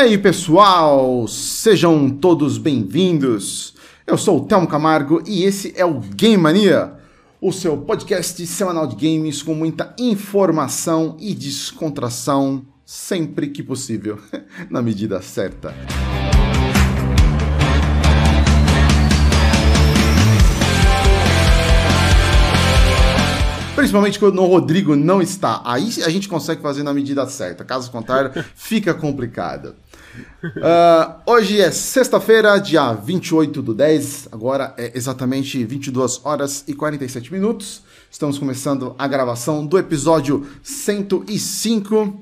Aí, pessoal, sejam todos bem-vindos. Eu sou o Telmo Camargo e esse é o Game Mania, o seu podcast semanal de games com muita informação e descontração sempre que possível, na medida certa. Principalmente quando o Rodrigo não está. Aí a gente consegue fazer na medida certa. Caso contrário, fica complicado. Uh, hoje é sexta-feira, dia 28 do 10. Agora é exatamente 22 horas e 47 minutos. Estamos começando a gravação do episódio 105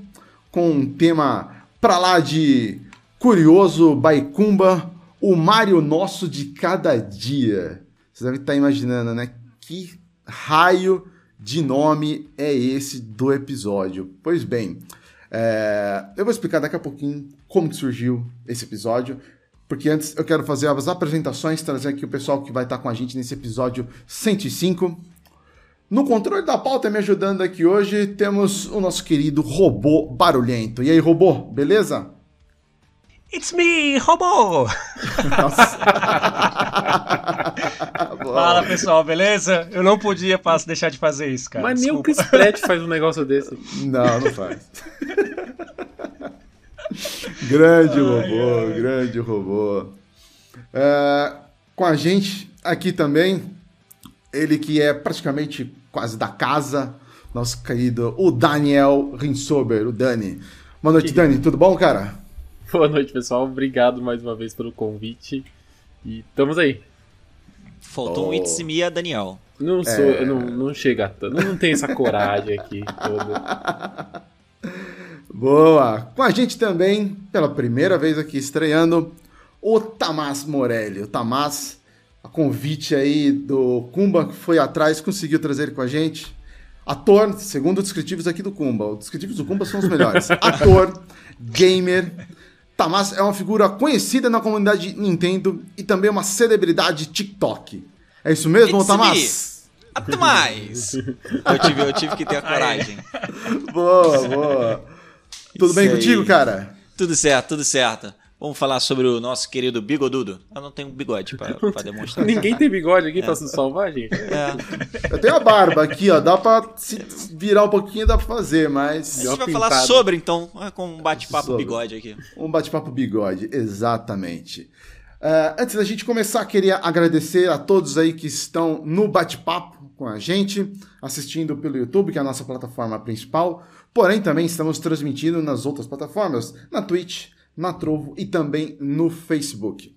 com um tema pra lá de curioso, baicumba, o Mário nosso de cada dia. Vocês devem estar imaginando, né? Que raio de nome é esse do episódio? Pois bem, é, eu vou explicar daqui a pouquinho como que surgiu esse episódio, porque antes eu quero fazer as apresentações, trazer aqui o pessoal que vai estar com a gente nesse episódio 105. No controle da pauta, me ajudando aqui hoje, temos o nosso querido robô barulhento. E aí, robô, beleza? It's me, robô! Fala pessoal, beleza? Eu não podia deixar de fazer isso, cara. Mas nem o Chris Pratt faz um negócio desse. Não, não faz. Grande robô, ai. grande robô. É, com a gente aqui também, ele que é praticamente quase da casa, nosso querido, o Daniel Rinsober, o Dani. Boa noite, que... Dani, tudo bom, cara? Boa noite, pessoal. Obrigado mais uma vez pelo convite. E estamos aí. Faltou oh. um It's Me a Daniel. Não sou, é... não, não chega, não, não tem essa coragem aqui toda. Boa! Com a gente também, pela primeira vez aqui estreando, o Tamás Morelli. O Tamás, a convite aí do Kumba, que foi atrás, conseguiu trazer ele com a gente. Ator, segundo os descritivos aqui do Kumba. Os descritivos do Kumba são os melhores. Ator, gamer, Tamás é uma figura conhecida na comunidade Nintendo e também uma celebridade TikTok. É isso mesmo, Tamás? Até mais! eu, tive, eu tive que ter a coragem. boa, boa. Tudo isso bem aí. contigo, cara? Tudo certo, tudo certo. Vamos falar sobre o nosso querido bigodudo. Eu não tenho bigode pra, pra demonstrar. Ninguém tem bigode aqui é. pra se salvar, gente. É. Eu tenho a barba aqui, ó. Dá pra se virar um pouquinho, dá pra fazer, mas. A gente vai pintado. falar sobre, então, é com um bate-papo bigode aqui. Um bate-papo bigode, exatamente. Uh, antes da gente começar, queria agradecer a todos aí que estão no bate-papo com a gente, assistindo pelo YouTube, que é a nossa plataforma principal. Porém, também estamos transmitindo nas outras plataformas, na Twitch, na Trovo e também no Facebook.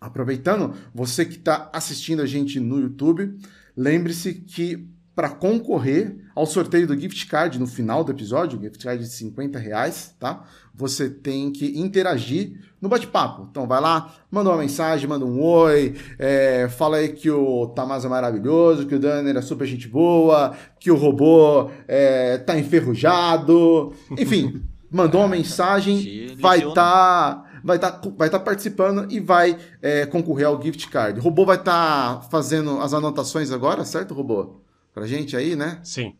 Aproveitando, você que está assistindo a gente no YouTube, lembre-se que para concorrer ao sorteio do gift card no final do episódio, gift card de 50 reais, tá? Você tem que interagir no bate-papo. Então vai lá, manda uma mensagem, manda um oi, é, fala aí que o Tamás é maravilhoso, que o Danner é super gente boa, que o robô é, tá enferrujado, enfim. mandou uma mensagem, vai estar tá, vai tá, vai tá participando e vai é, concorrer ao gift card. O robô vai estar tá fazendo as anotações agora, certo, robô? Pra gente aí, né? Sim.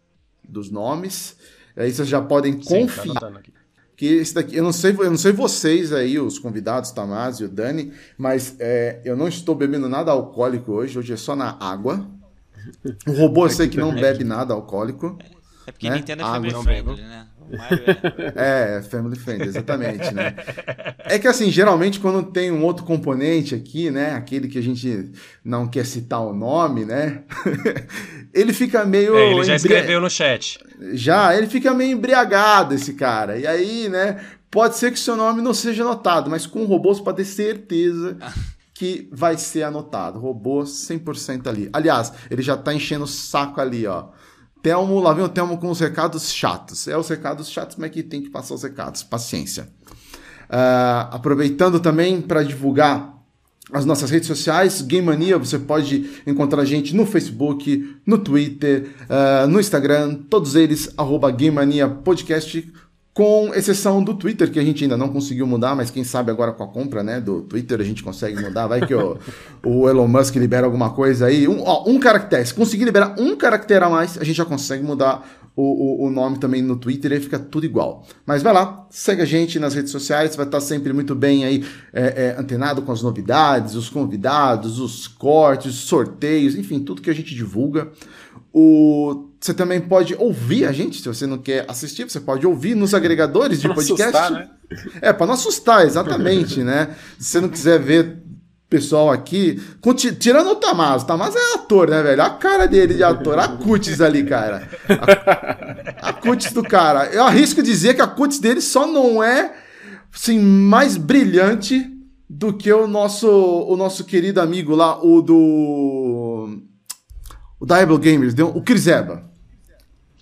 Dos nomes. Aí vocês já podem Sim, confiar. Tá que esse daqui, eu não sei, eu não sei vocês aí, os convidados, Tamás e o Dani, mas é, eu não estou bebendo nada alcoólico hoje, hoje é só na água. O robô eu sei que não bebe nada alcoólico. É porque né? Nintendo é friendly, né? É... é, family friendly, exatamente, né? É que assim, geralmente quando tem um outro componente aqui, né, aquele que a gente não quer citar o nome, né? ele fica meio é, ele já embri... escreveu no chat. Já, ele fica meio embriagado esse cara. E aí, né, pode ser que seu nome não seja anotado, mas com robôs pode ter certeza que vai ser anotado. Robô 100% ali. Aliás, ele já tá enchendo o saco ali, ó. Telmo, lá vem o Telmo com os recados chatos. É os recados chatos, mas é que tem que passar os recados. Paciência. Uh, aproveitando também para divulgar as nossas redes sociais, Game Mania, você pode encontrar a gente no Facebook, no Twitter, uh, no Instagram, todos eles, arroba Game Mania Podcast com exceção do Twitter, que a gente ainda não conseguiu mudar, mas quem sabe agora com a compra né, do Twitter a gente consegue mudar. Vai que o, o Elon Musk libera alguma coisa aí. Um, ó, um caractere. Se conseguir liberar um caractere a mais, a gente já consegue mudar o, o, o nome também no Twitter e fica tudo igual. Mas vai lá, segue a gente nas redes sociais, vai estar sempre muito bem aí é, é, antenado com as novidades, os convidados, os cortes, os sorteios, enfim, tudo que a gente divulga. O, você também pode ouvir a gente, se você não quer assistir, você pode ouvir nos agregadores de podcast. Assustar, né? É, para não assustar, exatamente, né? Se você não quiser ver pessoal aqui, tirando o Tamás, o Tamás é ator, né, velho? A cara dele de ator, a cutis ali, cara. A, a cutis do cara. Eu arrisco dizer que a cutis dele só não é assim, mais brilhante do que o nosso, o nosso querido amigo lá, o do o Diablo Gamers, deu, o Criseba.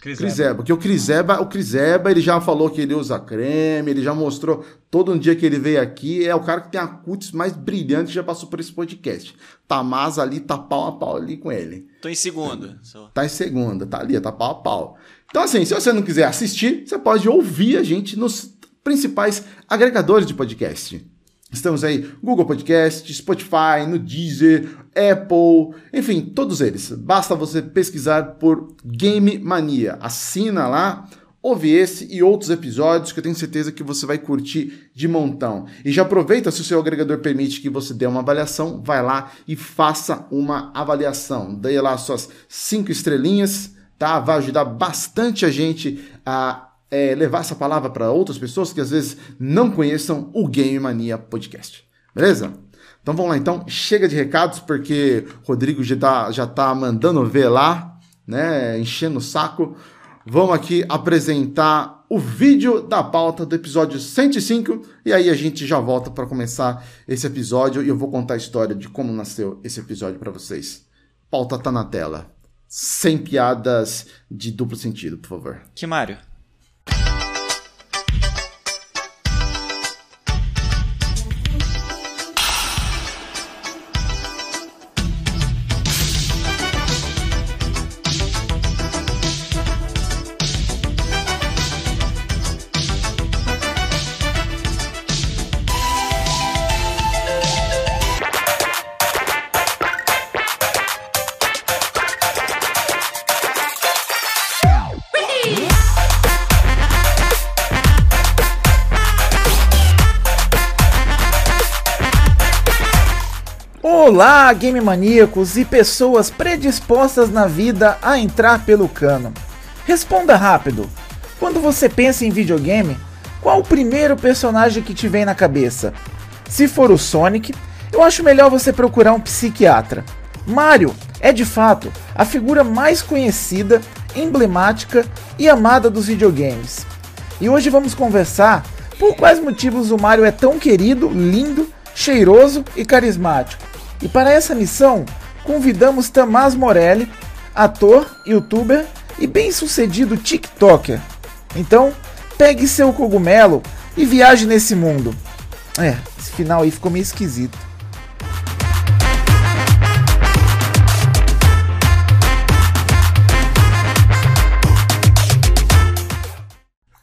Criseba, porque o Criseba, o Criseba, ele já falou que ele usa creme, ele já mostrou todo um dia que ele veio aqui, é o cara que tem a cutis mais brilhante que já passou por esse podcast. Tamás ali, tá pau a pau ali com ele. Tô em segunda. Tá em segunda, tá ali, tá pau a pau. Então assim, se você não quiser assistir, você pode ouvir a gente nos principais agregadores de podcast. Estamos aí Google Podcast, Spotify, no Deezer, Apple, enfim, todos eles. Basta você pesquisar por Game Mania. Assina lá, ouve esse e outros episódios que eu tenho certeza que você vai curtir de montão. E já aproveita, se o seu agregador permite que você dê uma avaliação, vai lá e faça uma avaliação. Dê lá suas cinco estrelinhas, tá? Vai ajudar bastante a gente a é, levar essa palavra para outras pessoas que às vezes não conheçam o Game Mania Podcast. Beleza? Então vamos lá, então. Chega de recados, porque Rodrigo já tá, já tá mandando ver lá, né? Enchendo o saco. Vamos aqui apresentar o vídeo da pauta do episódio 105 e aí a gente já volta para começar esse episódio e eu vou contar a história de como nasceu esse episódio para vocês. Pauta tá na tela. Sem piadas de duplo sentido, por favor. Que Mário? Game maníacos e pessoas predispostas na vida a entrar pelo cano. Responda rápido. Quando você pensa em videogame, qual o primeiro personagem que te vem na cabeça? Se for o Sonic, eu acho melhor você procurar um psiquiatra. Mario é de fato a figura mais conhecida, emblemática e amada dos videogames. E hoje vamos conversar por quais motivos o Mario é tão querido, lindo, cheiroso e carismático. E para essa missão, convidamos Tamás Morelli, ator, youtuber e bem-sucedido TikToker. Então, pegue seu cogumelo e viaje nesse mundo. É, esse final aí ficou meio esquisito.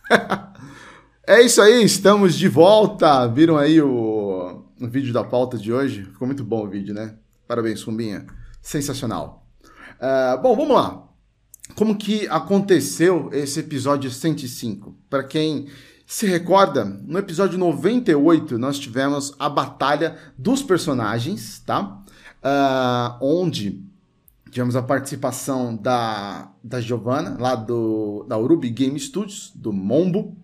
é isso aí, estamos de volta. Viram aí o no vídeo da pauta de hoje. Ficou muito bom o vídeo, né? Parabéns, Cumbinha. Sensacional. Uh, bom, vamos lá. Como que aconteceu esse episódio 105? Para quem se recorda, no episódio 98 nós tivemos a batalha dos personagens, tá? Uh, onde tivemos a participação da, da Giovanna, lá do, da Urubi Game Studios, do Mombo.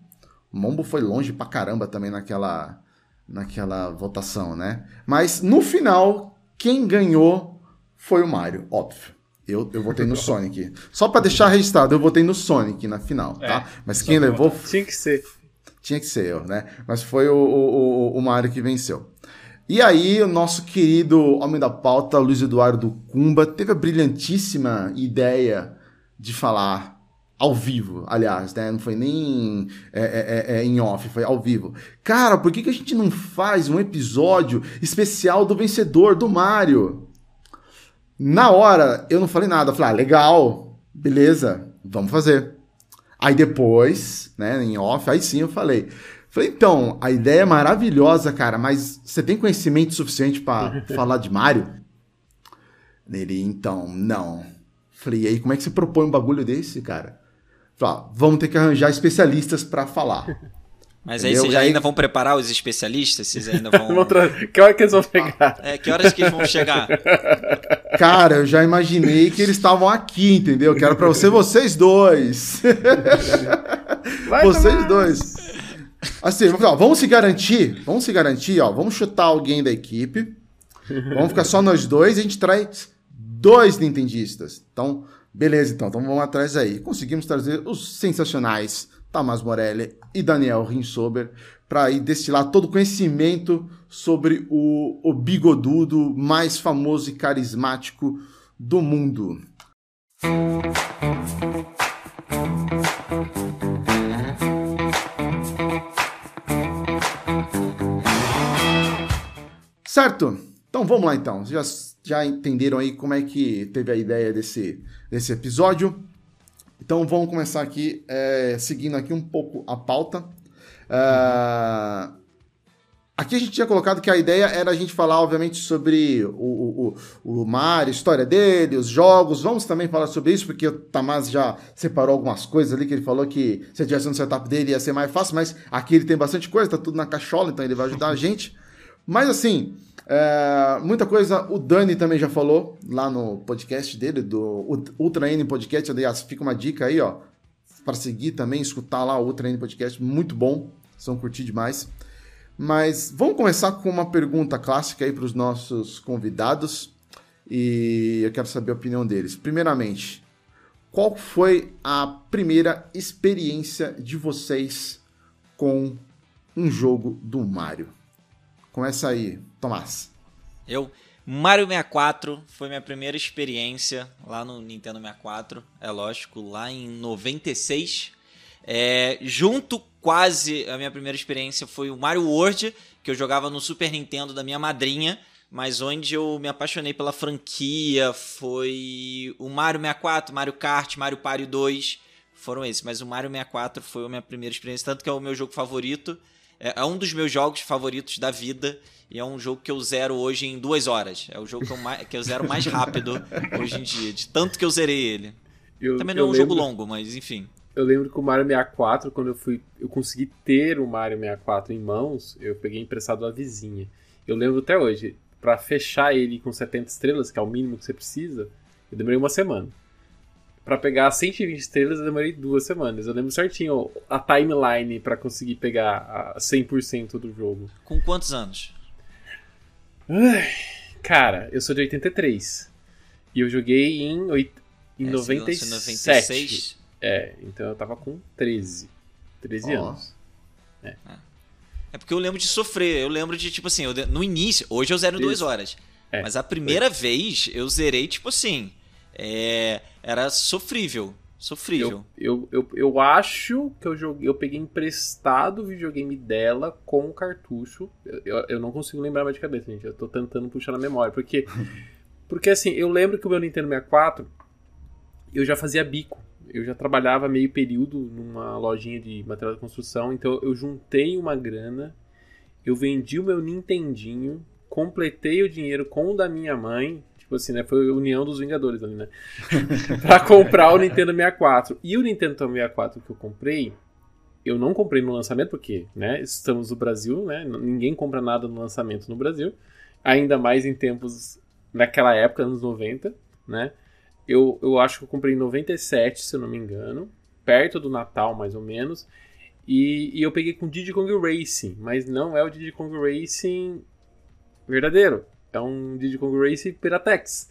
O Mombo foi longe pra caramba também naquela, naquela votação, né? Mas no final, quem ganhou foi o Mario, óbvio. Eu, eu votei no Sonic. Só para deixar registrado, eu votei no Sonic na final, tá? É, Mas quem levou. Tinha que ser. Tinha que ser eu, né? Mas foi o, o, o Mario que venceu. E aí, o nosso querido homem da pauta, Luiz Eduardo Cumba, teve a brilhantíssima ideia de falar ao vivo, aliás, né? Não foi nem é, é, é, é, em off, foi ao vivo. Cara, por que, que a gente não faz um episódio especial do vencedor do Mario? Na hora, eu não falei nada. Eu falei, ah, legal, beleza, vamos fazer. Aí depois, né, em off, aí sim eu falei. Falei, então, a ideia é maravilhosa, cara, mas você tem conhecimento suficiente para falar de Mario? Ele, então, não. Falei, e aí, como é que você propõe um bagulho desse, cara? Falei, ó, vamos ter que arranjar especialistas para falar. Mas aí vocês aí- ainda vão preparar os especialistas? Vocês ainda vão. Tra- Que hora que eles vão pegar? É, que horas que eles vão chegar? Cara, eu já imaginei que eles estavam aqui, entendeu? Que era pra ser vocês dois. Vai vocês tomar. dois. Assim, ó, vamos se garantir, vamos se garantir, ó, vamos chutar alguém da equipe. Vamos ficar só nós dois e a gente traz dois nintendistas. Então, beleza, então, então vamos atrás aí. Conseguimos trazer os sensacionais Tamás Morelli e Daniel Rinsober para destilar todo o conhecimento sobre o, o bigodudo mais famoso e carismático do mundo. Certo? Então vamos lá então. Já, já entenderam aí como é que teve a ideia desse, desse episódio. Então vamos começar aqui, é, seguindo aqui um pouco a pauta. Ah, Aqui a gente tinha colocado que a ideia era a gente falar, obviamente, sobre o, o, o Mario, a história dele, os jogos. Vamos também falar sobre isso, porque o Tamás já separou algumas coisas ali que ele falou que se tivesse no setup dele ia ser mais fácil, mas aqui ele tem bastante coisa, tá tudo na cachola, então ele vai ajudar a gente. Mas assim, é, muita coisa o Dani também já falou lá no podcast dele, do Ultra N Podcast. Aliás, fica uma dica aí, ó, para seguir também, escutar lá o Ultra N Podcast, muito bom, vão curtir demais. Mas vamos começar com uma pergunta clássica aí para os nossos convidados e eu quero saber a opinião deles. Primeiramente, qual foi a primeira experiência de vocês com um jogo do Mario? Começa aí, Tomás. Eu, Mario 64 foi minha primeira experiência lá no Nintendo 64, é lógico, lá em 96. É, junto quase a minha primeira experiência foi o Mario World, que eu jogava no Super Nintendo da minha madrinha, mas onde eu me apaixonei pela franquia foi o Mario 64, Mario Kart, Mario Party 2, foram esses, mas o Mario 64 foi a minha primeira experiência, tanto que é o meu jogo favorito, é é um dos meus jogos favoritos da vida e é um jogo que eu zero hoje em duas horas. É o jogo que eu, mais, que eu zero mais rápido hoje em dia, de tanto que eu zerei ele. Eu, Também não é um jogo lembro- longo, mas enfim. Eu lembro que o Mario 64, quando eu fui, eu consegui ter o Mario 64 em mãos, eu peguei emprestado da vizinha. Eu lembro até hoje, pra fechar ele com 70 estrelas, que é o mínimo que você precisa, eu demorei uma semana. Pra pegar 120 estrelas, eu demorei duas semanas. Eu lembro certinho a timeline pra conseguir pegar a 100% do jogo. Com quantos anos? Cara, eu sou de 83. E eu joguei em, oit... em É, 97. se lançou em 96. É, então eu tava com 13. 13 Ó. anos. É porque eu lembro de sofrer. Eu lembro de, tipo assim, eu no início, hoje eu zero em duas Isso. horas. É, Mas a primeira vez eu zerei, tipo assim. é, era sofrível. Sofrível. Eu, eu, eu, eu acho que eu joguei, eu peguei emprestado o videogame dela com o cartucho. Eu, eu, eu não consigo lembrar mais de cabeça, gente. Eu tô tentando puxar na memória. Porque, porque assim, eu lembro que o meu Nintendo 64 eu já fazia bico. Eu já trabalhava meio período numa lojinha de material de construção. Então eu juntei uma grana. Eu vendi o meu Nintendinho. Completei o dinheiro com o da minha mãe. Tipo assim, né? Foi a união dos Vingadores ali, né? pra comprar o Nintendo 64. E o Nintendo 64 que eu comprei, eu não comprei no lançamento, porque, né, estamos no Brasil, né? Ninguém compra nada no lançamento no Brasil. Ainda mais em tempos, naquela época, anos 90, né? Eu, eu acho que eu comprei em 97, se eu não me engano. Perto do Natal, mais ou menos. E, e eu peguei com Diddy Kong Racing, mas não é o Diddy Kong Racing verdadeiro. É um Diddy Kong Racing Piratex.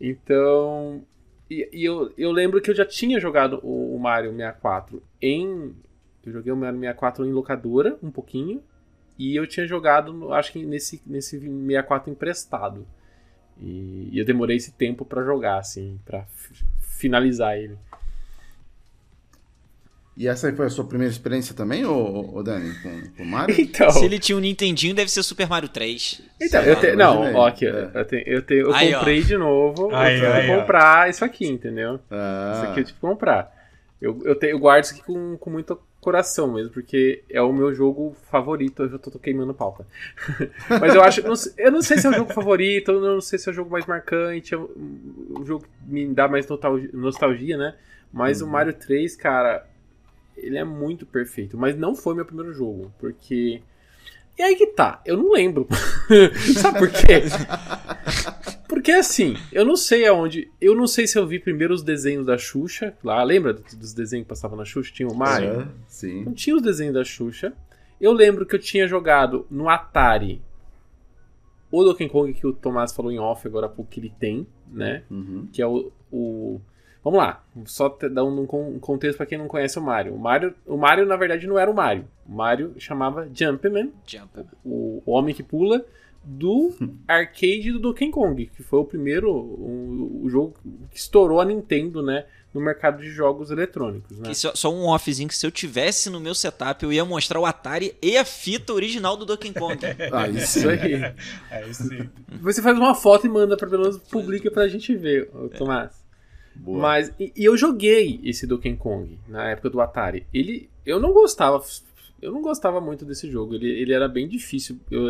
Então, e, e eu, eu lembro que eu já tinha jogado o, o Mario 64 em. Eu joguei o Mario 64 em locadora, um pouquinho. E eu tinha jogado, acho que nesse, nesse 64 emprestado. E, e eu demorei esse tempo pra jogar, assim, pra f- finalizar ele. E essa aí foi a sua primeira experiência também, ô, ô Dani, com, com o Mario? Então, Se ele tinha um Nintendinho, deve ser Super Mario 3. então eu lá. te, não, ó, aqui, É. eu, te, eu, te, eu Aí, ó. comprei de novo. Aí, eu tive aí, que ó. comprar isso aqui, entendeu? Ah, Isso aqui eu tive que comprar. Eu, eu, te- eu guardo isso aqui com, com muito coração mesmo, porque é o meu jogo favorito. Eu já tô, tô queimando pauta. Mas eu acho. não eu não sei se é o jogo favorito, eu não sei se é o jogo mais marcante, é o, o jogo que me dá mais nostalgia, nostalgia, né? Mas uhum. o Mario 3, cara, ele é muito perfeito. Mas não foi meu primeiro jogo, porque. E aí que tá, eu não lembro. Sabe por quê? Porque assim, eu não sei aonde. Eu não sei se eu vi primeiro os desenhos da Xuxa. Lá, lembra dos desenhos que passavam na Xuxa? Tinha o Mario? É, sim. Não tinha os desenhos da Xuxa. Eu lembro que eu tinha jogado no Atari o Donkey Kong que o Tomás falou em off agora pouco que ele tem, né? Uhum. Que é o, o Vamos lá, só dar um, um contexto para quem não conhece o Mario. o Mario. O Mario, na verdade, não era o Mario. O Mario chamava Jumpman, Jumpman. O, o homem que pula, do arcade do Donkey Kong, que foi o primeiro o, o jogo que estourou a Nintendo, né? No mercado de jogos eletrônicos. Né? só, só, um offzinho que se eu tivesse no meu setup, eu ia mostrar o Atari e a fita original do Donkey Kong. ah, isso aí. é isso aí. Você faz uma foto e manda para pelo menos publica pra gente ver, Tomás. Boa. Mas e, e, eu joguei esse Donkey Kong na época do Atari. Ele eu não gostava, eu não gostava muito desse jogo. Ele, ele era bem difícil. Eu,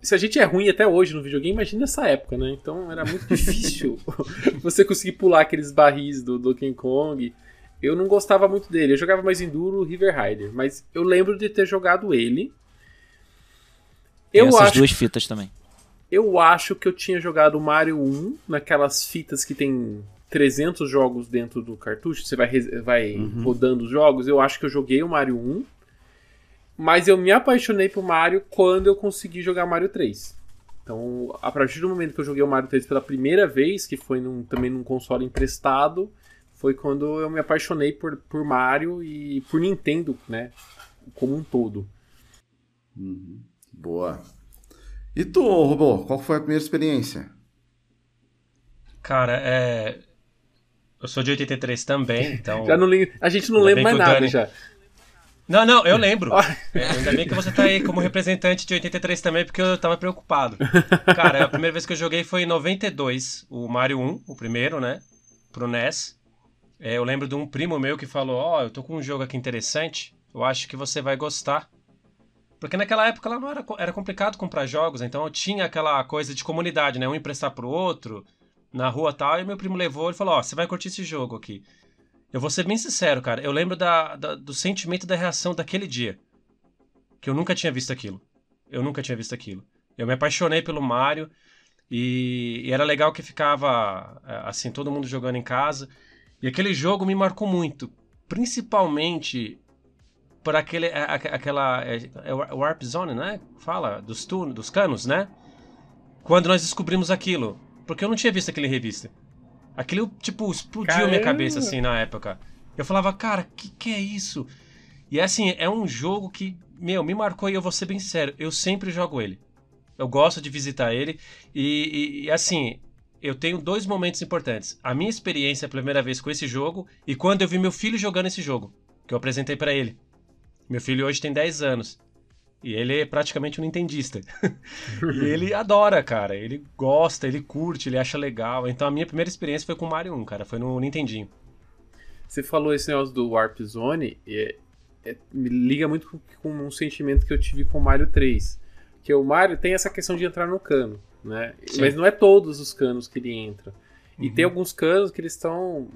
se a gente é ruim até hoje no videogame, imagina essa época, né? Então era muito difícil você conseguir pular aqueles barris do Donkey Kong. Eu não gostava muito dele. Eu jogava mais Enduro River Rider, mas eu lembro de ter jogado ele. Eu essas acho, duas fitas também. Eu acho que eu tinha jogado o Mario 1 naquelas fitas que tem 300 jogos dentro do cartucho, você vai, vai uhum. rodando os jogos. Eu acho que eu joguei o Mario 1, mas eu me apaixonei por Mario quando eu consegui jogar Mario 3. Então, a partir do momento que eu joguei o Mario 3 pela primeira vez, que foi num, também num console emprestado, foi quando eu me apaixonei por, por Mario e por Nintendo, né? Como um todo. Uhum. Boa. E tu, Robô, qual foi a primeira experiência? Cara, é. Eu sou de 83 também, então. já não. A gente não lembra mais nada Dani... já. Não, não, eu lembro. é, ainda bem que você tá aí como representante de 83 também, porque eu tava preocupado. Cara, a primeira vez que eu joguei foi em 92, o Mario 1, o primeiro, né? Pro NES. É, eu lembro de um primo meu que falou: Ó, oh, eu tô com um jogo aqui interessante, eu acho que você vai gostar. Porque naquela época lá não era, era complicado comprar jogos, então eu tinha aquela coisa de comunidade, né? Um emprestar pro outro na rua tal, e meu primo levou e falou: Ó, oh, você vai curtir esse jogo aqui. Eu vou ser bem sincero, cara. Eu lembro da, da, do sentimento da reação daquele dia. Que eu nunca tinha visto aquilo. Eu nunca tinha visto aquilo. Eu me apaixonei pelo Mario. E, e, era legal que ficava é, assim, todo mundo jogando em casa. E aquele jogo me marcou muito. Principalmente por aquele, aquela. É, é Warp Zone, né? Fala, dos, túneis, dos canos, né? Quando nós descobrimos aquilo. Porque eu não tinha visto aquele revista. Aquilo, tipo, explodiu Caramba. minha cabeça, assim, na época. Eu falava, cara, que que é isso? E assim, é um jogo que, meu, me marcou e eu vou ser bem sincero, eu sempre jogo ele. Eu gosto de visitar ele e, e, e assim, eu tenho dois momentos importantes. A minha experiência a primeira vez com esse jogo e quando eu vi meu filho jogando esse jogo, que eu apresentei para ele. Meu filho hoje tem 10 anos. E ele é praticamente um nintendista. e ele adora, cara. Ele gosta, ele curte, ele acha legal. Então a minha primeira experiência foi com o Mario 1, cara. Foi no Nintendinho. Você falou esse negócio do Warp Zone e é, me liga muito com, com, um sentimento que eu tive com o Mario 3. Que o Mario tem essa questão de entrar no cano, né? Sim. Mas não é todos os canos que ele entra. E uhum. tem alguns canos que eles estão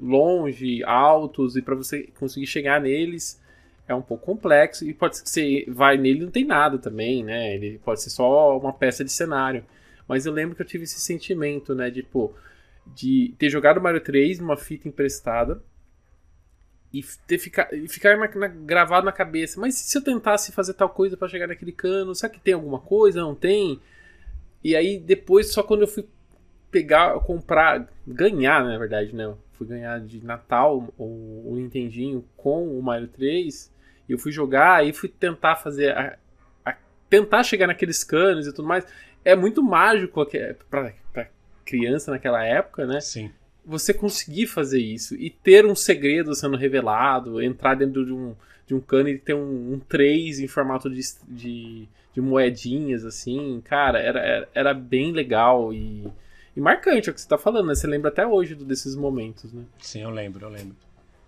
longe, altos, e para você conseguir chegar neles é um pouco complexo e pode ser que você vai nele não tem nada também, né? Ele pode ser só uma peça de cenário. Mas eu lembro que eu tive esse sentimento, né? De, pô, de ter jogado Mario 3 numa fita emprestada e ter ficar, ficar na, gravado na cabeça. Mas se eu tentasse fazer tal coisa para chegar naquele cano, será que tem alguma coisa? Não tem? E aí depois, só quando eu fui pegar, comprar, ganhar, na verdade, né? fui ganhar de Natal o, o Nintendinho com o Mario 3 e eu fui jogar e fui tentar fazer. A, a, tentar chegar naqueles canos e tudo mais. É muito mágico pra, pra criança naquela época, né? Sim. Você conseguir fazer isso e ter um segredo sendo revelado, entrar dentro de um, de um cano e ter um, um 3 em formato de, de, de moedinhas, assim, cara, era, era, era bem legal e, e marcante, é o que você tá falando, né? Você lembra até hoje desses momentos, né? Sim, eu lembro, eu lembro.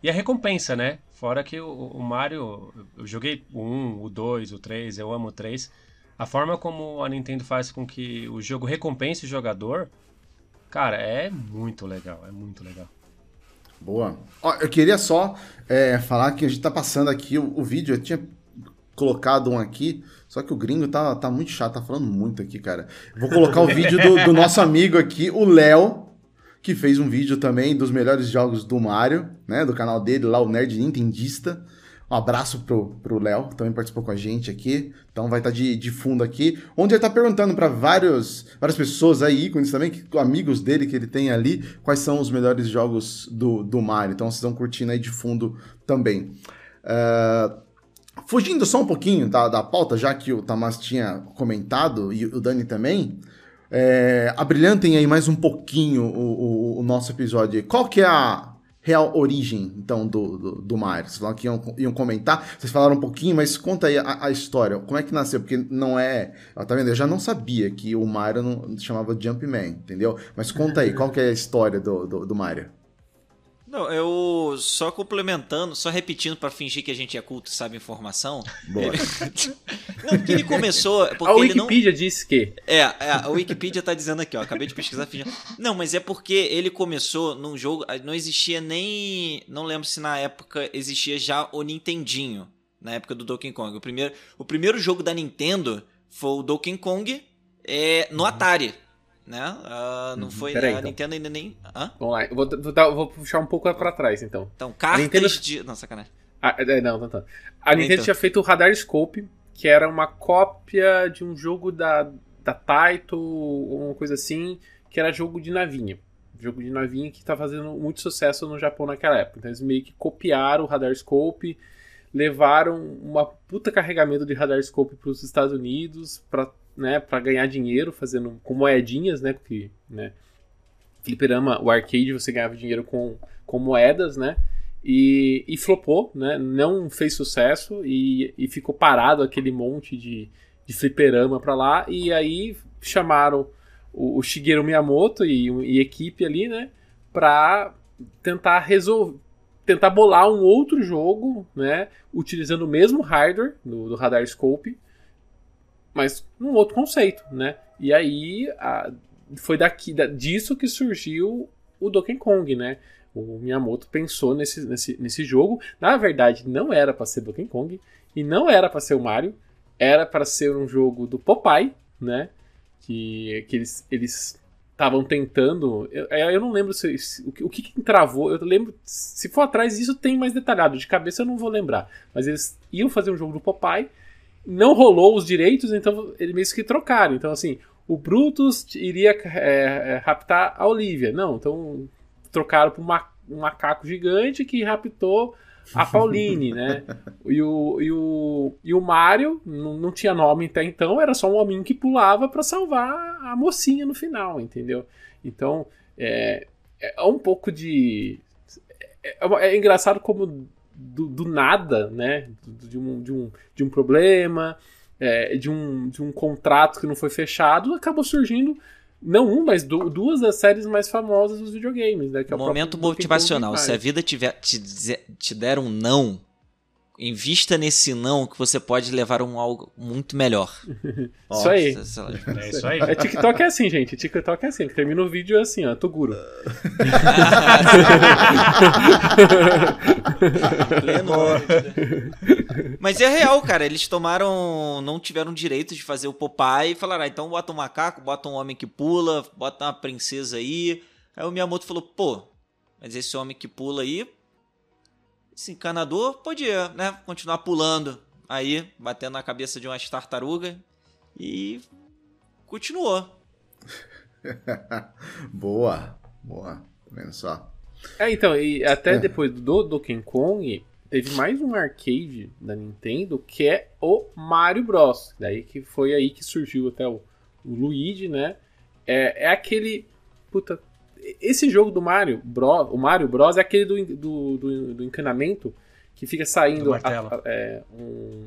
E a recompensa, né? Fora que o, o Mario, eu joguei o 1, o 2, o 3, eu amo o 3. A forma como a Nintendo faz com que o jogo recompense o jogador, cara, é muito legal, é muito legal. Boa. Ó, eu queria só é, falar que a gente tá passando aqui o, o, vídeo, eu tinha colocado um aqui, só que o gringo tá, tá muito chato, tá falando muito aqui, cara. Vou colocar o vídeo do, do nosso amigo aqui, o Léo, que fez um vídeo também dos melhores jogos do Mario, né? Do canal dele lá, o Nerd Nintendista. Um abraço pro, pro Léo, também participou com a gente aqui. Então vai estar tá de, de fundo aqui. Onde ele tá perguntando para várias pessoas aí, ícones também, que, amigos dele que ele tem ali, quais são os melhores jogos do, do Mario. Então vocês estão curtindo aí de fundo também. Uh, fugindo só um pouquinho da, da pauta, já que o Tamas tinha comentado e o Dani também. É, abrilhantem aí mais um pouquinho o, o, o nosso episódio. Qual que é a real origem, então, do, do, do Mario? Vocês falaram que iam, iam, comentar, vocês falaram um pouquinho, mas conta aí a, a, história. Como é que nasceu? Porque não é... Tá vendo? Eu já não sabia que o Mario não chamava Jumpman, entendeu? Mas conta aí, qual que é a história do, do, do Mario? Não, eu só complementando, só repetindo para fingir que a gente é culto e sabe informação. Boa. Ele... não, porque ele começou. Porque a Wikipedia não... disse que. É, é, a Wikipedia tá dizendo aqui, ó. Acabei de pesquisar. Fingindo... Não, mas é porque ele começou num jogo. Não existia nem. Não lembro se na época existia já o Nintendinho. Na época do Donkey Kong. O primeiro, o primeiro jogo da Nintendo foi o Donkey Kong é, no Atari né? Uh, não uhum. foi Peraí, a então. Nintendo ainda nem. Hã? Vamos lá, eu vou, vou, vou puxar um pouco para trás então. Então, cartas Nintendo... de. Não, sacanagem. Ah, é, não, não, não. A Nintendo então. tinha feito o Radar Scope, que era uma cópia de um jogo da, da Taito, uma coisa assim, que era jogo de navinha. Jogo de navinha que tá fazendo muito sucesso no Japão naquela época. Então eles meio que copiaram o Radar Scope, levaram uma puta carregamento de Radar Scope para os Estados Unidos para né, para ganhar dinheiro fazendo com moedinhas, né, porque, né, fliperama, o arcade você ganhava dinheiro com, com moedas, né, e, e flopou, né, não fez sucesso e, e ficou parado aquele monte de, de fliperama para lá, e aí chamaram o, o Shigeru Miyamoto e, e equipe ali, né, para tentar resolver tentar bolar um outro jogo, né, utilizando o mesmo hardware do, do Radar Scope, mas num outro conceito, né? E aí a, foi daqui da, disso que surgiu o Donkey Kong, né? O Miyamoto pensou nesse, nesse, nesse jogo. Na verdade, não era para ser Donkey Kong e não era para ser o Mario, era para ser um jogo do Popeye, né? Que, que eles eles estavam tentando. Eu, eu não lembro se, se, o, que, que, travou. Eu lembro. Se for atrás disso, tem mais detalhado. De cabeça eu não vou lembrar. Mas eles iam fazer um jogo do Popeye não rolou os direitos, então eles meio que trocaram. Então, assim, o Brutus iria é, é, raptar a Olivia. Não, então trocaram por uma, um macaco gigante que raptou a Pauline, né? E o, e o, e o Mario não, não tinha nome até então, era só um hominho que pulava para salvar a mocinha no final, entendeu? Então, é, é um pouco de. É, é, é engraçado como do, do nada, né? De um, de um, de um problema, é, de, um, de um contrato que não foi fechado, acabou surgindo não um, mas duas das séries mais famosas dos videogames. Né, que é Momento motivacional. Se a vida tiver, te, te der um não, Invista nesse não que você pode levar um algo muito melhor. isso aí. É isso aí. É, TikTok é assim, gente. TikTok é assim. Termina o vídeo assim, ó. Toguro. Pleno Mas é real, cara. Eles tomaram. Não tiveram direito de fazer o Popeye e falaram: ah, então bota um macaco, bota um homem que pula, bota uma princesa aí. Aí o Miyamoto falou: pô, mas esse homem que pula aí, esse encanador podia, né, continuar pulando aí, batendo na cabeça de umas tartarugas e continuou. boa, boa, tá vendo só. É, então, e até é. depois do Donkey Kong, teve mais um arcade da Nintendo que é o Mario Bros. Daí que foi aí que surgiu até o, o Luigi, né? É, é aquele. Puta, esse jogo do Mario Bros, o Mario Bros é aquele do, do, do, do encanamento que fica saindo a, a, é, um,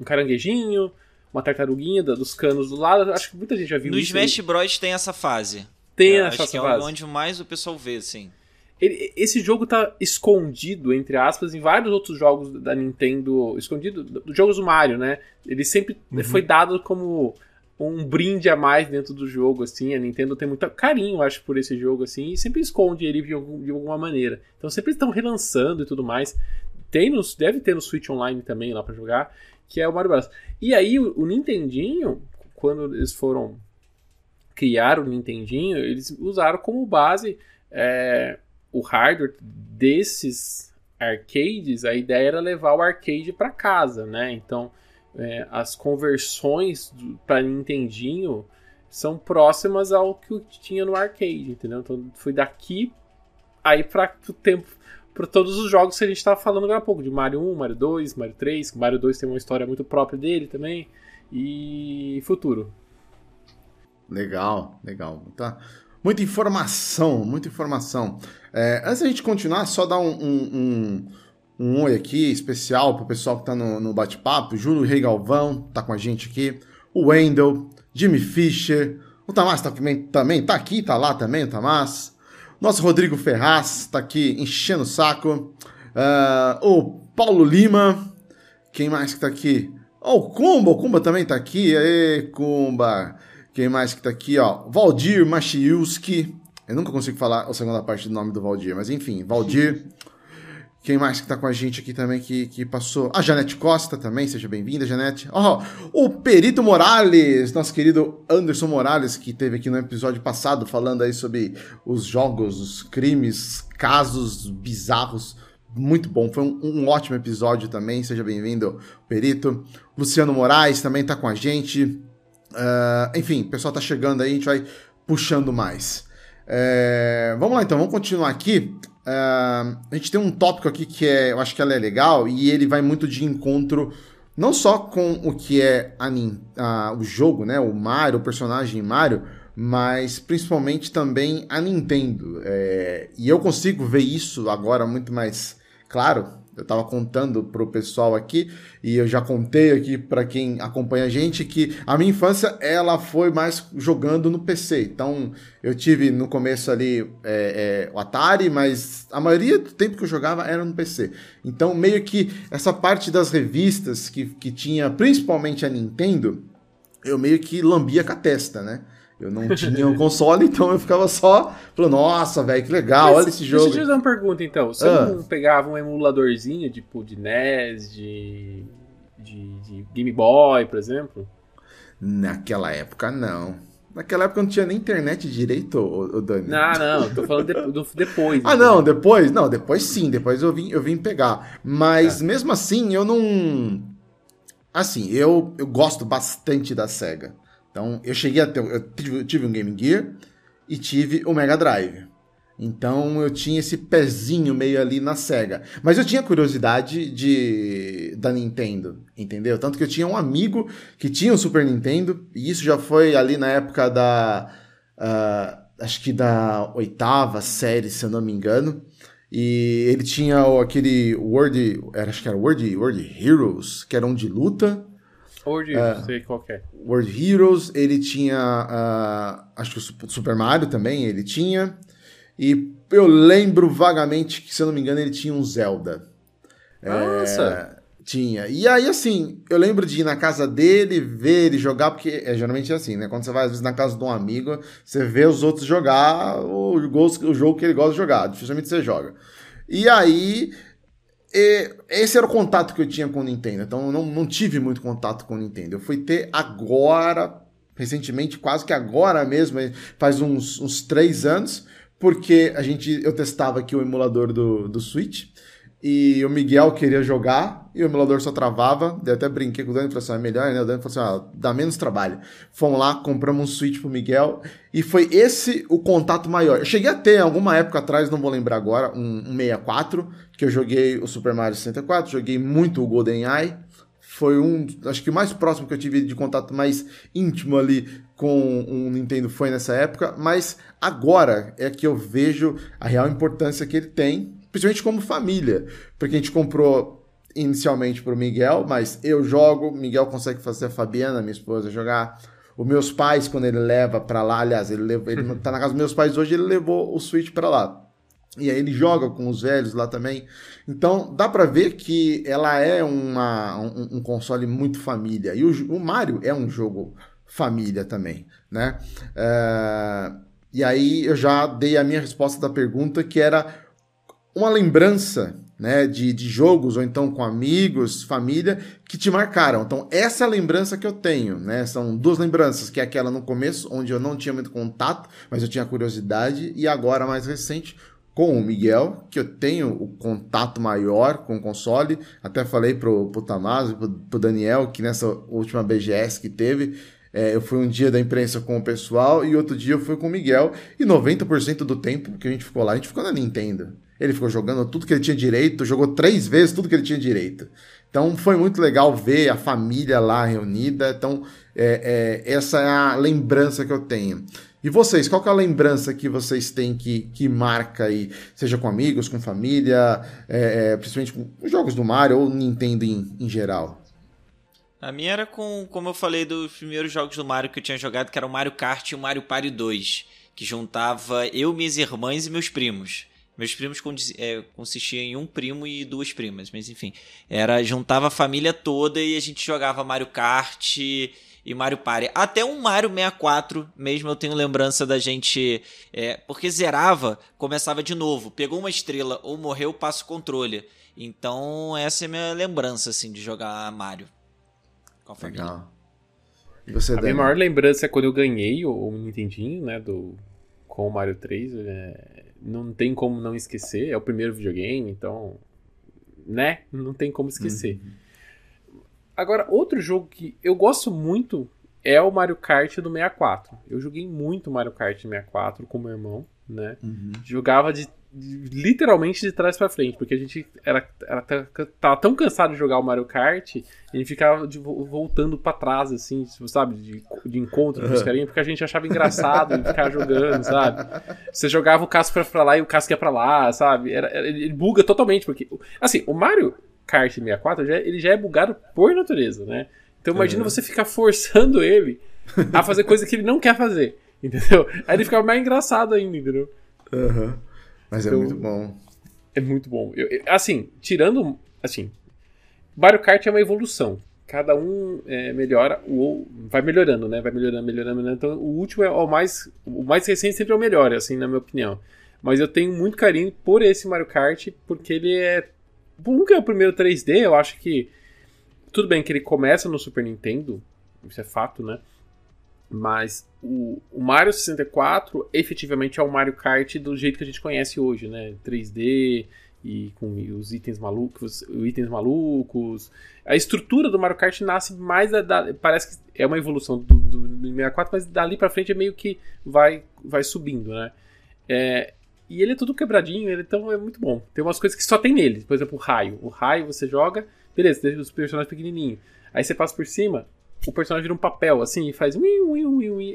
um, caranguejinho, uma tartaruguinha dos canos do lado. Acho que muita gente já viu no isso. No Smash Bros tem essa fase. Tem essa acho que fase. é onde mais o pessoal vê, sim. Ele, esse jogo tá escondido, entre aspas, em vários outros jogos da Nintendo. Escondido dos jogos do Mario, né? Ele sempre uhum. foi dado como um brinde a mais dentro do jogo, assim. A Nintendo tem muito carinho, acho, por esse jogo, assim, e sempre esconde ele de, alguma maneira. Então sempre estão relançando e tudo mais. Tem nos, deve ter no Switch Online também lá para jogar, que é o Mario Bros. E aí o, o Nintendinho, quando eles foram criar o Nintendinho, eles usaram como base é, o hardware desses arcades. A ideia era levar o arcade para casa, né? Então é, as conversões para Nintendinho são próximas ao que tinha no arcade, entendeu? Então foi daqui aí para o tempo para todos os jogos que a gente estava falando agora há pouco, de Mario 1, Mario 2, Mario 3, Mario 2 tem uma história muito própria dele também, e futuro. Legal, legal. Tá. Muita informação, muita informação. É, antes da gente continuar, só dar um, um, um um oi aqui especial pro pessoal que tá no, no bate-papo. Júlio Rei Galvão tá com a gente aqui. O Wendel, Jimmy Fischer. O Tamás tá, também tá aqui, tá lá também, o Tamás. Nosso Rodrigo Ferraz tá aqui enchendo o saco. Uh, o Paulo Lima. Quem mais que tá aqui? Oh, o Kumba, o Kumba também tá aqui. Aê, Kumba. Quem mais que tá aqui, ó? Valdir Machiuski. Eu nunca consigo falar a segunda parte do nome do Valdir, mas enfim, Valdir. Quem mais que tá com a gente aqui também que, que passou? A Janete Costa também, seja bem-vinda, Janete. Oh, o Perito Morales, nosso querido Anderson Morales, que teve aqui no episódio passado falando aí sobre os jogos, os crimes, casos bizarros. Muito bom, foi um, um ótimo episódio também, seja bem-vindo, Perito. Luciano Moraes também tá com a gente. Uh, enfim, o pessoal tá chegando aí, a gente vai puxando mais. É, vamos lá então, vamos continuar aqui. Uh, a gente tem um tópico aqui que é, eu acho que ela é legal e ele vai muito de encontro não só com o que é a, a, o jogo, né, o Mario, o personagem Mario, mas principalmente também a Nintendo. É, e eu consigo ver isso agora muito mais claro eu estava contando para o pessoal aqui e eu já contei aqui para quem acompanha a gente que a minha infância ela foi mais jogando no PC. Então eu tive no começo ali é, é, o Atari, mas a maioria do tempo que eu jogava era no PC. Então meio que essa parte das revistas que, que tinha principalmente a Nintendo, eu meio que lambia com a testa, né? Eu não tinha um console, então eu ficava só falando, nossa, velho, que legal, Mas, olha esse jogo. Deixa eu te dar uma pergunta, então. Você ah. não pegava um emuladorzinho, tipo, de NES, de, de, de Game Boy, por exemplo? Naquela época, não. Naquela época não tinha nem internet direito, o, Dani. Não, não, tô falando de, do, depois. ah, não, depois? Não, depois sim, depois eu vim, eu vim pegar. Mas tá. mesmo assim, eu não. Assim, eu, eu gosto bastante da SEGA. Então, eu cheguei a ter. Eu tive, tive um Game Gear e tive o Mega Drive. Então eu tinha esse pezinho meio ali na SEGA. Mas eu tinha curiosidade de da Nintendo, entendeu? Tanto que eu tinha um amigo que tinha o Super Nintendo, e isso já foi ali na época da. Uh, acho que da oitava série, se eu não me engano. E ele tinha aquele World. Era, acho que era World, World Heroes, que era um de luta. World Heroes, uh, sei qual é. World Heroes, ele tinha. Uh, acho que o Super Mario também ele tinha. E eu lembro vagamente que, se eu não me engano, ele tinha um Zelda. Nossa! É, tinha. E aí, assim, eu lembro de ir na casa dele, ver ele jogar, porque é geralmente é assim, né? Quando você vai, às vezes, na casa de um amigo, você vê os outros jogar o, o jogo que ele gosta de jogar. Dificilmente você joga. E aí, esse era o contato que eu tinha com o Nintendo. Então eu não, não tive muito contato com o Nintendo. Eu fui ter agora, recentemente, quase que agora mesmo, faz uns, uns três anos, porque a gente eu testava aqui o emulador do, do Switch e o Miguel queria jogar e o emulador só travava. Eu até brinquei com o Dani e falei assim: ah, é melhor, né? O Dani falou assim: ah, dá menos trabalho. Fomos lá, compramos um Switch pro Miguel e foi esse o contato maior. Eu cheguei a ter, alguma época atrás, não vou lembrar agora, um, um 64, que eu joguei o Super Mario 64, joguei muito o GoldenEye. Foi um, acho que o mais próximo que eu tive de contato mais íntimo ali com o Nintendo foi nessa época, mas agora é que eu vejo a real importância que ele tem principalmente como família, porque a gente comprou inicialmente para o Miguel, mas eu jogo, Miguel consegue fazer a Fabiana, minha esposa, jogar. Os meus pais, quando ele leva para lá, aliás, ele, leva, ele tá na casa dos meus pais hoje, ele levou o Switch para lá. E aí ele joga com os velhos lá também. Então dá para ver que ela é uma, um, um, console muito família. E o, o Mario é um jogo família também, né? É, e aí eu já dei a minha resposta da pergunta, que era uma lembrança né, de, de jogos ou então com amigos, família, que te marcaram. Então, essa é a lembrança que eu tenho, né? São duas lembranças, que é aquela no começo, onde eu não tinha muito contato, mas eu tinha curiosidade, e agora, mais recente, com o Miguel, que eu tenho o contato maior com o console. Até falei pro, pro Tamazo, pro, pro Daniel, que nessa última BGS que teve, é, eu fui um dia da imprensa com o pessoal e outro dia eu fui com o Miguel. E 90% do tempo que a gente ficou lá, a gente ficou na Nintendo. Ele ficou jogando tudo que ele tinha direito, jogou três vezes tudo que ele tinha direito. Então foi muito legal ver a família lá reunida. Então, é, é, essa é a lembrança que eu tenho. E vocês, qual é a lembrança que vocês têm que, que marca aí? Seja com amigos, com família, é, é principalmente com jogos do Mario ou Nintendo em, em geral? A minha era com, como eu falei, dos primeiros jogos do Mario que eu tinha jogado, que era o Mario Kart e o Mario Party 2, que juntava eu, minhas irmãs e meus primos. Meus primos é, consistiam em um primo e duas primas, mas enfim. Era, juntava a família toda e a gente jogava Mario Kart e, Mario Party. Até um Mario 64, mesmo eu tenho lembrança da gente. É, porque zerava, começava de novo. Pegou uma estrela ou morreu, passa o controle. Então, essa é a minha lembrança, assim, de jogar Mario. Com a família. Legal. E você, a minha maior lembrança é quando eu ganhei o, o Nintendinho, né, do, com o Mario 3. É, não tem como não esquecer, é o primeiro videogame, então, né? Não tem como esquecer. Uhum. Agora, outro jogo que eu gosto muito é o Mario Kart do 64. Eu joguei muito Mario Kart 64 com meu irmão, né? Uhum. Jogava de literalmente de trás para frente, porque a gente era, era, tava tão cansado de jogar o Mario Kart, a gente ficava de, voltando para trás, assim, sabe, de, de encontro com os carinhas, porque a gente achava engraçado ficar jogando, sabe? Você jogava o casco pra lá e o casco ia pra lá, sabe? Era, era, ele buga totalmente, porque, assim, o Mario Kart 64, já, ele já é bugado por natureza, né? Então imagina uhum. você ficar forçando ele a fazer coisa que ele não quer fazer, entendeu? Aí ele ficava mais engraçado ainda, entendeu? Uhum. Mas é então, muito bom. É muito bom. Eu, assim, tirando. Assim, Mario Kart é uma evolução. Cada um é, melhora, o, vai melhorando, né? Vai melhorando, melhorando, melhorando. Então, o último é o mais. O mais recente sempre é o melhor, assim, na minha opinião. Mas eu tenho muito carinho por esse Mario Kart, porque ele é. Nunca é o primeiro 3D, eu acho que. Tudo bem que ele começa no Super Nintendo, isso é fato, né? Mas o, o, Mario 64 efetivamente é o Mario Kart do jeito que a gente conhece hoje, né? 3D e com os itens malucos, os itens malucos. A estrutura do Mario Kart nasce mais da, da parece que é uma evolução do, do, do 64, mas dali para frente é meio que vai vai subindo, né? É, e ele é tudo quebradinho, ele então é muito bom. Tem umas coisas que só tem nele, por exemplo, o raio. O raio você joga, beleza, deixa os personagens pequenininhos. Aí você passa por cima, o personagem vira um papel, assim, e faz.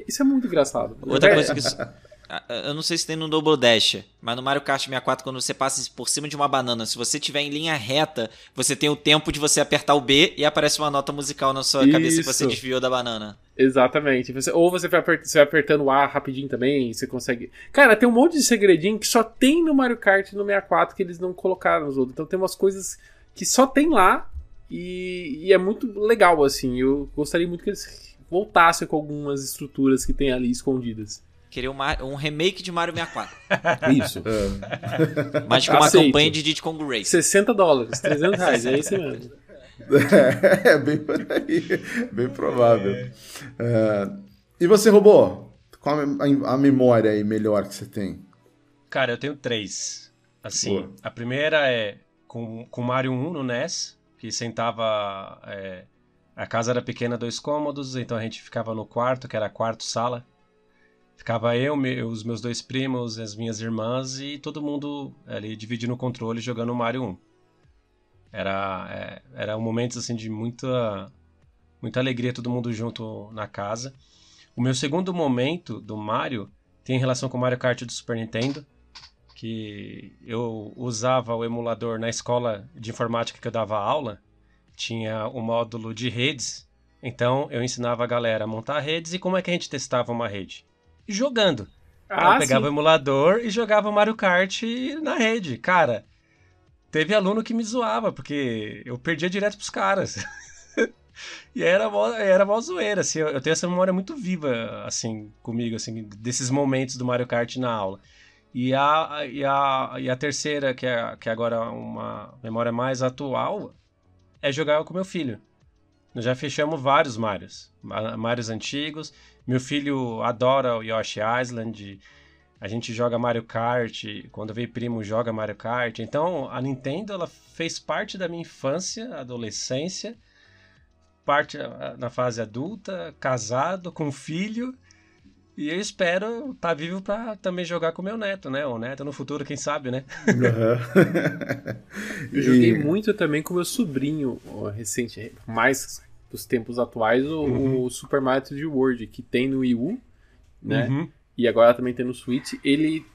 Isso é muito engraçado. Outra é. coisa que. Eu não sei se tem no Double Dash, mas no Mario Kart 64, quando você passa por cima de uma banana, se você tiver em linha reta, você tem o tempo de você apertar o B e aparece uma nota musical na sua Isso. cabeça que você desviou da banana. Exatamente. Você, ou você vai, você vai apertando o A rapidinho também, você consegue. Cara, tem um monte de segredinho que só tem no Mario Kart no 64 que eles não colocaram nos outros. Então tem umas coisas que só tem lá e, e, é muito legal, assim. Eu gostaria muito que eles voltassem com algumas estruturas que tem ali escondidas. Queria um, um remake de Mario 64. Isso. É. Mas com uma Aceito. campanha de Diddy Kong Race. 60 dólares, 300 reais, é isso mesmo. É, bem por aí. Bem provável. É. E você, Robô? Qual a, a memória aí melhor que você tem? Cara, eu tenho três. Assim, Boa. a primeira é com, com Mario 1 no NES que sentava. É, a casa era pequena, dois cômodos, então a gente ficava no quarto, que era quarto-sala. Ficava eu, os meus dois primos, as minhas irmãs e todo mundo ali dividindo o controle jogando Mario 1. Era, é, era um momento assim de muita, muita alegria, todo mundo junto na casa. O meu segundo momento do Mario tem relação com o Mario Kart do Super Nintendo que eu usava o emulador na escola de informática que eu dava aula, tinha o módulo de redes, então eu ensinava a galera a montar redes e como é que a gente testava uma rede? Jogando. Ah, eu pegava sim. o emulador e jogava Mario Kart na rede. Cara, teve aluno que me zoava, porque eu perdia direto pros caras. E era mó, era mó zoeira, assim, eu tenho essa memória muito viva, assim, comigo, assim, desses momentos do Mario Kart na aula. E a, e a, e a terceira, que é, que é agora uma memória mais atual, é jogar com meu filho. Nós já fechamos vários Marios, Marios antigos. Meu filho adora o Yoshi Island. A gente joga Mario Kart. Quando vem primo, joga Mario Kart. Então, a Nintendo ela fez parte da minha infância, adolescência, parte ah, na fase adulta, casado, com filho. E eu espero estar tá vivo para também jogar com meu neto, né? O neto no futuro, quem sabe, né? Uhum. eu joguei muito também com meu sobrinho recente, mais dos tempos atuais, o, uhum. o Super Mario 3D World, que tem no Wii U, né? Uhum. E agora também tem no Switch. Ele,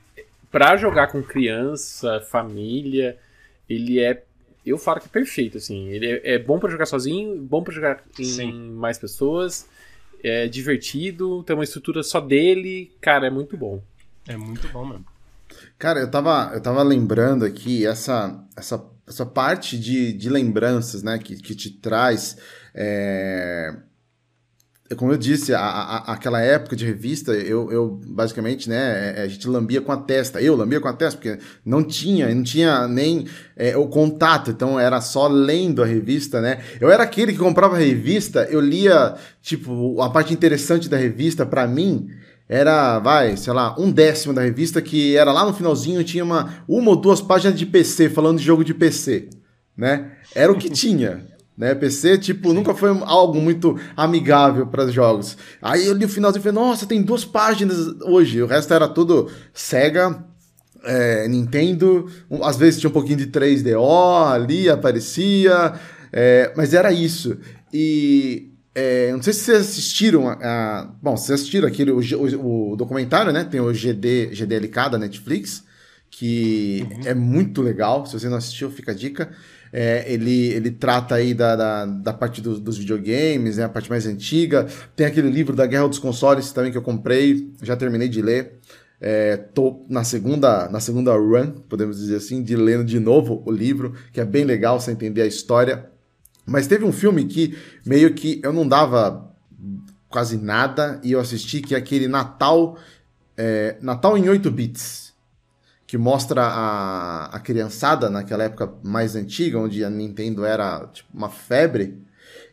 para jogar com criança, família, ele é eu falo que é perfeito, assim. Ele é, é bom para jogar sozinho, bom para jogar em Sim. mais pessoas é divertido, tem uma estrutura só dele, cara, é muito bom. É muito bom mesmo. Cara, eu tava, eu tava lembrando aqui essa, essa, essa parte de, de lembranças, né, que, que te traz. É como eu disse, a, a, aquela época de revista, eu, eu basicamente, né, é, a gente lambia com a testa. Eu lambia com a testa, porque não tinha, não tinha nem é, o contato, então era só lendo a revista, né? Eu era aquele que comprava a revista, eu lia, tipo, a parte interessante da revista, para mim, era, vai, sei lá, um décimo da revista, que era lá no finalzinho, tinha uma, uma ou duas páginas de PC, falando de jogo de PC, né? Era o que tinha. Né? PC, tipo, nunca foi algo muito amigável para jogos. Aí eu li o finalzinho e falei, nossa, tem duas páginas hoje. O resto era tudo Sega, é, Nintendo, às vezes tinha um pouquinho de 3DO ali, aparecia, é, mas era isso. E é, não sei se vocês assistiram a, a, bom, vocês assistiram aquele o, o, o, documentário, né? Tem o GD GDLK da Netflix, que uhum. é muito legal. Se você não assistiu, fica a dica. É, ele, ele trata aí da, da, da parte do, dos videogames, né, a parte mais antiga. Tem aquele livro da Guerra dos Consoles também que eu comprei, já terminei de ler. É, tô na segunda, na segunda run, podemos dizer assim, de lendo de novo o livro, que é bem legal você entender a história. Mas teve um filme que meio que eu não dava quase nada e eu assisti, que é aquele Natal, é, Natal em 8 bits que mostra a, a criançada naquela época mais antiga, onde a Nintendo era tipo, uma febre.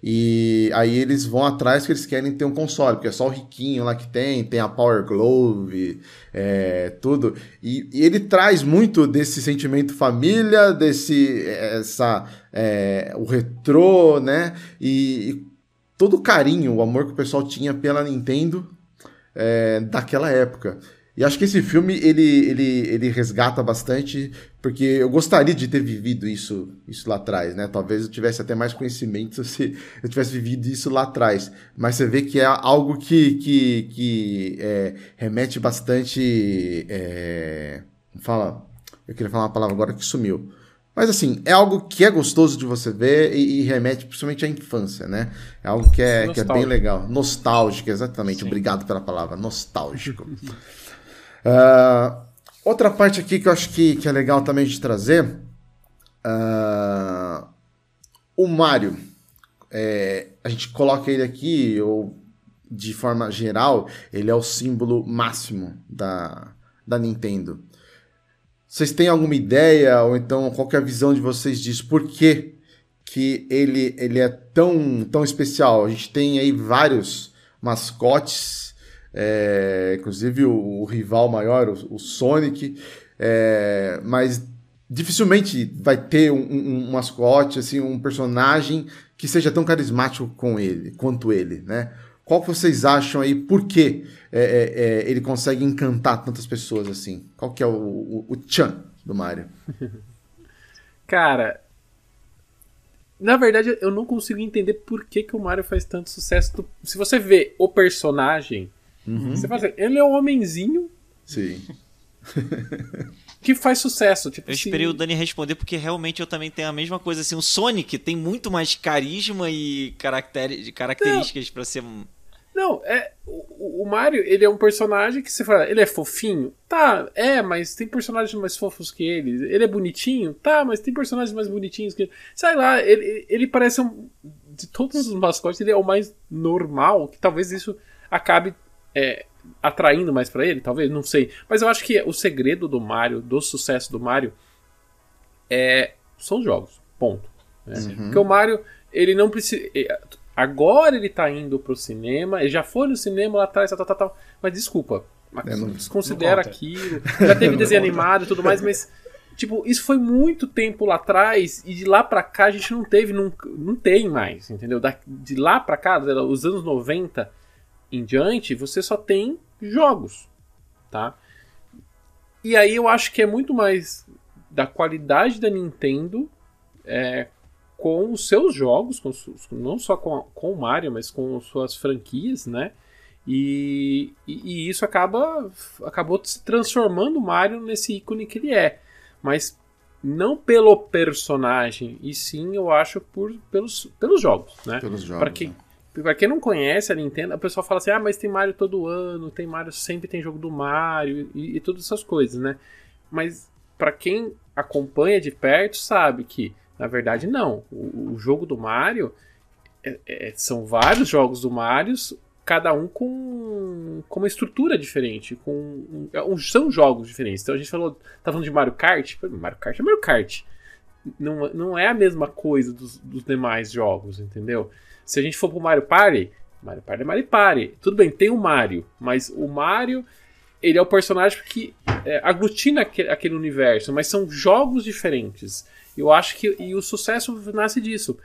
E aí eles vão atrás que eles querem ter um console, porque é só o riquinho lá que tem, tem a Power Glove, é, tudo. E, e, ele traz muito desse sentimento família, desse essa é, o retrô, né? E, e, todo o carinho, o amor que o pessoal tinha pela Nintendo é, daquela época. E acho que esse filme ele, ele, ele resgata bastante, porque eu gostaria de ter vivido isso, isso lá atrás, né? Talvez eu tivesse até mais conhecimento se eu tivesse vivido isso lá atrás. Mas você vê que é algo que, que, que é, remete bastante. É, fala. Eu queria falar uma palavra agora que sumiu. Mas assim, é algo que é gostoso de você ver e, e remete principalmente à infância, né? É algo que é, que é bem legal. Nostálgico, exatamente. Sim. Obrigado pela palavra. Nostálgico. Uh, outra parte aqui que eu acho que, que é legal também de trazer. Uh, o Mario. É, a gente coloca ele aqui, ou de forma geral, ele é o símbolo máximo da, da Nintendo. Vocês têm alguma ideia, ou então qual é a visão de vocês disso? Por que, que ele, ele é tão, tão especial? A gente tem aí vários mascotes é, inclusive o, o, rival maior, o, o Sonic, é, mas dificilmente vai ter um, um, um, mascote, assim, um personagem que seja tão carismático com ele, quanto ele, né? Qual que vocês acham aí, por que é, é, é ele consegue encantar tantas pessoas assim? Qual que é o, o, o Chan do Mario? Cara, na verdade eu não consigo entender por que, que o Mario faz tanto sucesso. Se você vê o personagem, Uhum. Você fala assim, ele é um homenzinho. Sim. que faz sucesso. Tipo, eu esperei assim... o Dani responder porque realmente eu também tenho a mesma coisa. Assim, o Sonic tem muito mais carisma e caracter... características para ser. Não, é o, o, Mario, ele é um personagem que você fala, ele é fofinho? Tá, é, mas tem personagens mais fofos que ele. Ele é bonitinho? Tá, mas tem personagens mais bonitinhos que ele. Sei lá, ele, ele parece um de todos os mascotes, ele é o mais normal, que talvez isso acabe é, atraindo mais para ele, talvez, não sei. Mas eu acho que o segredo do Mario, do sucesso do Mario, é, são os jogos. Ponto. Né? Uhum. Porque o Mario, ele não precisa. É, agora ele tá indo pro cinema, ele já foi no cinema lá atrás, tal, tal, tal. Mas desculpa, é, não, desconsidera não aquilo. Já teve desenho animado e tudo mais, mas. Tipo, isso foi muito tempo lá atrás e de lá pra cá a gente não teve, não, não tem mais, entendeu? Da, de lá pra cá, os anos 90 em diante, você só tem jogos, tá? E aí eu acho que é muito mais da qualidade da Nintendo é, com os seus jogos, com, não só com, com o Mario, mas com suas franquias, né? E, e, e, isso acaba acabou se transformando o Mario nesse ícone que ele é. Mas não pelo personagem, e sim, eu acho, por, pelos, pelos jogos, né? Pelos jogos. Para quem, né? Pra quem não conhece a Nintendo, a pessoa fala assim: ah, mas tem Mario todo ano, tem Mario, sempre tem jogo do Mario e, e todas essas coisas, né? Mas para quem acompanha de perto, sabe que, na verdade, não. O, o jogo do Mario é, é, são vários jogos do Mario, cada um com, com uma estrutura diferente. Com, um, é, são jogos diferentes. Então a gente falou, tá falando de Mario Kart? Mario Kart é Mario Kart. Não, não é a mesma coisa dos, dos demais jogos, entendeu? Se a gente for pro Mario Party, Mario Party é Mario Party. Tudo bem, tem o Mario, mas o Mario ele é o personagem que é, aglutina aquele, aquele, universo, mas são jogos diferentes. Eu acho que e o sucesso nasce disso.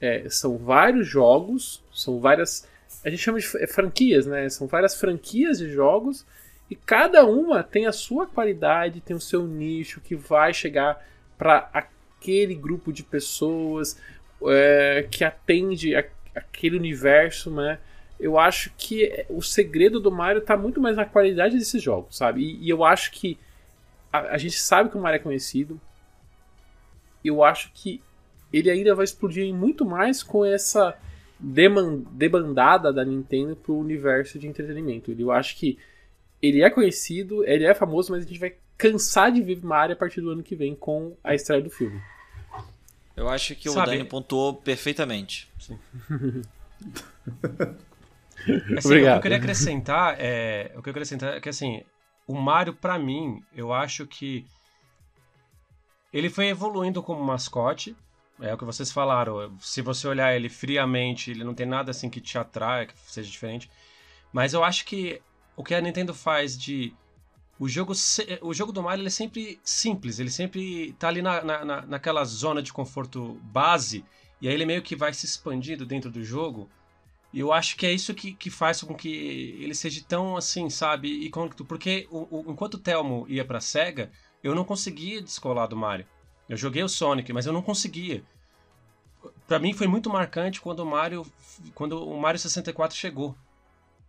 É, são vários jogos, são várias. A gente chama de franquias, né? São várias franquias de jogos e cada uma tem a sua qualidade, tem o seu nicho que vai chegar para aquele grupo de pessoas é, que atende a, aquele universo, né? Eu acho que o segredo do Mario tá muito mais na qualidade desses jogos, sabe? E, e eu acho que a, a, gente sabe que o Mario é conhecido. Eu acho que ele ainda vai explodir muito mais com essa debandada da Nintendo pro universo de entretenimento. Eu acho que ele é conhecido, ele é famoso, mas a gente vai cansar de ver Mario a partir do ano que vem com a estreia do filme. Eu acho que Sabe, o Dani pontuou perfeitamente. Sim. assim, Obrigado. O que eu queria acrescentar é, o que eu queria acrescentar é que assim, o Mario para mim, eu acho que ele foi evoluindo como mascote. É o que vocês falaram. Se você olhar ele friamente, ele não tem nada assim que te atrai, que seja diferente. Mas eu acho que o que a Nintendo faz de o jogo, o jogo do Mario ele é sempre simples, ele sempre tá ali na, na, naquela zona de conforto base, e aí ele meio que vai se expandindo dentro do jogo. E eu acho que é isso que, que faz com que ele seja tão assim, sabe? E porque o, o, enquanto o Telmo ia pra SEGA, eu não conseguia descolar do Mario. Eu joguei o Sonic, mas eu não conseguia. Para mim foi muito marcante quando o Mario quando o Mario 64 chegou.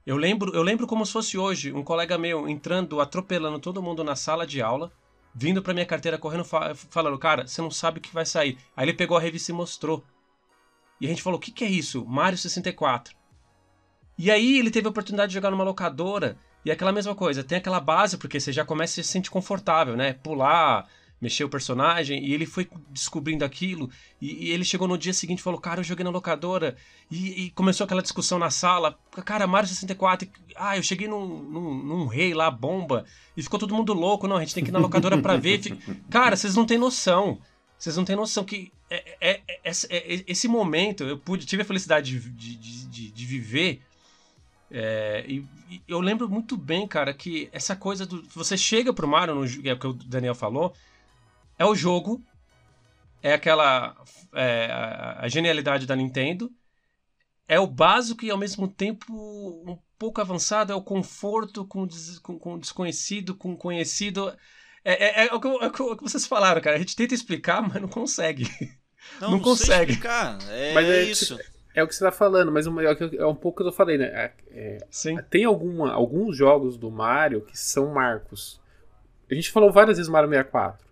Eu lembro, eu lembro como se fosse hoje, um colega meu entrando, atropelando todo mundo na sala de aula, vindo pra minha carteira correndo, falando, cara, você não sabe o que vai sair. Aí ele pegou a revista e mostrou. E a gente falou, o que, que é isso? Mario 64. E aí ele teve a oportunidade de jogar numa locadora, e é aquela mesma coisa, tem aquela base, porque você já começa a se sentir confortável, né? Pular, mexer o personagem, e ele foi descobrindo aquilo, e, e ele chegou no dia seguinte e falou, cara, eu joguei na locadora, e, e, começou aquela discussão na sala, cara, Mario 64, e, ah, eu cheguei num, num, num, rei lá, bomba, e ficou todo mundo louco, não, a gente tem que ir na locadora pra ver, cara, vocês não têm noção, vocês não têm noção que é, é, é, é esse momento, eu pude, tive a felicidade de, de, de, de viver, é, e, e, eu lembro muito bem, cara, que essa coisa do. Você chega pro Mario, no, é o que o Daniel falou, é o jogo, é aquela. É, a, a genialidade da Nintendo, é o básico e ao mesmo tempo um pouco avançado, é o conforto com, des, com, com desconhecido, com conhecido. É, é, é, o que, é, o que, vocês falaram, cara. A gente tenta explicar, mas não consegue. Não, não, não consegue. explicar. É, mas é isso. É o que você está falando, mas é, é um pouco que eu falei, né? É, é, Sim. Tem alguma, alguns jogos do Mario que são marcos. A gente falou várias vezes Mario 64.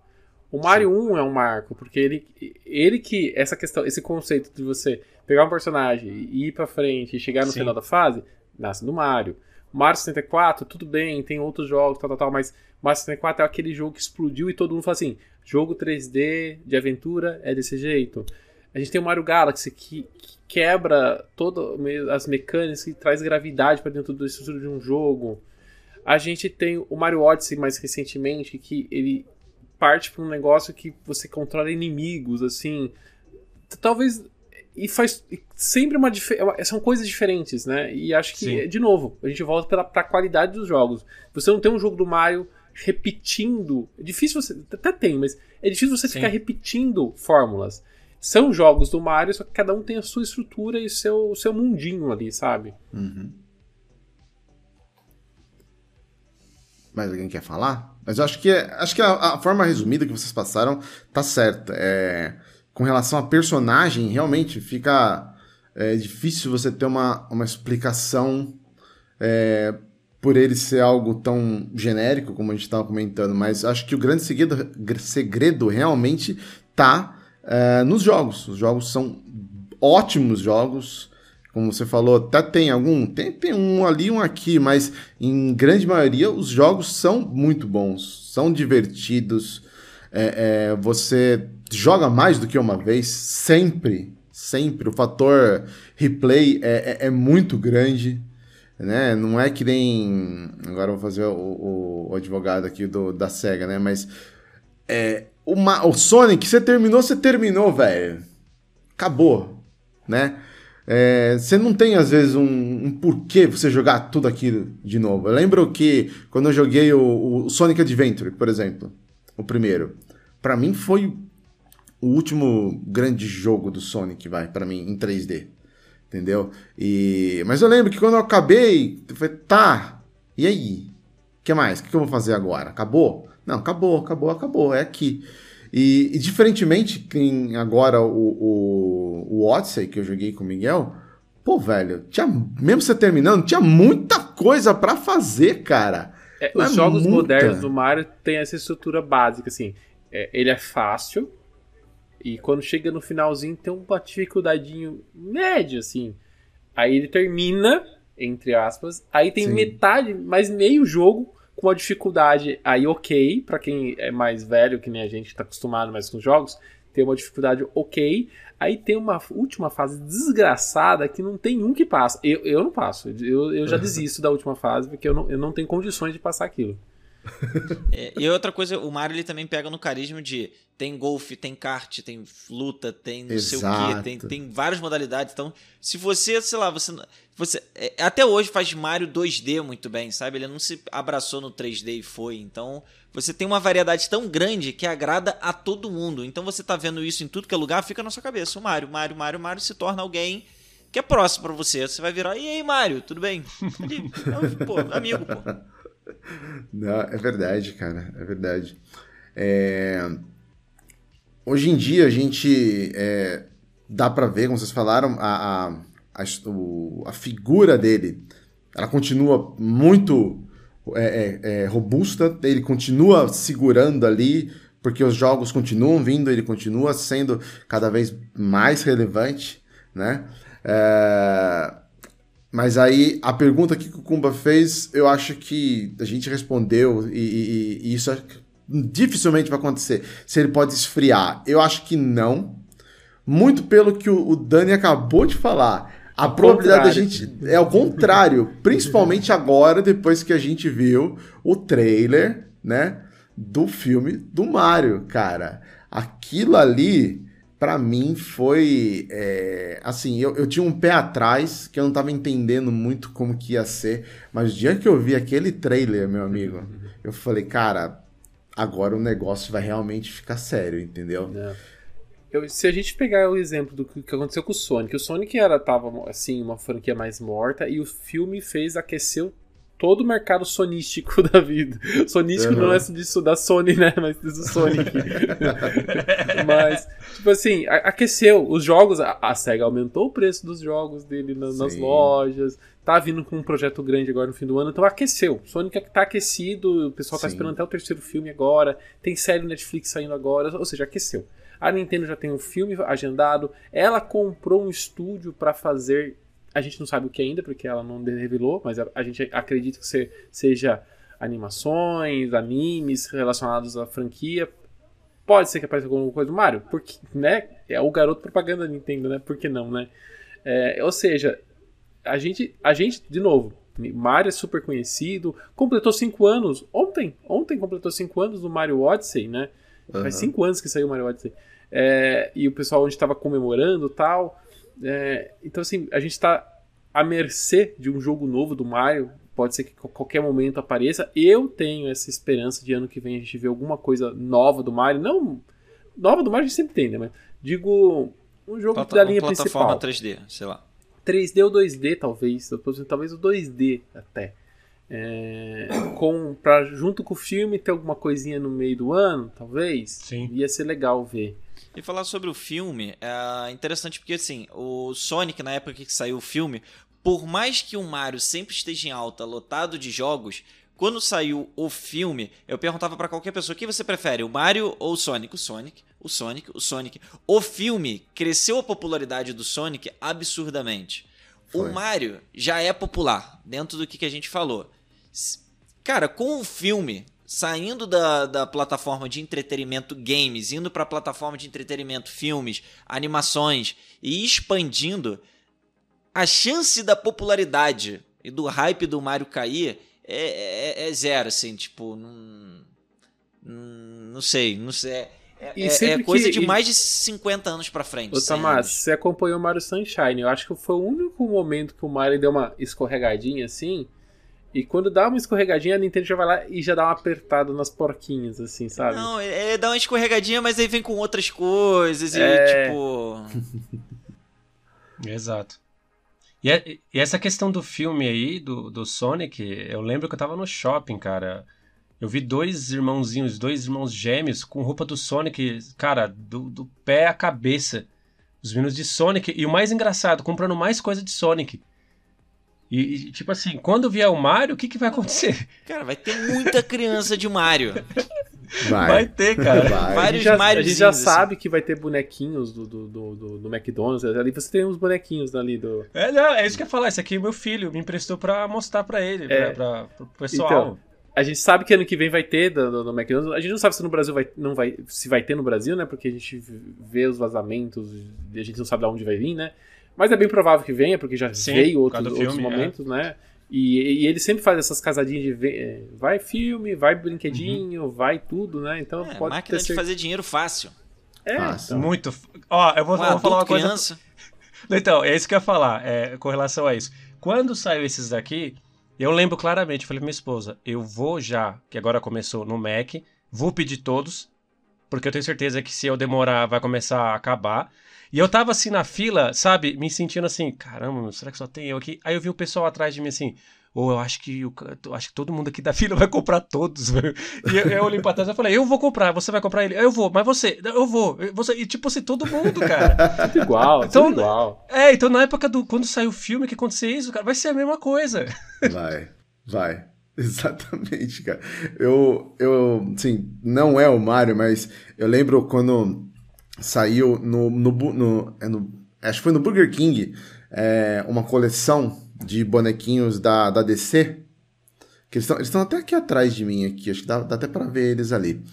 O Mario Sim. 1 é um marco, porque ele, ele que. Essa questão, esse conceito de você pegar um personagem e ir pra frente e chegar no Sim. final da fase, nasce no Mario. Mario 64, tudo bem, tem outros jogos, tal, tal, tal, mas Mario 64 é aquele jogo que explodiu e todo mundo fala assim: jogo 3D de aventura é desse jeito. A gente tem o Mario Galaxy que, que quebra todas as mecânicas e traz gravidade para dentro da estrutura de um jogo. A gente tem o Mario Odyssey mais recentemente que ele parte para um negócio que você controla inimigos, assim. Talvez e faz sempre uma é são coisas diferentes, né? E acho que Sim. de novo a gente volta pela pra qualidade dos jogos. Você não tem um jogo do Mario repetindo, é difícil você até tem, mas é difícil você Sim. ficar repetindo fórmulas. São jogos do Mario, só que cada um tem a sua estrutura e seu seu mundinho ali, sabe? Uhum. Mais alguém quer falar? Mas eu acho que é, acho que a, a forma resumida que vocês passaram tá certa. É com relação a personagem, realmente fica é, difícil você ter uma, uma explicação é, por ele ser algo tão genérico, como a gente estava comentando, mas acho que o grande segredo, segredo realmente está é, nos jogos. Os jogos são ótimos jogos. Como você falou, até tem algum, tem, tem um ali, um aqui, mas em grande maioria os jogos são muito bons, são divertidos. É, é, você joga mais do que uma vez, sempre, sempre. O fator replay é, é, é muito grande, né? Não é que nem. Agora vou fazer o, o, o advogado aqui do, da SEGA, né? Mas. É, uma, o Sonic, você terminou, você terminou, velho. Acabou, né? É, você não tem, às vezes, um, um, porquê você jogar tudo aquilo de novo. Eu lembro que quando eu joguei o, o Sonic Adventure, por exemplo, o primeiro, para mim foi o último grande jogo do Sonic, vai, para mim, em 3D. Entendeu? E... Mas eu lembro que quando eu acabei, eu falei, tá, e aí? O que mais? O que eu vou fazer agora? Acabou? Não, acabou, acabou, acabou, é aqui. E, e diferentemente que agora o, o, o Odyssey, que eu joguei com o Miguel, pô, velho, tinha, mesmo você terminando, tinha muita coisa para fazer, cara. É, os é jogos muita. modernos do Mario têm essa estrutura básica, assim. É, ele é fácil, e quando chega no finalzinho tem uma dificuldadinho média, assim. Aí ele termina, entre aspas, aí tem Sim. metade, mais meio jogo com a dificuldade aí ok, para quem é mais velho, que nem a gente tá acostumado mais com jogos, tem uma dificuldade ok. Aí tem uma última fase desgraçada que não tem um que passa. Eu, eu não passo. Eu, eu já desisto da última fase porque eu não, eu não tenho condições de passar aquilo. É, e outra coisa, o Mario ele também pega no carisma de tem golfe, tem kart, tem luta, tem não Exato. sei o quê, tem, tem várias modalidades. Então, se você, sei lá, você, você é, até hoje faz Mario 2D muito bem, sabe? Ele não se abraçou no 3D e foi. Então, você tem uma variedade tão grande que agrada a todo mundo. Então, você tá vendo isso em tudo que é lugar, fica na sua cabeça. O Mario, Mario, Mario, Mario se torna alguém que é próximo para você. Você vai virar, e aí, Mario, tudo bem? pô, amigo, pô. Não, é verdade, cara, é verdade. É... Hoje em dia a gente é... dá para ver, como vocês falaram, a, a, a, a, figura dele, ela continua muito é, é, é, robusta, ele continua segurando ali, porque os jogos continuam vindo, ele continua sendo cada vez mais relevante, né? É... Mas aí, a pergunta que o Kumba fez, eu acho que a gente respondeu, e, e, e isso dificilmente vai acontecer. Se ele pode esfriar, eu acho que não. Muito pelo que o, o Dani acabou de falar. A probabilidade da gente é o contrário, principalmente agora, depois que a gente viu o trailer, né, do filme do Mario, cara. Aquilo ali para mim foi é, assim eu, eu tinha um pé atrás que eu não tava entendendo muito como que ia ser mas o dia que eu vi aquele trailer meu amigo eu falei cara agora o negócio vai realmente ficar sério entendeu é. eu, se a gente pegar o exemplo do que aconteceu com o Sonic o Sonic era tava assim uma franquia mais morta e o filme fez aqueceu todo o mercado sonístico da vida. Sonístico uhum. não é disso da Sony, né? Mas do Sonic. Mas, tipo assim, aqueceu. Os jogos, a, a SEGA aumentou o preço dos jogos dele nas, nas, lojas. Tá vindo com um projeto grande agora no fim do ano, então aqueceu. Sonic tá aquecido, o pessoal tá Sim. esperando até o terceiro filme agora. Tem série Netflix saindo agora, ou seja, aqueceu. A Nintendo já tem um filme agendado. Ela comprou um estúdio para fazer a gente não sabe o que ainda, porque ela não revelou, mas a, a gente acredita que seja animações, animes relacionados à franquia. Pode ser que apareça alguma coisa do Mario, porque, né? é o garoto propaganda da Nintendo, né? Por que não, né? É, ou seja, a gente, a gente, de novo, Mario é super conhecido, completou 5 anos ontem, ontem completou 5 anos do Mario Odyssey, né? Uhum. Faz 5 anos que saiu o Mario Odyssey. É, e o pessoal onde estava comemorando tal. É, então, assim, a gente está à mercê de um jogo novo do Mario. Pode ser que a qualquer momento apareça. Eu tenho essa esperança de ano que vem a gente ver alguma coisa nova do Mario. Não. Nova do Mario a gente sempre tem, né? Mas digo, um jogo Plata, da linha plataforma principal. 3D, sei lá. 3D ou 2D, talvez. Talvez o 2D até. É, com, pra, junto com o filme ter alguma coisinha no meio do ano, talvez. Sim. Ia ser legal ver. E falar sobre o filme é interessante porque assim, o Sonic, na época que saiu o filme, por mais que o Mario sempre esteja em alta, lotado de jogos, quando saiu o filme, eu perguntava para qualquer pessoa: o que você prefere, o Mario ou o Sonic? O Sonic, o Sonic, o Sonic. O filme cresceu a popularidade do Sonic absurdamente. Foi. O Mario já é popular, dentro do que, que a gente falou. Cara, com o filme, saindo da, da plataforma de entretenimento games, indo para a plataforma de entretenimento filmes, animações e expandindo, a chance da popularidade e do hype do Mario cair é, é, é zero, assim, tipo, não, não sei, não sei. É, é, é coisa que, de mais de 50 anos pra frente. Ô, Tomás, você acompanhou o Mario Sunshine. Eu acho que foi o único momento que o Mario deu uma escorregadinha assim e quando dá uma escorregadinha, a Nintendo já vai lá e já dá uma apertada nas porquinhas, assim, sabe? Não, é, é dá uma escorregadinha, mas aí vem com outras coisas e é... tipo. Exato. E, é, e, essa questão do filme aí, do, do Sonic, eu lembro que eu tava no shopping, cara. Eu vi dois irmãozinhos, dois irmãos gêmeos com roupa do Sonic, cara, do, do pé à cabeça. Os meninos de Sonic. E o mais engraçado, comprando mais coisa de Sonic. E, tipo assim, quando vier o Mario, o que, que vai acontecer? Cara, vai ter muita criança de Mario. Vai, vai ter, cara. Vai. Vários a gente já, a gente já assim. sabe que vai ter bonequinhos do, do, do, do, McDonald's. Ali você tem uns bonequinhos ali do. É, não, é isso que eu ia falar. Esse aqui é meu filho me emprestou pra mostrar pra ele, é. pra, pra, pro pessoal. Então, a gente sabe que ano que vem vai ter do, do, McDonald's. A gente não sabe se no Brasil vai, não vai, se vai ter no Brasil, né? Porque a gente vê os vazamentos, a gente não sabe de onde vai vir, né? Mas é bem provável que venha, porque já Sim, veio outros, filme, outros é. momentos, é. né? E, e, ele sempre faz essas casadinhas de é, vai filme, vai brinquedinho, uhum. vai tudo, né? Então é, pode máquina ter de fazer dinheiro fácil. É, fácil. Então. muito. Ó, eu vou, um vou falar uma criança. coisa. Então, é isso que eu ia falar, é, com relação a isso. Quando saiu esses daqui, eu lembro claramente, eu falei pra minha esposa, eu vou já, que agora começou no Mac, vou pedir todos, porque eu tenho certeza que se eu demorar vai começar a acabar. E eu tava assim na fila, sabe, me sentindo assim, caramba, será que só tem eu aqui? Aí eu vi o pessoal atrás de mim assim, ou oh, eu acho que eu, acho que todo mundo aqui da fila vai comprar todos, velho. E eu, eu olhei pra trás e falei, eu vou comprar, você vai comprar ele? Eu vou, mas você, eu vou, você, e tipo assim, todo mundo, cara. tudo igual, então, tudo igual. É, então na época do, quando saiu o filme que aconteceu isso, cara, vai ser a mesma coisa. Vai, vai. Exatamente, cara. Eu, eu, sim, não é o Mario, mas eu lembro quando saiu no, no, no, é no acho que foi no Burger King é, uma coleção de bonequinhos da, da DC que eles estão até aqui atrás de mim aqui acho que dá, dá até para ver eles ali.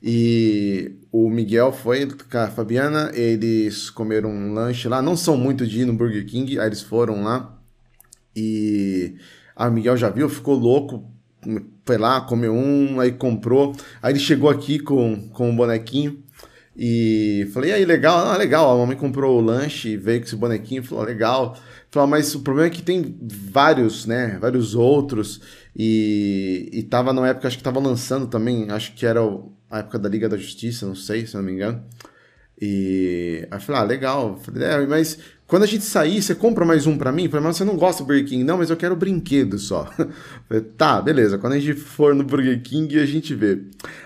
E o Miguel foi com a Fabiana eles comeram um lanche lá não são muito de ir no Burger King aí eles foram lá. E a Miguel já viu ficou louco foi lá comeu um aí comprou. Aí ele chegou aqui com, com um bonequinho e falei, aí, legal? Ah, legal. A mamãe comprou o lanche, veio com esse bonequinho, falou, legal. Falou, mas o problema é que tem vários, né? Vários outros. E, e tava na época, acho que tava lançando também, acho que era a época da Liga da Justiça, não sei, se não me engano. E aí eu falei, ah, legal. Falei, é, mas quando a gente sair, você compra mais um para mim? Falei, mas você não gosta do Burger King? Não, mas eu quero brinquedo só. Falei, tá, beleza. Quando a gente for no Burger King, a gente vê.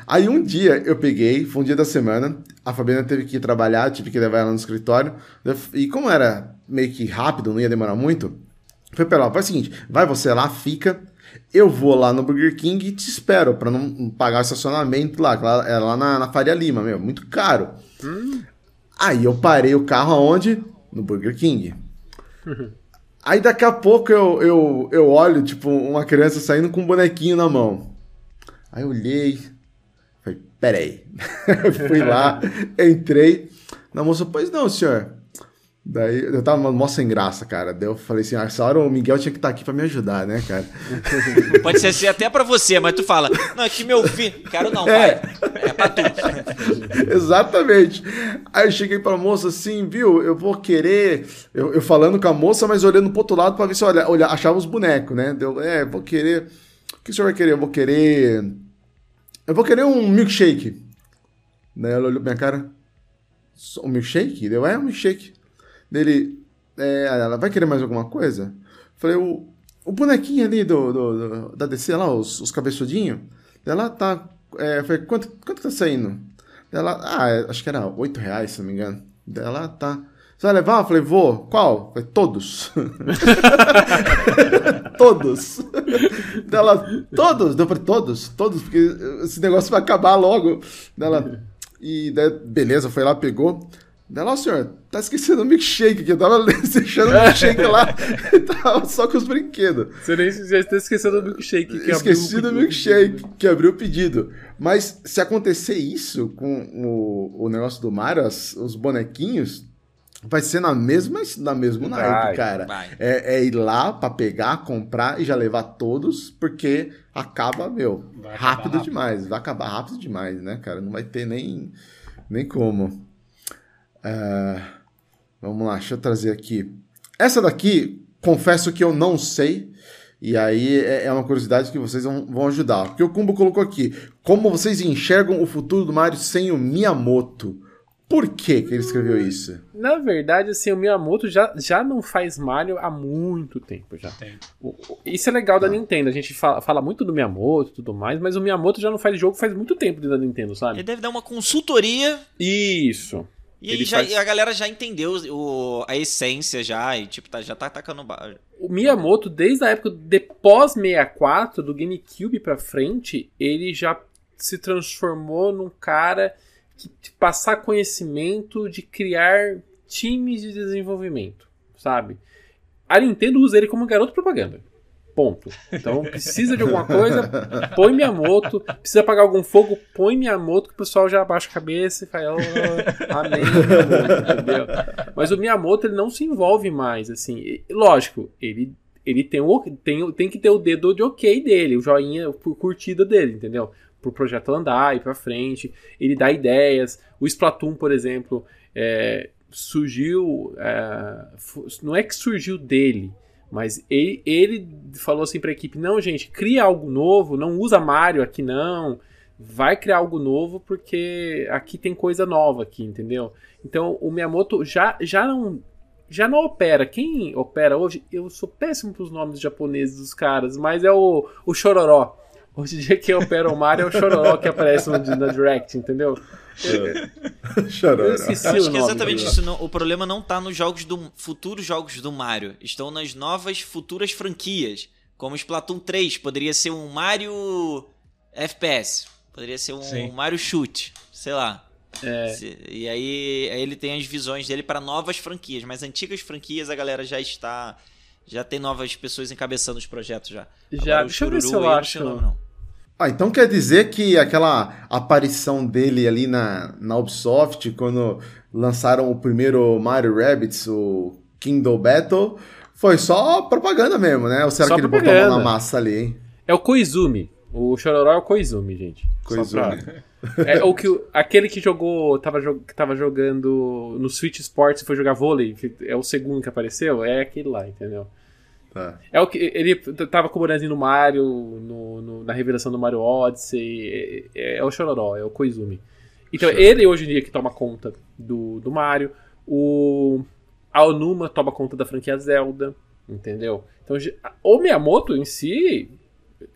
Aí um dia eu peguei, foi um dia da semana, a Fabiana teve que ir trabalhar, tive que levar ela no escritório. E como era meio que rápido, não ia demorar muito, foi pra ela, faz o seguinte, vai você lá, fica, eu vou lá no Burger King e te espero, para não pagar o estacionamento lá, lá, é lá na, na Faria Lima, meu, muito caro. Hum. Aí eu parei o carro aonde? No Burger King. Aí daqui a pouco eu, eu, eu olho, tipo, uma criança saindo com um bonequinho na mão. Aí eu olhei, falei, peraí. Fui lá, entrei, Na moça, pois não, senhor. Daí eu tava mó sem graça, cara. Daí eu falei assim: ah, essa hora o Miguel tinha que estar tá aqui pra me ajudar, né, cara? Pode ser assim até pra você, mas tu fala: não, é que meu filho. Quero não, é. pai. É pra tu. Exatamente. Aí eu cheguei pra moça assim, viu? Eu vou querer. Eu, eu falando com a moça, mas olhando pro outro lado pra ver se olha, olha, achava os bonecos, né? Deu, é, vou querer. O que o senhor vai querer? Eu vou querer. Eu vou querer um milkshake. Daí ela olhou pra minha cara. Um milkshake? Deu, é um milkshake. Dele, é, ela vai querer mais alguma coisa? Falei, o, o bonequinho ali do, do, do da DC lá, os, os cabeçudinhos, ela tá. É, falei, quanto, quanto tá saindo? Ela, ah, é, acho que era 8 reais, se não me engano. Ela tá. Você vai levar? Eu falei, vou. Qual? Falei, todos. todos. Ela, todos. Deu pra todos, todos, porque esse negócio vai acabar logo. Ela, e daí, beleza, foi lá, pegou. Daí lá, senhor, tá esquecendo o milkshake aqui. Eu tava deixando o milkshake lá e tava só com os brinquedos. Você nem já tá esquecendo o milkshake. Que Esqueci do milkshake, que abriu o pedido. Mas se acontecer isso com o, o negócio do Mario, as, os bonequinhos, vai ser na mesma, na mesmo vai, naipe, cara. É, é, ir lá pra pegar, comprar e já levar todos, porque acaba, meu, rápido rápido. demais. Vai acabar rápido demais, né, cara? Não vai ter nem, nem como. Uh, vamos lá, deixa eu trazer aqui. Essa daqui, confesso que eu não sei. E aí é, é uma curiosidade que vocês vão, vão ajudar. Porque o Kumbo colocou aqui: como vocês enxergam o futuro do Mario sem o Miyamoto? Por que, que ele escreveu isso? Na verdade, assim, o Miyamoto já, já não faz Mario há muito tempo já. O, isso é legal da ah. Nintendo. A gente fala, fala, muito do Miyamoto e tudo mais, mas o Miyamoto já não faz jogo faz muito tempo da Nintendo, sabe? Ele deve dar uma consultoria. Isso. E já, faz... a galera já entendeu o, a essência já, e tipo, tá, já tá atacando barra. O Miyamoto, desde a época de pós 64, do GameCube pra frente, ele já se transformou num cara que de passar conhecimento, de criar times de desenvolvimento, sabe? A Nintendo usa ele como garoto propaganda. Ponto. Então, precisa de alguma coisa, põe Miyamoto. Precisa apagar algum fogo, põe Miyamoto, que o pessoal já abaixa a cabeça e fala, oh, amém, Miyamoto, entendeu? Mas o Miyamoto, ele não se envolve mais, assim. Lógico, ele, ele tem, o, tem, tem que ter o dedo de ok dele, o joinha por curtida dele, entendeu? Pro projeto andar, ir pra frente. Ele dá ideias. O Splatoon, por exemplo, é, surgiu... É, não é que surgiu dele, mas ele, ele falou assim para a equipe: não, gente, cria algo novo, não usa Mario aqui não. Vai criar algo novo porque aqui tem coisa nova aqui, entendeu? Então o Miyamoto já, já não já não opera. Quem opera hoje, eu sou péssimo para os nomes japoneses dos caras, mas é o, o Chororó. Hoje em dia quem opera o Mario é o Chororó que aparece no, na Direct, entendeu? Eu esqueci acho que é exatamente isso. Não, o problema não está nos jogos do futuros jogos do Mario, estão nas novas futuras franquias, como Splatoon 3, poderia ser um Mario FPS, poderia ser um Sim. Mario Shoot, sei lá. É. E aí, aí ele tem as visões dele para novas franquias, mas antigas franquias a galera já está já tem novas pessoas encabeçando os projetos já. Já, Agora, deixa eu ver se eu acho. Não, não. Ah, então quer dizer que aquela aparição dele ali na, na Ubisoft, quando lançaram o primeiro Mario Rabbids, o Kingdom Battle, foi só propaganda mesmo, né? Ou será só que ele propaganda. botou a mão na massa ali, hein? É o Koizumi. O Chororó é o Koizumi, gente. Koizumi. Pra... é o que aquele que jogou, tava, que tava jogando no Switch Sports e foi jogar vôlei, é o segundo que apareceu, é aquele lá, entendeu? Tá. É o que ele tava com o bonezinho no Mario, no, no, na revelação do Mario Odyssey. É, é, o Chororó, é o Koizumi. Então, ele hoje em dia que toma conta do, do Mario. O Aonuma toma conta da franquia Zelda, entendeu? Então, o Miyamoto em si,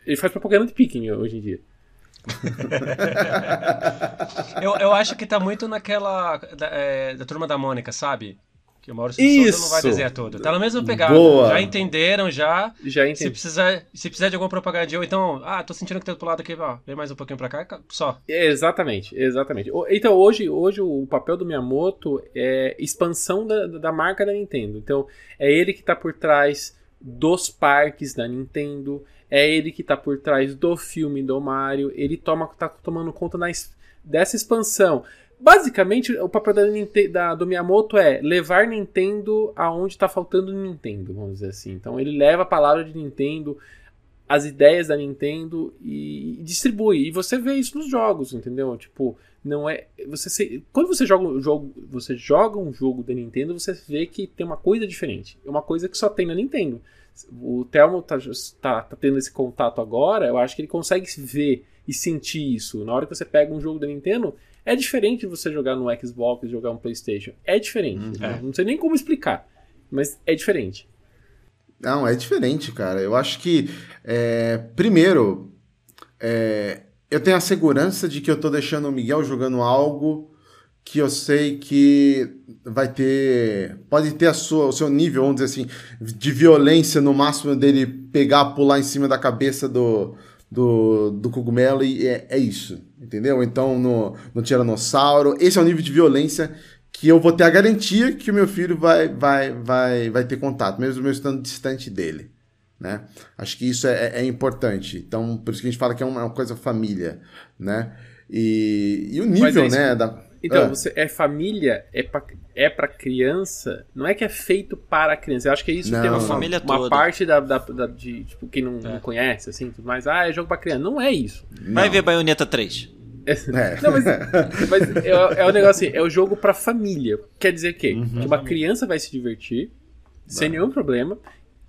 ele faz propaganda de Pikmin hoje em dia. eu, eu acho que tá muito naquela da, é, da turma da Mônica, sabe? Que o Maurício Isso. não vai desenhar. Tá no mesmo pegada. Boa. Já entenderam, já. Já entendi. Se precisar, se precisar de alguma propaganda, ou então, ah, tô sentindo que tá do lado aqui, ó, vem mais um pouquinho pra cá, só. Exatamente, exatamente. Então, hoje, hoje o papel do Miyamoto é expansão da, da marca da Nintendo. Então, é ele que tá por trás dos parques da Nintendo, é ele que tá por trás do filme do Mario, ele toma, tá tomando conta na, dessa expansão Basicamente, o papel da, da, do Miyamoto é levar Nintendo aonde está faltando Nintendo, vamos dizer assim. Então ele leva a palavra de Nintendo, as ideias da Nintendo e, e distribui. E você vê isso nos jogos, entendeu? Tipo, não é. Você se, quando você joga um jogo, você joga um jogo da Nintendo, você vê que tem uma coisa diferente. É uma coisa que só tem na Nintendo. O Telmo tá, tá, tá tendo esse contato agora, eu acho que ele consegue ver e sentir isso. Na hora que você pega um jogo da Nintendo, é diferente você jogar no Xbox e jogar no PlayStation. É diferente. Né? Não sei nem como explicar, mas é diferente. Não, é diferente, cara. Eu acho que, é, primeiro, é, eu tenho a segurança de que eu tô deixando o Miguel jogando algo que eu sei que vai ter. Pode ter a sua, o seu nível, vamos dizer assim, de violência no máximo dele pegar, pular em cima da cabeça do, do, do cogumelo e é, é isso, entendeu? Então no, no Tiranossauro, esse é o nível de violência que eu vou ter a garantia que o meu filho vai, vai, vai, vai ter contato, mesmo eu estando distante dele. Né? Acho que isso é, é, importante. Então, por isso que a gente fala que é uma, é coisa família, né? E, e o nível, é né? Da... Então, ah. você é família, é pra, é pra criança, não é que é feito para a criança. Eu acho que é isso não, tem uma, família uma toda. parte da, da, da, de, tipo, quem não, é. não conhece, assim, tudo mais. Ah, é jogo pra criança. Não é isso. Vai ver Bayonetta 3. É. Não, mas, mas é, é o negócio assim, é o jogo pra família. Quer dizer que, uhum. que uma criança vai se divertir, sem nenhum problema,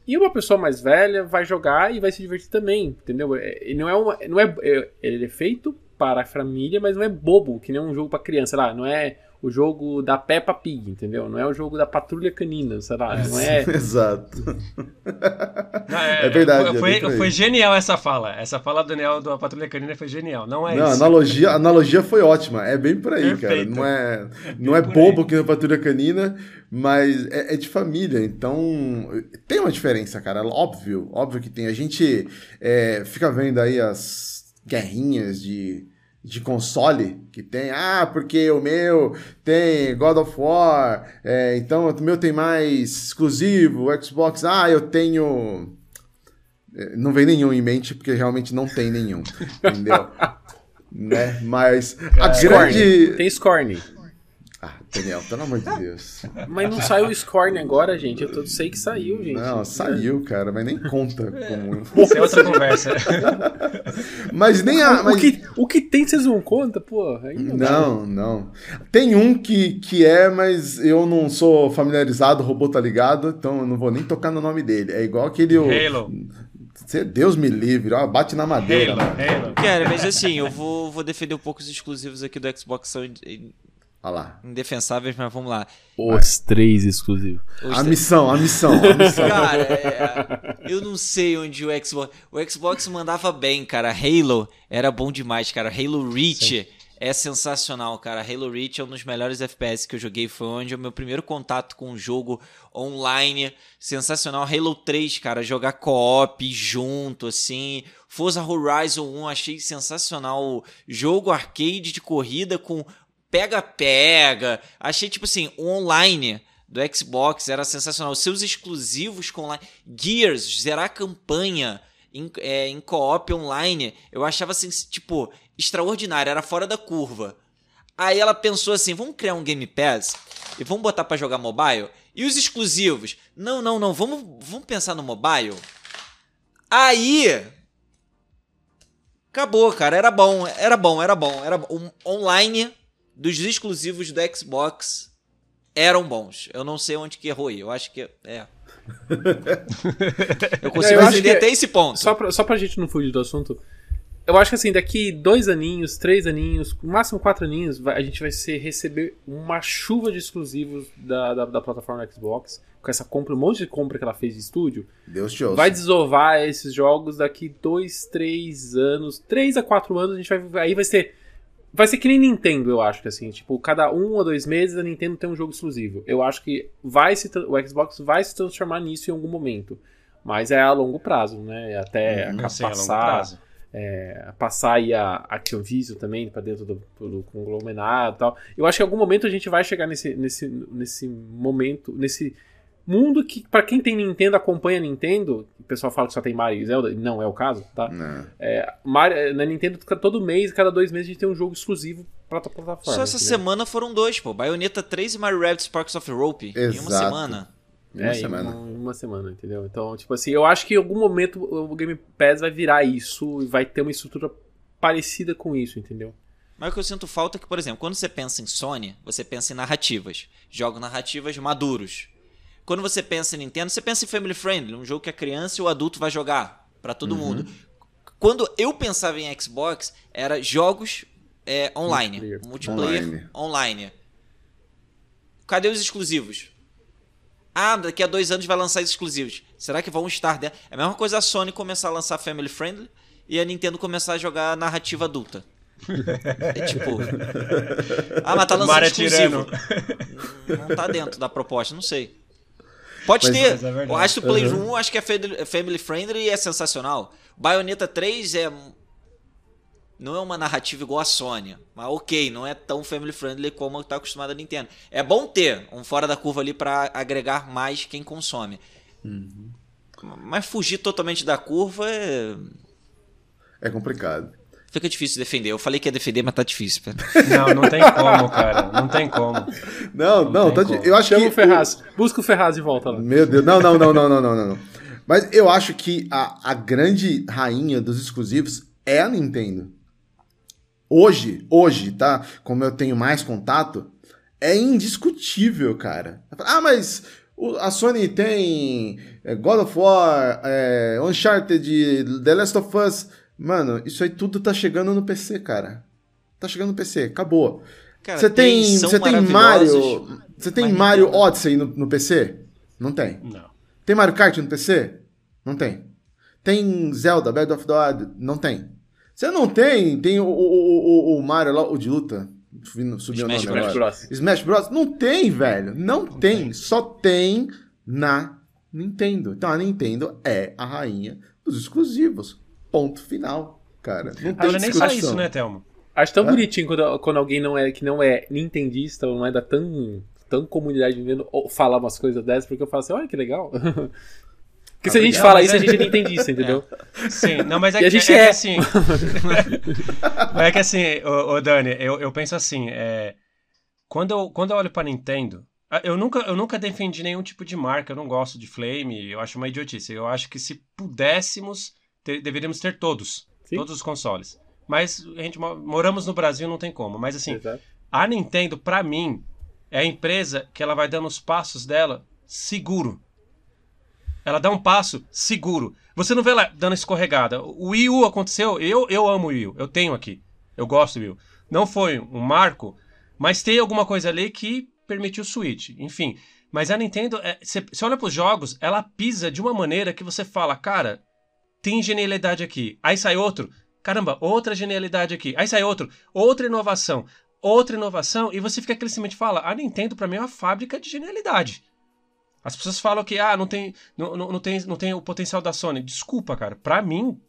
e uma pessoa mais velha vai jogar e vai se divertir também, entendeu? É, não é uma, não é, é, ele é feito para a família, mas não é bobo, que nem um jogo para criança, lá, não é o jogo da Peppa Pig, entendeu? Não é o jogo da Patrulha Canina, sei lá, não é... Exato. Não, é, é, verdade. Foi, é foi genial essa fala. Essa fala do Daniel da Patrulha Canina foi genial. Não é não, isso. A analogia, a analogia foi ótima. É bem por aí, Perfeito. cara. Não é, não é bobo aí. que na Patrulha Canina, mas é, é, de família. Então, tem uma diferença, cara. Óbvio, óbvio que tem. A gente é, fica vendo aí as guerrinhas de de console que tem, ah, porque o meu tem God of War, é, então o meu tem mais exclusivo, Xbox, ah, eu tenho. É, não vem nenhum em mente, porque realmente não tem nenhum, entendeu? né? Mas a grande. Tem Scorn. Ah, Daniel, pelo amor de Deus. Mas não saiu o Scorn agora, gente. Eu tô, sei que saiu, gente. Não, saiu, cara, mas nem conta como. Isso é outra conversa. mas nem a. Mas... O, que, o que tem, vocês não contam, pô? não, não, não. Tem um que, que é, mas eu não sou familiarizado, o robô tá ligado, então eu não vou nem tocar no nome dele. É igual aquele. Halo. Deus me livre, ó, bate na madeira. Halo, Halo. Cara, mas assim, eu vou, vou defender um pouco os exclusivos aqui do Xbox são Olha lá. Indefensáveis, mas vamos lá. Os três exclusivos. Os a missão, a missão, a missão. cara, é, eu não sei onde o Xbox. O Xbox mandava bem, cara. Halo era bom demais, cara. Halo Reach. Sim. É sensacional, cara. Halo Reach é um dos melhores FPS que eu joguei. Foi onde é o meu primeiro contato com um jogo online. Sensacional. Halo 3, cara. Jogar co-op junto, assim. Forza Horizon 1, achei sensacional. Jogo arcade de corrida com pega-pega. Achei, tipo assim, o online do Xbox era sensacional. Os seus exclusivos com online. Gears, zerar a campanha em, é, em co-op online, eu achava assim, tipo, extraordinário, era fora da curva. Aí ela pensou assim: vamos criar um Game Pass e vamos botar para jogar mobile? E os exclusivos? Não, não, não, vamos, vamos pensar no mobile. Aí. Acabou, cara. Era bom, era bom, era bom. Era um, online dos exclusivos do Xbox eram bons. Eu não sei onde que errou aí. Eu acho que é. eu consigo eu entender até esse ponto. Só pra, só pra gente não fugir do assunto. Eu acho que assim, daqui dois aninhos, três aninhos, no máximo quatro aninhos, a gente vai ser, receber uma chuva de exclusivos da, da, da plataforma Xbox. Com essa compra, um monte de compra que ela fez de estúdio. Deus te ouça. Vai desovar esses jogos daqui dois, três anos, três a quatro anos, a gente vai. Aí vai ser Vai ser que nem Nintendo, eu acho que assim, tipo, cada um ou dois meses a Nintendo tem um jogo exclusivo. Eu acho que vai se o Xbox vai se transformar nisso em algum momento, mas é a longo prazo, né? Até hum, passar, é, passar aí a Activision também para dentro do, do conglomerado e tal. Eu acho que em algum momento a gente vai chegar nesse, nesse, nesse momento, nesse mundo que, para quem tem Nintendo, acompanha Nintendo, o pessoal fala que só tem Mario e Zelda, não é o caso, tá? É, Mario, na Nintendo, todo mês, cada dois meses, a gente tem um jogo exclusivo pra outra plataforma. Só essa entendeu? semana foram dois, pô. Bayonetta 3 e Mario Rabbids Sparks of Rope. Em uma Exato. semana. Em uma é, semana. Em uma, uma semana, entendeu? Então, tipo assim, eu acho que em algum momento o Game Pass vai virar isso e vai ter uma estrutura parecida com isso, entendeu? Mas o que eu sinto falta é que, por exemplo, quando você pensa em Sony, você pensa em narrativas. Jogos narrativas maduros. Quando você pensa em Nintendo, você pensa em Family Friendly, um jogo que a criança e o adulto vai jogar pra todo Uhum. mundo. Quando eu pensava em Xbox, era jogos é, online. Multiplayer. Multiplayer Online. online. Cadê os exclusivos? Ah, daqui a dois anos vai lançar os exclusivos. Será que vão estar dentro? É a mesma coisa a Sony começar a lançar Family Friendly e a Nintendo começar a jogar narrativa adulta. É tipo. Ah, mas tá lançando Mario exclusivo. Não tá dentro da proposta, não sei. Pode Mas- ter. mas é verdade. o Astro Play 1 acho que é family- friendly e é sensacional. Bayonetta 3 é. Não é uma narrativa igual a Sony. Mas ok, não é tão family friendly como tá acostumado a Nintendo. É bom ter um fora da curva ali pra agregar mais quem consome. Uhum. Mas fugir totalmente da curva é... É complicado. Fica difícil defender. Eu falei que ia defender, mas tá difícil. Não, não tem como, cara. Não tem como. Não, não, não tá como. eu acho Chama que... o Ferraz. Busca o Ferraz e volta lá. Meu Deus. Não, não, não, não, não, não, não. Mas eu acho que a, a grande rainha dos exclusivos é a Nintendo. Hoje, hoje, tá? Como eu tenho mais contato, é indiscutível, cara. Ah, mas a Sony tem eh, God of War, é, Uncharted, The Last of Us. Mano, isso aí tudo tá chegando no PC, cara. Tá chegando no PC, acabou. Você tem, você tem Mario, você tem Mario Odyssey no, no PC? Não tem. Não. Tem Mario Kart no PC? Não tem. Tem Zelda, Breath of the Wild? Não tem. Você não tem, tem o, o, o, o Mario lá, o de luta. Subiu o Smash nome Smash agora. Bros. Smash Bros. Não tem, velho. Não, tem. Só tem na Nintendo. Então a Nintendo é a rainha dos exclusivos. Ponto final, cara. Não tem Não é nem só isso, né, Thelmo? Acho tão É? bonitinho quando, quando alguém não é, que não é nintendista ou não é da tão, tão comunidade Nintendo ou falar umas coisas dessas, porque eu falo assim, olha que legal. Porque se a gente Não, fala mas isso, a é- gente é nintendista, entendeu? Sim, não, mas é, E a que- gente é, é. que assim. mas é que assim, ô, ô Dani, eu, eu penso assim, é, quando, eu, quando eu olho pra Nintendo, ah, eu nunca, eu nunca defendi nenhum tipo de marca, eu não gosto de Flame, eu acho uma idiotice. Eu acho que se pudéssemos, ter- deveríamos ter todos, Sim. todos os consoles. Mas a gente mo- moramos no Brasil, não tem como. Mas assim, Exato. a Nintendo, pra mim, é a empresa que ela vai dando os passos dela seguro. Ela dá um passo seguro. Você não vê ela dando escorregada. O Wii U aconteceu, eu, eu amo o Wii U, eu tenho aqui. Eu gosto do Wii U. Não foi um marco, mas tem alguma coisa ali que permitiu o Switch. Enfim. Mas a Nintendo, é, você você olha pros jogos, ela pisa de uma maneira que você fala, cara, tem genialidade aqui. Aí sai outro, caramba, outra genialidade aqui. Aí sai outro, outra inovação, outra inovação, e você fica aquele simplesmente fala, a Nintendo pra mim é uma fábrica de genialidade. As pessoas falam que ah, não tem, não, não, não tem, não tem o potencial da Sony. Desculpa, cara. Pra mim,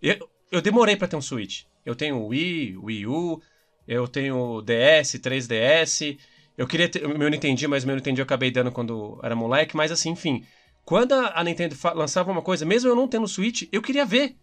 eu, eu demorei pra ter um Switch. Eu tenho Wii, Wii U, eu tenho DS, 3DS. Eu queria ter meu Nintendo, mas meu Nintendo eu acabei dando quando era moleque. Mas assim, enfim. Quando a Nintendo lançava uma coisa, mesmo eu não tendo Switch, eu queria ver.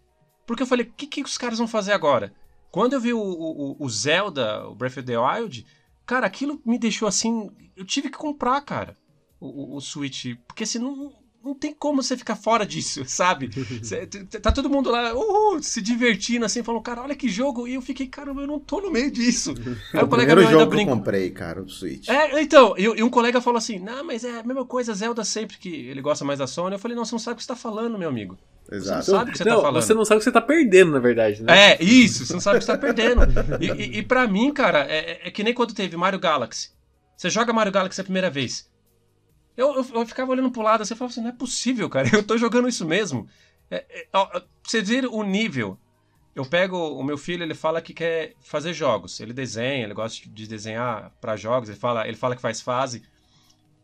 Porque eu falei, o que, que os caras vão fazer agora? Quando eu vi o, o, o Zelda, o Breath of the Wild, cara, aquilo me deixou assim. Eu tive que comprar, cara, o, o, o Switch. Porque senão não tem como você ficar fora disso, sabe? Cê- tá todo mundo lá, uhul, se divertindo assim, falando, cara, olha que jogo. E eu fiquei, caramba, eu não tô no meio disso. Aí o o colega ainda jogo que eu comprei, cara, o Switch. É, então, e, e um colega falou assim: Não, mas é a mesma coisa, Zelda sempre que ele gosta mais da Sony. Eu falei: Não, você não sabe o que você tá falando, meu amigo. Exato. Você não sabe o que você não, tá falando. você não sabe o que você tá perdendo, na verdade, né? É, isso, você não sabe o que você tá perdendo. E, e, e pra mim, cara, é, é- é que nem quando teve Mario Galaxy. Você joga Mario Galaxy a primeira vez. Eu, eu, eu ficava olhando pro lado assim, eu falava assim, não é possível, cara, eu tô jogando isso mesmo. É, é, ó, vocês viram o nível. Eu pego o meu filho, ele fala que quer fazer jogos. Ele desenha, ele gosta de desenhar pra jogos, ele fala, ele fala que faz fase.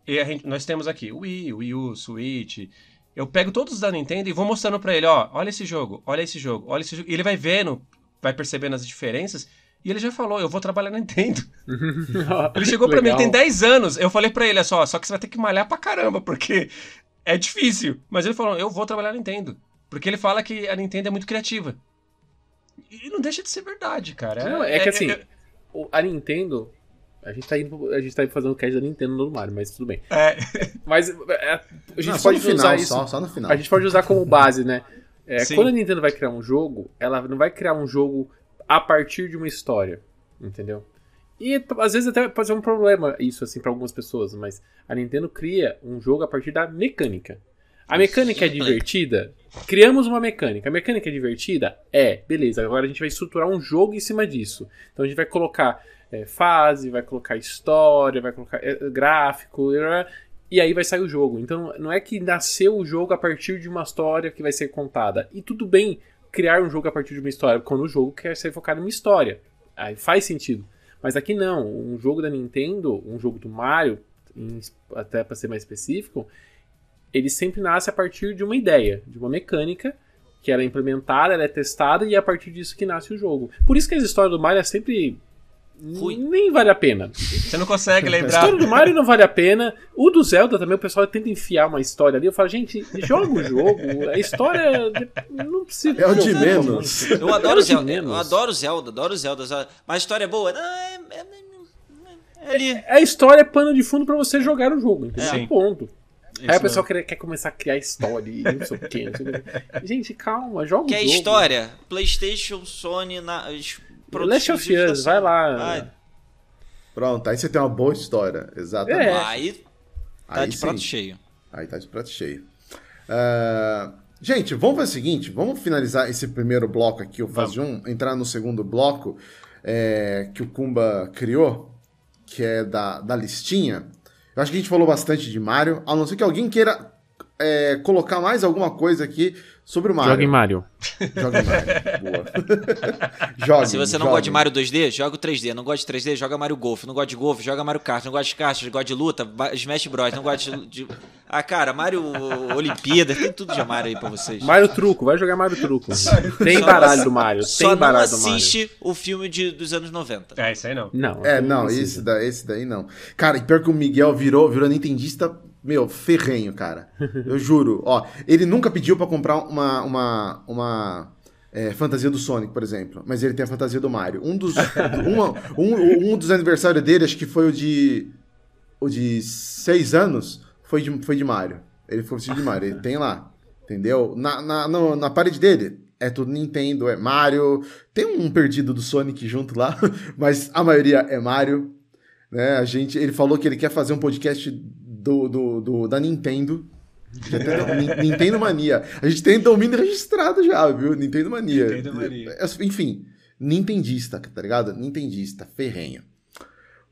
E gente, nós temos aqui Wii, Wii U, Switch. Eu pego todos da Nintendo e vou mostrando pra ele, ó, olha esse jogo, olha esse jogo, olha esse jogo. E ele vai vendo, vai percebendo as diferenças. E ele já falou, eu vou trabalhar na Nintendo. Ele chegou pra mim, ele tem 10 anos. Eu falei pra ele, é só, só que você vai ter que malhar pra caramba, porque é difícil. Mas ele falou, eu vou trabalhar na Nintendo. Porque ele fala que a Nintendo é muito criativa. E não deixa de ser verdade, cara. Não, é que assim, o- a Nintendo. A gente tá indo, a gente tá fazendo o cast da Nintendo no Mario, mas tudo bem. É, Mas é, a gente Não, pode final, usar isso. só, só no final. A gente pode usar como base, né? É, quando a Nintendo vai criar um jogo, ela não vai criar um jogo a partir de uma história, entendeu? E às vezes até pode ser um problema isso assim para algumas pessoas, mas a Nintendo cria um jogo a partir da mecânica. A mecânica é divertida? Criamos uma mecânica. A mecânica é divertida? É, beleza. Agora a gente vai estruturar um jogo em cima disso. Então a gente vai colocar é, fase, vai colocar história, vai colocar é, gráfico, e aí vai sair o jogo. Então não é que nasceu o jogo a partir de uma história que vai ser contada. E tudo bem criar um jogo a partir de uma história, quando o jogo quer ser focado em uma história. Aí faz sentido. Mas aqui não. Um jogo da Nintendo, um jogo do Mario, em- até para ser mais específico, ele sempre nasce a partir de uma ideia, de uma mecânica que ela é implementada, ela é testada e é a partir disso que nasce o jogo. Por isso que as histórias do Mario é sempre Ruim. nem vale a pena. você não consegue A lembrar. história do Mario não vale a pena. O do Zelda também, o pessoal tenta enfiar uma história ali. Eu falo, gente, joga o jogo. A história não precisa. É o de menos. Eu É adoro o de Zelda. Eu adoro Zelda, adoro Zelda. Zelda. Mas a história é boa? Não, é, é- é ali. A história é pano de fundo pra você jogar o jogo, entendeu? Sim. Ponto. Aí Isso o pessoal quer, quer começar a criar história e não sei o. Gente, calma, joga Que o é jogo. história? PlayStation, Sony, na, Last of Us, vai lá. Vai. Pronto, aí você tem uma boa história. Exatamente. É. Aí tá Aí de sim. prato cheio. Aí tá de prato cheio. Ah, gente, vamos fazer o seguinte: vamos finalizar esse primeiro bloco aqui, o Fase 1, entrar no segundo bloco é, que o Kumba criou, que é da, da listinha. Eu acho que a gente falou bastante de Mario, a não ser que alguém queira é, colocar mais alguma coisa aqui sobre o Mario. Joga em Mario. Joga em Mario. Boa. Jogue, Se você não jogue. gosta de Mario 2D, joga o 3D. Não gosta de 3D, joga Mario Golf. Não gosta de Golf, joga Mario Kart. Não gosta de kart, gosta de luta, Smash Bros. Não gosta de, de- Ah, cara, Mario Olimpíada, tem tudo de Mario aí pra vocês. Mario Truco, vai jogar Mario Truco. Tem Só baralho não- do Mario. Só Tem não baralho do Mario. assiste o filme de, dos anos 90. É, isso aí não. Não. É, não, esse, da, esse daí não. Cara, e pior que o Miguel virou, virou nintendista, meu, ferrenho, cara. Eu juro. Ó, ele nunca pediu pra comprar uma, uma, uma é, fantasia do Sonic, por exemplo. Mas ele tem a fantasia do Mario. Um dos, um, um, um dos aniversários dele, acho que foi o de. O de seis anos, foi de, foi de Mario. Ele foi vestido de Mario. Ele tem lá. Entendeu? Na, na, no- na parede dele. É tudo Nintendo, é Mario. Tem um perdido do Sonic junto lá, mas a maioria é Mario. Né? A gente, ele falou que ele quer fazer um podcast do, do, do- da Nintendo. Nintendo Mania. A gente tem domínio registrado já, viu? Nintendo Mania. Nintendo Mania. É, Enfim, Nintendista, tá ligado? Nintendista, ferrenho.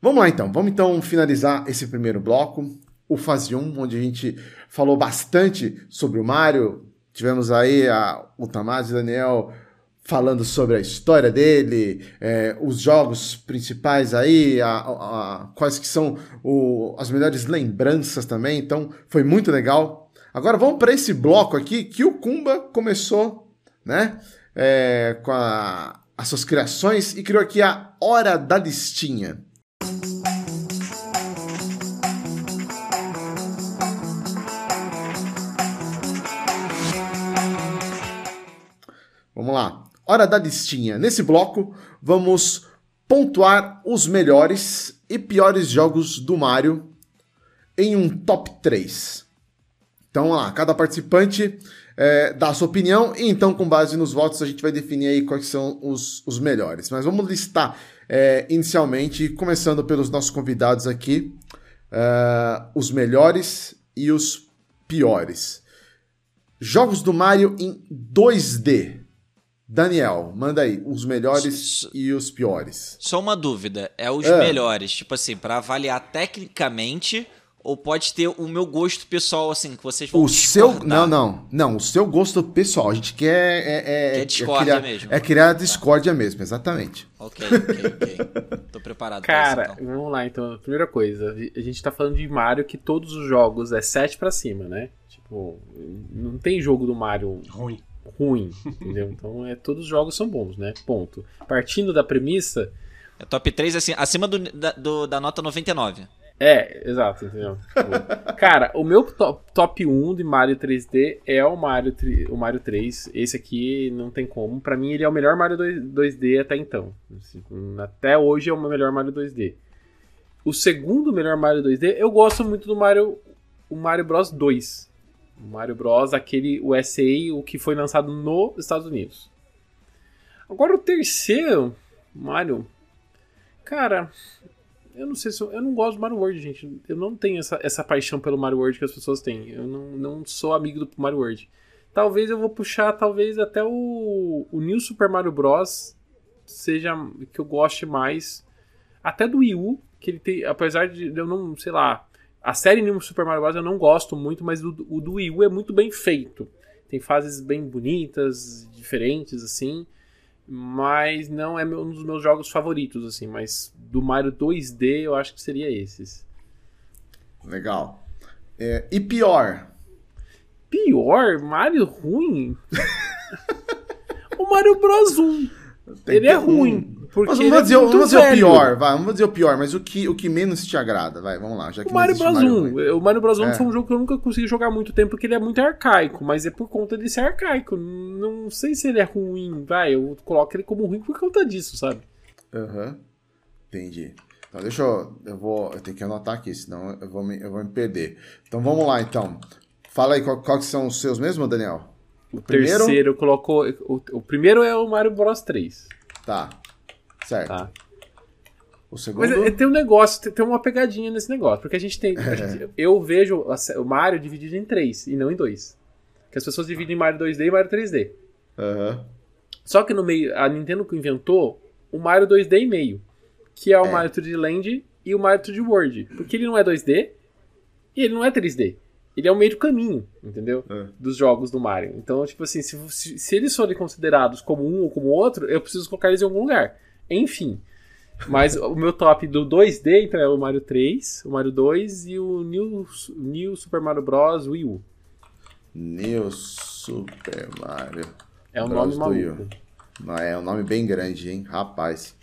Vamos lá então, vamos então finalizar esse primeiro bloco, o Fase 1, onde a gente falou bastante sobre o Mario. Tivemos aí a, o Tamás e o Daniel falando sobre a história dele, é, os jogos principais aí, a- a- quais que são o- as melhores lembranças também, então foi muito legal. Agora vamos para esse bloco aqui que o Kumba começou, né, é, com as suas criações e criou aqui a Hora da Listinha. Vamos lá. Hora da listinha. Nesse bloco, vamos pontuar os melhores e piores jogos do Mario em um top 3. Então, lá. Cada participante é, dá a sua opinião e então, com base nos votos, a gente vai definir aí quais são os, os melhores. Mas vamos listar é, inicialmente, começando pelos nossos convidados aqui, é, os melhores e os piores. Jogos do Mario em 2D. Daniel, manda aí os melhores S- e os piores. Só uma dúvida, é os É. melhores, tipo assim, pra avaliar tecnicamente ou pode ter o meu gosto pessoal, assim, que vocês vão O seu. discordar? Não, não. Não, o seu gosto pessoal. A gente quer. É, é, Quer discórdia criar, mesmo. É criar discórdia mesmo, exatamente. Ok, ok, ok. Tô preparado pra Cara, isso, então. vamos lá então. Primeira coisa, a gente tá falando de Mario que todos os jogos é 7 pra cima, né? Tipo, não tem jogo do Mario Ruim. Ruim, entendeu? Então é, todos os jogos são bons, né? Ponto. Partindo da premissa, É top 3, assim, acima do, da, do- da nota 99. É, exato, entendeu? Tipo, cara, o meu top, top 1 de Mario 3D é o Mario, o Mario 3. Esse aqui não tem como. Pra mim, ele é o melhor Mario 2, d até então. Assim, até hoje é o melhor Mario 2D. O segundo melhor Mario 2D, eu gosto muito do Mario, o Mario Bros 2. Mario Bros, aquele, o SA, o que foi lançado nos Estados Unidos. Agora o terceiro, Mario. Cara, eu não sei se eu, eu não gosto do Mario World, gente. Eu não tenho essa, essa paixão pelo Mario World que as pessoas têm. Eu não, não sou amigo do Mario World. Talvez eu vou puxar, talvez até o, o New Super Mario Bros. seja que eu goste mais. Até do Wii U, que ele tem, apesar de eu não, sei lá, a série New Super Mario Bros. eu não gosto muito, mas o, o do Wii U é muito bem feito. Tem fases bem bonitas, diferentes, assim mas não é um dos meus jogos favoritos, assim, mas do Mario 2D eu acho que seria esses. Legal. É, e pior? Pior? Mario ruim? o Mario Bros 1. Tem ele é ruim. Porque mas vamos, é dizer, vamos dizer o pior, vai, vamos dizer o pior, mas o que, o que menos te agrada, vai, vamos lá. Já que o Mario Bros 1. O Mario Bros 1 é. foi um jogo que eu nunca consegui jogar muito tempo porque ele é muito arcaico, mas é por conta de ser arcaico. Não sei se ele é ruim, vai, eu coloco ele como ruim por conta disso, sabe? Aham. Uhum. Entendi. Então deixa eu. Eu vou. Eu tenho que anotar aqui, senão eu vou me, eu vou me perder. Então vamos lá então. Fala aí qual, quais são os seus mesmo, Daniel? O, o primeiro... terceiro colocou. O, o primeiro é o Mario Bros 3. Tá. Certo. Tá. O segundo... Mas tem um negócio, tem uma pegadinha nesse negócio. Porque a gente tem. A gente, eu vejo o Mario dividido em três e não em dois. Que as pessoas dividem Mario 2D e Mario 3D. Uhum. Só que no meio, a Nintendo inventou o Mario 2D e meio. Que é o é. Mario 3D Land e o Mario 3D World. Porque ele não é 2D e ele não é 3D. Ele é o meio do caminho, entendeu? É. Dos jogos do Mario. Então, tipo assim, se, se, se, eles forem considerados como um ou como outro, eu preciso colocar eles em algum lugar. Enfim. Mas o meu top do 2D, então, é o Mario 3, o Mario 2 e o New, New Super Mario Bros. Wii U. New Super Mario. É um Bros. nome maluco. Não, é um nome bem grande, hein? Rapaz.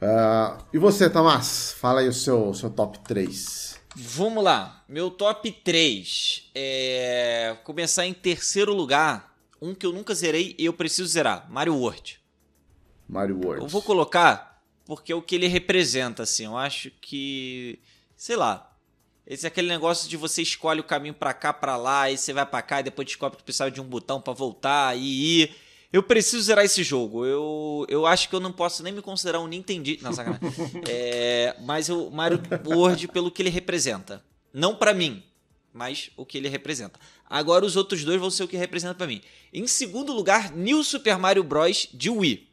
Uh, e você, Tomás? Fala aí o seu, seu top 3. Vamos lá. Meu top 3 é. Começar em terceiro lugar. Um que eu nunca zerei e eu preciso zerar: Mario World. Mario World. Eu vou colocar porque é o que ele representa, assim. Eu acho que. Sei lá. Esse é aquele negócio de você escolhe o caminho para cá, para lá, aí você vai para cá e depois descobre que precisa de um botão para voltar e ir. Eu preciso zerar esse jogo. Eu, eu acho que eu não posso nem me considerar um Nintendo. Não, sacanagem. é, mas o Mario World pelo que ele representa. Não para mim, mas o que ele representa. Agora os outros dois vão ser o que representa para mim. Em segundo lugar, New Super Mario Bros. de Wii.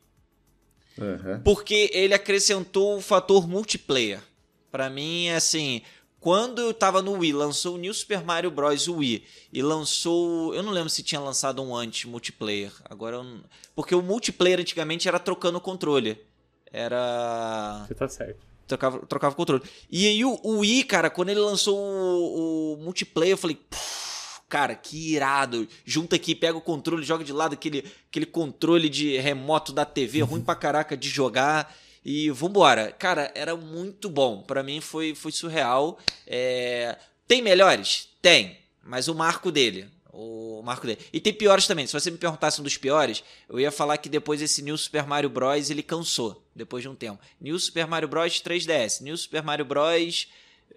Uhum. Porque ele acrescentou o fator multiplayer. Para mim, assim, quando eu tava no Wii, lançou o New Super Mario Bros. Wii e lançou. Eu não lembro se tinha lançado um anti-multiplayer. Agora eu não... Porque o multiplayer antigamente era trocando o controle. Era. Você tá certo. Trocava, trocava o controle. E aí o, o Wii, cara, quando ele lançou o, o multiplayer, eu falei. Cara, que irado. Junta aqui, pega o controle, joga de lado aquele, aquele controle de remoto da TV, ruim pra caraca de jogar. E vambora. Cara, era muito bom. para mim foi, foi surreal. É... Tem melhores? Tem. Mas o marco dele. O marco dele. E tem piores também. Se você me perguntasse um dos piores, eu ia falar que depois esse New Super Mario Bros. ele cansou. Depois de um tempo. New Super Mario Bros. 3DS. New Super Mario Bros.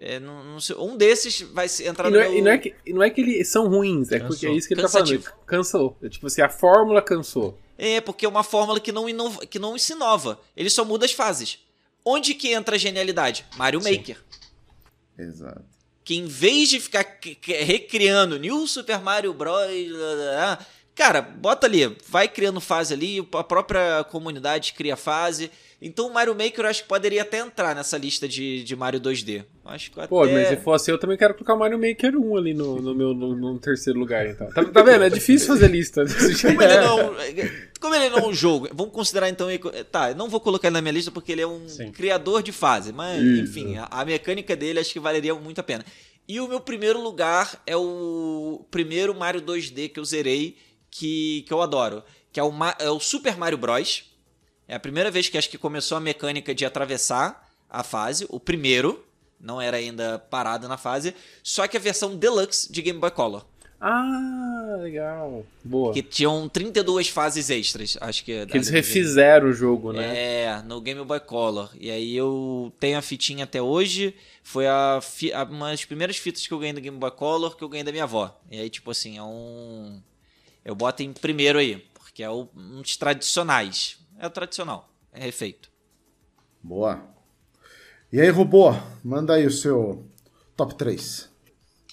É, não, não sei, um desses vai entrar e no. É, meu... E não, é que, não é que eles são ruins, é cansou. porque é isso que ele Cansativo. tá falando. Cansou. É, tipo assim, a fórmula cansou. É, porque é uma fórmula que não, inova, que não se inova. Ele só muda as fases. Onde que entra a genialidade? Mario Sim. Maker. Exato. Que em vez de ficar recriando New Super Mario Bros. Cara, bota ali, vai criando fase ali, a própria comunidade cria fase. Então o Mario Maker eu acho que poderia até entrar nessa lista de, de Mario 2D. Acho que até... Pô, mas se fosse eu também quero colocar o Mario Maker 1 ali no, no meu no, no terceiro lugar, então. Tá, tá, vendo? É difícil fazer lista. como, ele não, como ele não é um jogo, vamos considerar então. Tá, não vou colocar ele na minha lista porque ele é um Sim. criador de fase, mas Isso. enfim, a, a mecânica dele acho que valeria muito a pena. E o meu primeiro lugar é o primeiro Mario 2D que eu zerei, que, que eu adoro, que é o, é o Super Mario Bros. É a primeira vez que acho que começou a mecânica de atravessar a fase, o primeiro, não era ainda parado na fase, só que a versão deluxe de Game Boy Color. Ah, legal. Boa. Que tinham 32 fases extras, acho que. Que eles refizeram o jogo, né? É, no Game Boy Color. E aí eu tenho a fitinha até hoje. Foi a, fi... uma das primeiras fitas que eu ganhei do Game Boy Color que eu ganhei da minha avó. E aí, tipo assim, é um. Eu boto em primeiro aí, porque é um dos tradicionais. É o tradicional, é refeito. Boa. E aí, robô, manda aí o seu top 3.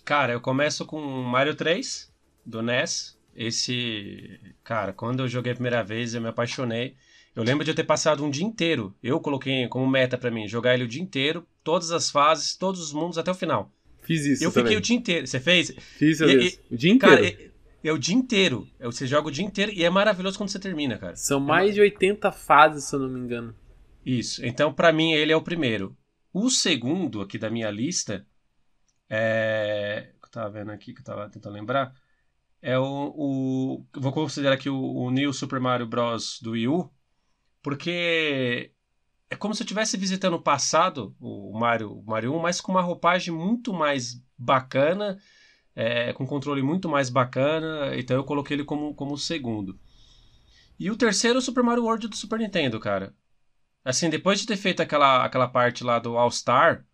Cara, eu começo com Mario 3, do NES. Esse, cara, quando eu joguei a primeira vez, eu me apaixonei. Eu lembro de eu ter passado um dia inteiro. Eu coloquei como meta para mim jogar ele o dia inteiro, todas as fases, todos os mundos até o final. Fiz isso. Eu também. fiquei o dia inteiro. Você fez? Fiz eu e, o dia inteiro. Cara, é, é, o dia inteiro. É, você joga o dia inteiro e é maravilhoso quando você termina, cara. São mais de 80 fases, se eu não me engano. Isso. Então, para mim, ele é o primeiro. O segundo aqui da minha lista é, que eu tava vendo aqui, que eu tava tentando lembrar, é o, o vou considerar aqui o, o New Super Mario Bros. do Wii U, porque é como se eu estivesse visitando o passado, o Mario, o Mario 1, mas com uma roupagem muito mais bacana, é, com controle muito mais bacana, então eu coloquei ele como, como segundo. E o terceiro é o Super Mario World do Super Nintendo, cara. Assim, depois de ter feito aquela, aquela parte lá do All Star,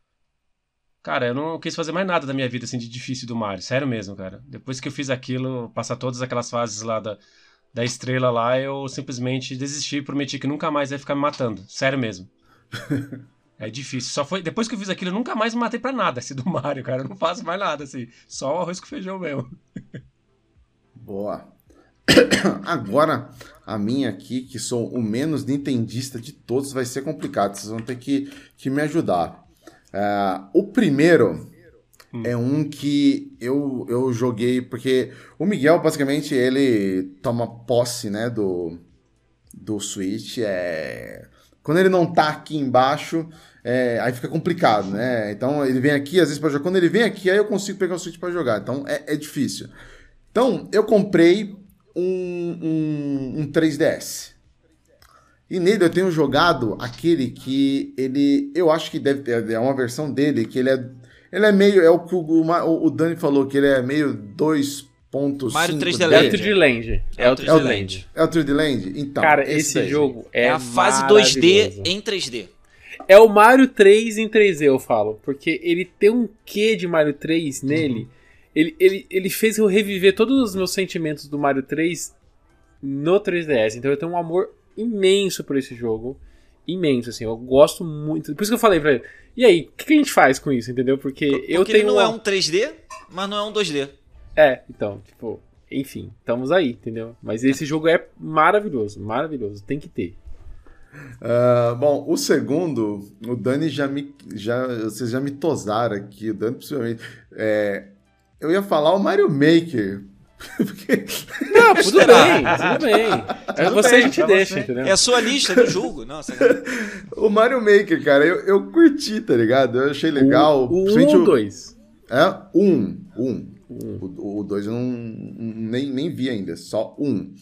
Cara, eu não quis fazer mais nada da minha vida, assim, de difícil do Mario. Sério mesmo, cara. Depois que eu fiz aquilo, passar todas aquelas fases lá da, da estrela lá, eu simplesmente desisti e prometi que nunca mais ia ficar me matando. Sério mesmo. é difícil. Só foi. Depois que eu fiz aquilo, eu nunca mais me matei pra nada, assim, do Mario, cara. Eu não faço mais nada, assim. Só o arroz com feijão mesmo. Boa. Agora, a minha aqui, que sou o menos nintendista de todos, vai ser complicado. Vocês vão ter que, que me ajudar. Uh, o primeiro hum. é um que eu, eu joguei, porque o Miguel, basicamente, ele toma posse, né, do, do Switch. É... Quando ele não tá aqui embaixo, é... aí fica complicado, né? Então ele vem aqui, às vezes, para jogar. Quando ele vem aqui, aí eu consigo pegar o Switch para jogar. Então é, é difícil. Então, eu comprei um, um, um 3DS. E nele eu tenho jogado aquele que ele. Eu acho que deve ter. É uma versão dele que ele é. Ele é meio. É o que o, o, o Dani falou, que ele é meio 2.5. Mario 3D Land. É o 3D Land. É o 3D Land. É o 3D Land? Então. Cara, esse, esse jogo é. É a fase 2D em 3D. É o Mario 3 em 3D, eu falo. Porque ele tem um quê de Mario 3 nele. Uhum. Ele, ele, ele fez eu reviver todos os meus sentimentos do Mario 3 no 3DS. Então eu tenho um amor imenso por esse jogo. Imenso, assim. Eu gosto muito. Por isso que eu falei pra ele. E aí, o que, que, a gente faz com isso, entendeu? Porque, Porque eu tenho. Ele não uma... é um 3D, mas não é um 2D. É, então, tipo. Enfim, estamos aí, entendeu? Mas esse jogo é maravilhoso, maravilhoso. Tem que ter. Uh, bom, o segundo, o Dani já me. Já, vocês já me tosaram aqui, o Dani principalmente. É, eu ia falar o Mario Maker, Porque... Não, tudo bem, tudo bem. É você bem, a gente deixa, você. entendeu? É a sua lista do jogo. Nossa, o Mario Maker, cara, eu, eu curti, tá ligado? Eu achei legal. O 1 um ou 2? É, um. Um. O 2 eu não, nem, nem vi ainda, só um.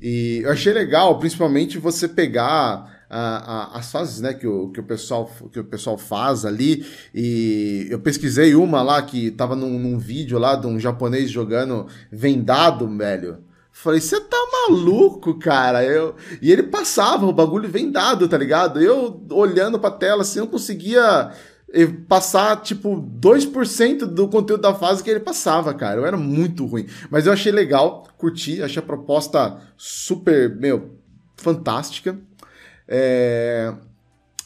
E eu achei legal, principalmente você pegar a, a, as fases né, que, o, que, o pessoal, que o pessoal faz ali. E eu pesquisei uma lá que tava num, num vídeo lá de um japonês jogando vendado, velho. Falei, você tá maluco, cara? Eu... E ele passava o bagulho vendado, tá ligado? Eu olhando pra tela assim, não conseguia passar, tipo, 2% do conteúdo da fase que ele passava, cara. Eu era muito ruim. Mas eu achei legal, curti, achei a proposta super, meu, fantástica. É...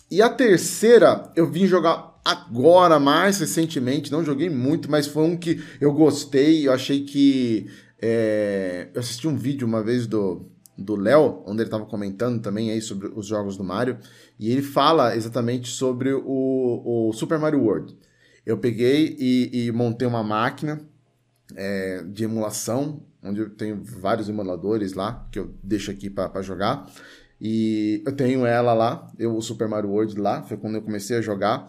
E a terceira, eu vim jogar agora, mais recentemente, não joguei muito, mas foi um que eu gostei, eu achei que... É... Eu assisti um vídeo uma vez do do Léo, onde ele estava comentando também aí sobre os jogos do Mario, e ele fala exatamente sobre o, o Super Mario World. Eu peguei e, e montei uma máquina é, de emulação, onde eu tenho vários emuladores lá, que eu deixo aqui para jogar, e eu tenho ela lá, eu, o Super Mario World lá, foi quando eu comecei a jogar.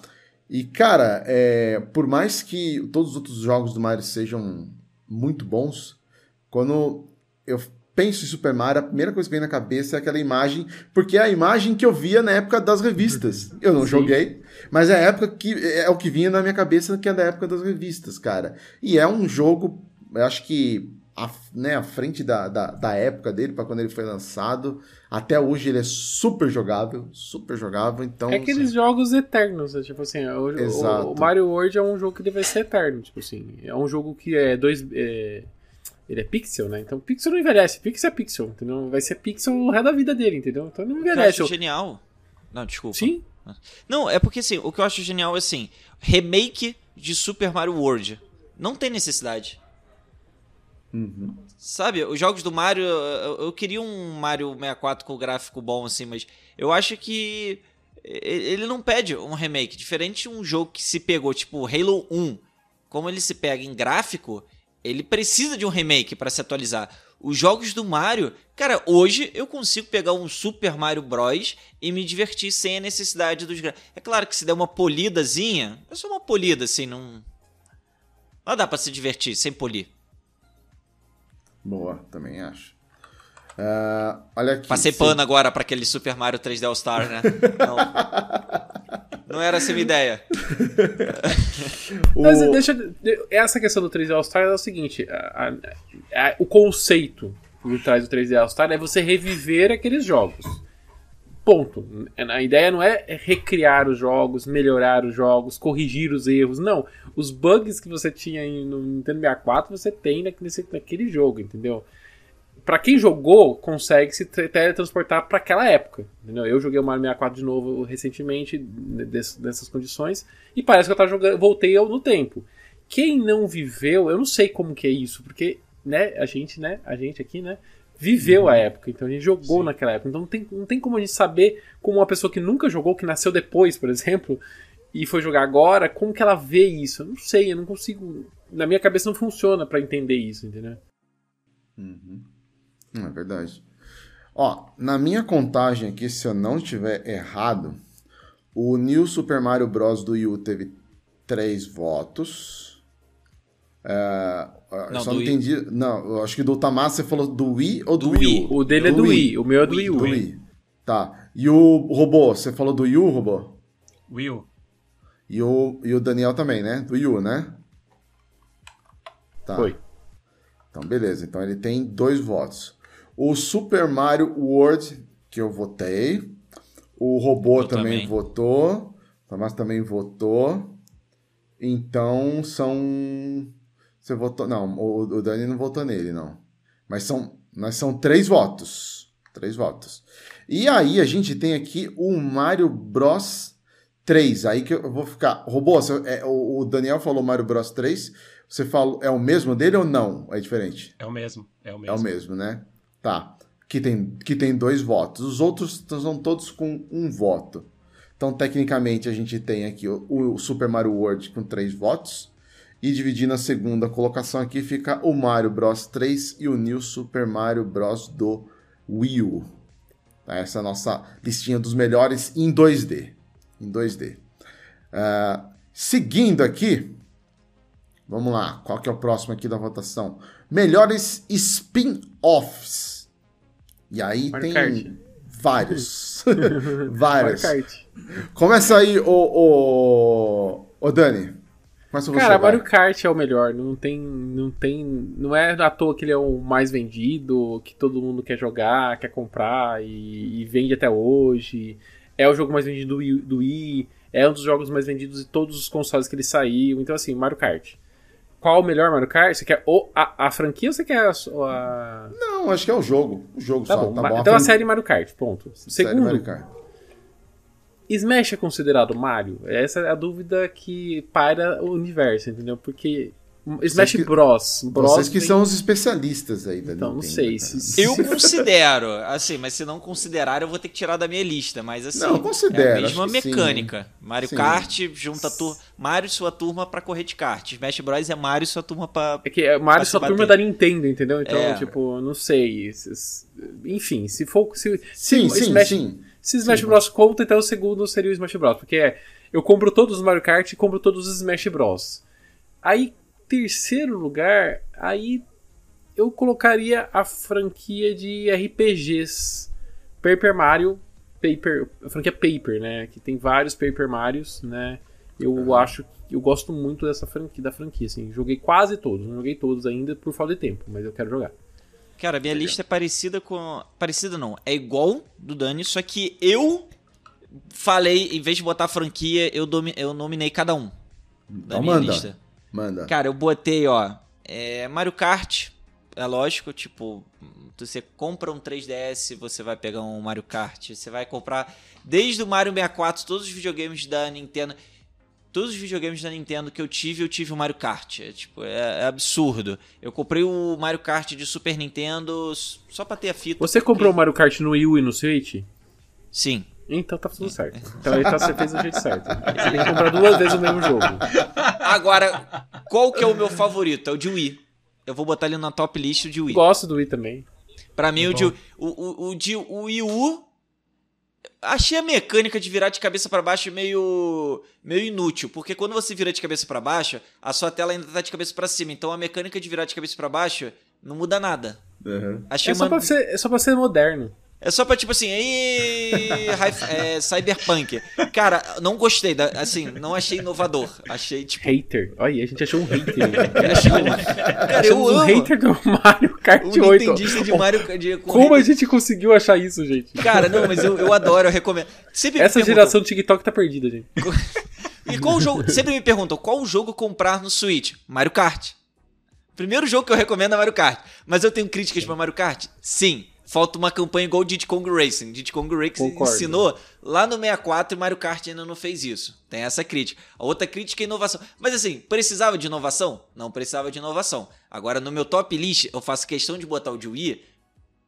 E, cara, é, por mais que todos os outros jogos do Mario sejam muito bons, quando eu penso em Super Mario, a primeira coisa que vem na cabeça é aquela imagem, porque é a imagem que eu via na época das revistas. Eu não Sim. joguei, mas é a época que é o que vinha na minha cabeça que é da época das revistas, cara. E é um jogo, eu acho que a, né, à frente da, da, da época dele, para quando ele foi lançado. Até hoje ele é super jogável, super jogável, então... É aqueles assim, jogos eternos, né? tipo assim, o, o, o, Mario World é um jogo que vai ser eterno, tipo assim, é um jogo que é dois... É, ele é pixel, né? Então pixel não envelhece, pixel é pixel, entendeu? Vai ser pixel o resto da vida dele, entendeu? Então não envelhece. Eu acho genial... Não, desculpa. Sim? Não, é porque assim, o que eu acho genial é assim, remake de Super Mario World. Não tem necessidade. Uhum. Sabe, os jogos do Mario, eu, eu, queria um Mario 64 com gráfico bom assim, mas eu acho que ele não pede um remake, diferente de um jogo que se pegou, tipo Halo 1. Como ele se pega em gráfico, ele precisa de um remake para se atualizar. Os jogos do Mario, cara, hoje eu consigo pegar um Super Mario Bros e me divertir sem a necessidade dos. É claro que se der uma polidazinha, é só uma polida assim, não não dá para se divertir sem polir. Boa, também acho. Uh, olha aqui. Passei se... pano agora para aquele Super Mario 3D All Star, né? Não, não era essa a minha ideia. o... Mas deixa. Essa questão do 3D All Star é o seguinte: a, a, a, o conceito por trás do 3D All Star é você reviver aqueles jogos. Ponto. A ideia não é recriar os jogos, melhorar os jogos, corrigir os erros. Não. Os bugs que você tinha no Nintendo 64 você tem nesse, naquele jogo, entendeu? Para quem jogou, consegue se teletransportar para aquela época. Entendeu? Eu joguei o Mario 64 de novo recentemente, nessas condições, e parece que eu tava jogando, voltei no tempo. Quem não viveu, eu não sei como que é isso, porque né, a gente, né, a gente aqui, né, viveu a uhum. época, então a gente jogou Sim. naquela época. Então não tem, não tem como a gente saber como uma pessoa que nunca jogou, que nasceu depois, por exemplo, e foi jogar agora, como que ela vê isso? Eu não sei, eu não consigo. Na minha cabeça não funciona para entender isso, entendeu? Uhum. É verdade. Ó, na minha contagem aqui, se eu não estiver errado, o New Super Mario Bros. do Wii U teve três votos. É, não, só não entendi. Wii. Não, eu acho que do Tamar você falou do Wii ou do, do Wii? U? O dele é do é do Wii. Wii. o meu é do Wii. Do Wii. Tá. E o robô, você falou do Wii U, robô? Wii U. E o, e o Daniel também, né? Do Wii U, né? Tá. Foi. Então, beleza. Então ele tem dois votos. O Super Mario World, que eu votei. O robô também, também, votou. O Tamás também votou. Então são você votou. Não, o, o Dani não votou nele, não. Mas são, mas são três votos. Três votos. E aí a gente tem aqui o Mario Bros 3. Aí que eu vou ficar. Robô, você, é, o, o, Daniel falou Mario Bros 3. Você falou. É o mesmo dele ou não? É diferente? É o mesmo. É o mesmo. É o mesmo, né? Tá. Que tem, que tem dois votos. Os outros são todos com um voto. Então, tecnicamente, a gente tem aqui o, o Super Mario World com três votos. E dividindo a segunda colocação aqui fica o Mario Bros 3 e o New Super Mario Bros do Wii U. Tá, essa é a nossa listinha dos melhores em 2D. Em 2D. Uh, seguindo aqui, vamos lá, qual que é o próximo aqui da votação? Melhores spin-offs. E aí Mario tem Kart. vários. vários. Começa aí, o, o, o Dani. Mas Cara, Mario Kart é o melhor. Não tem, não tem, não é à toa que ele é o mais vendido, que todo mundo quer jogar, quer comprar e, e vende até hoje. É o jogo mais vendido do Wii, do Wii, é um dos jogos mais vendidos de todos os consoles que ele saiu. Então assim, Mario Kart. Qual o melhor Mario Kart? Você quer o, a, a franquia ou você quer a, a... Não, acho que é o jogo. O jogo tá só. Bom. Tá bom. Então a, série Mario Kart, ponto. Segundo, Mario Kart. Smash é considerado Mario? Essa é a dúvida que paira o universo, entendeu? Porque Smash que, Bros. Bros. Vocês que vem... são os especialistas aí da Então, não sei. Se, se... Eu considero, assim, mas se não considerar, eu vou ter que tirar da minha lista. Mas assim, não, considero, é a mesma mecânica. Sim. Mario sim. Kart junta tur... Mario e sua turma pra correr de kart. Smash Bros. é Mario e sua turma pra. É que é Mario e sua turma da Nintendo, entendeu? Então, é. tipo, não sei. Enfim, se for. Se, sim, se sim, Smash... sim. Se Smash Sim. Bros conta, então o segundo seria o Smash Bros. Porque é, eu compro todos os Mario Kart e compro todos os Smash Bros. Aí, terceiro lugar, aí eu colocaria a franquia de RPGs Paper Mario, Paper, a franquia Paper, né? Que tem vários Paper Marios, né? Eu uhum. acho eu gosto muito dessa franquia, da franquia, assim. Joguei quase todos, não joguei todos ainda por falta de tempo, mas eu quero jogar. Cara, minha lista é parecida com. Parecida não, é igual do Dani, só que eu falei, em vez de botar franquia, eu, domi... eu nominei cada um. Da então minha manda. lista. Manda. Cara, eu botei, ó. É, Mario Kart, é lógico, tipo, você compra um 3DS, você vai pegar um Mario Kart, você vai comprar desde o Mario 64, todos os videogames da Nintendo todos os videogames da Nintendo que eu tive, eu tive o Mario Kart. É, tipo, é, é absurdo. Eu comprei o Mario Kart de Super Nintendo só pra ter a fita. Você porque... comprou o Mario Kart no Wii U e no Switch? Sim. Então tá tudo certo. Então aí tá, você fez do jeito certo. Você tem que comprar duas vezes o mesmo jogo. Agora, qual que é o meu favorito? É o de Wii. Eu vou botar ele na top list de Wii. Gosto do Wii também. Pra mim, é o, de, o, o, o de o Wii U achei a mecânica de virar de cabeça para baixo meio meio inútil, porque quando você vira de cabeça para baixo, a sua tela ainda tá de cabeça para cima, então a mecânica de virar de cabeça para baixo não muda nada. Uhum. Achei é, só uma... pra ser, é só pra ser moderno. É só pra, tipo assim, aí, é, Cyberpunk. Cara, não gostei, da, assim, não achei inovador. Achei, tipo... Hater. Olha, a gente achou um hater. cara, eu amo. um hater do Mario Kart um 8. Nintendista de Mario de, Como a gente conseguiu achar isso, gente? Cara, não, mas eu, eu adoro, eu recomendo. Sempre Essa geração do TikTok tá perdida, gente. E qual jogo... Sempre me perguntam, qual jogo comprar no Switch? Mario Kart. Primeiro jogo que eu recomendo é Mario Kart. Mas eu tenho críticas para Mario Kart? Sim falta uma campanha igual o Diddy Kong Racing. Diddy Kong Racing Concordo. ensinou lá no 64 e Mario Kart ainda não fez isso. Tem essa crítica. A outra crítica é inovação. Mas assim, precisava de inovação? Não precisava de inovação. Agora, no meu top list, eu faço questão de botar o de Wii.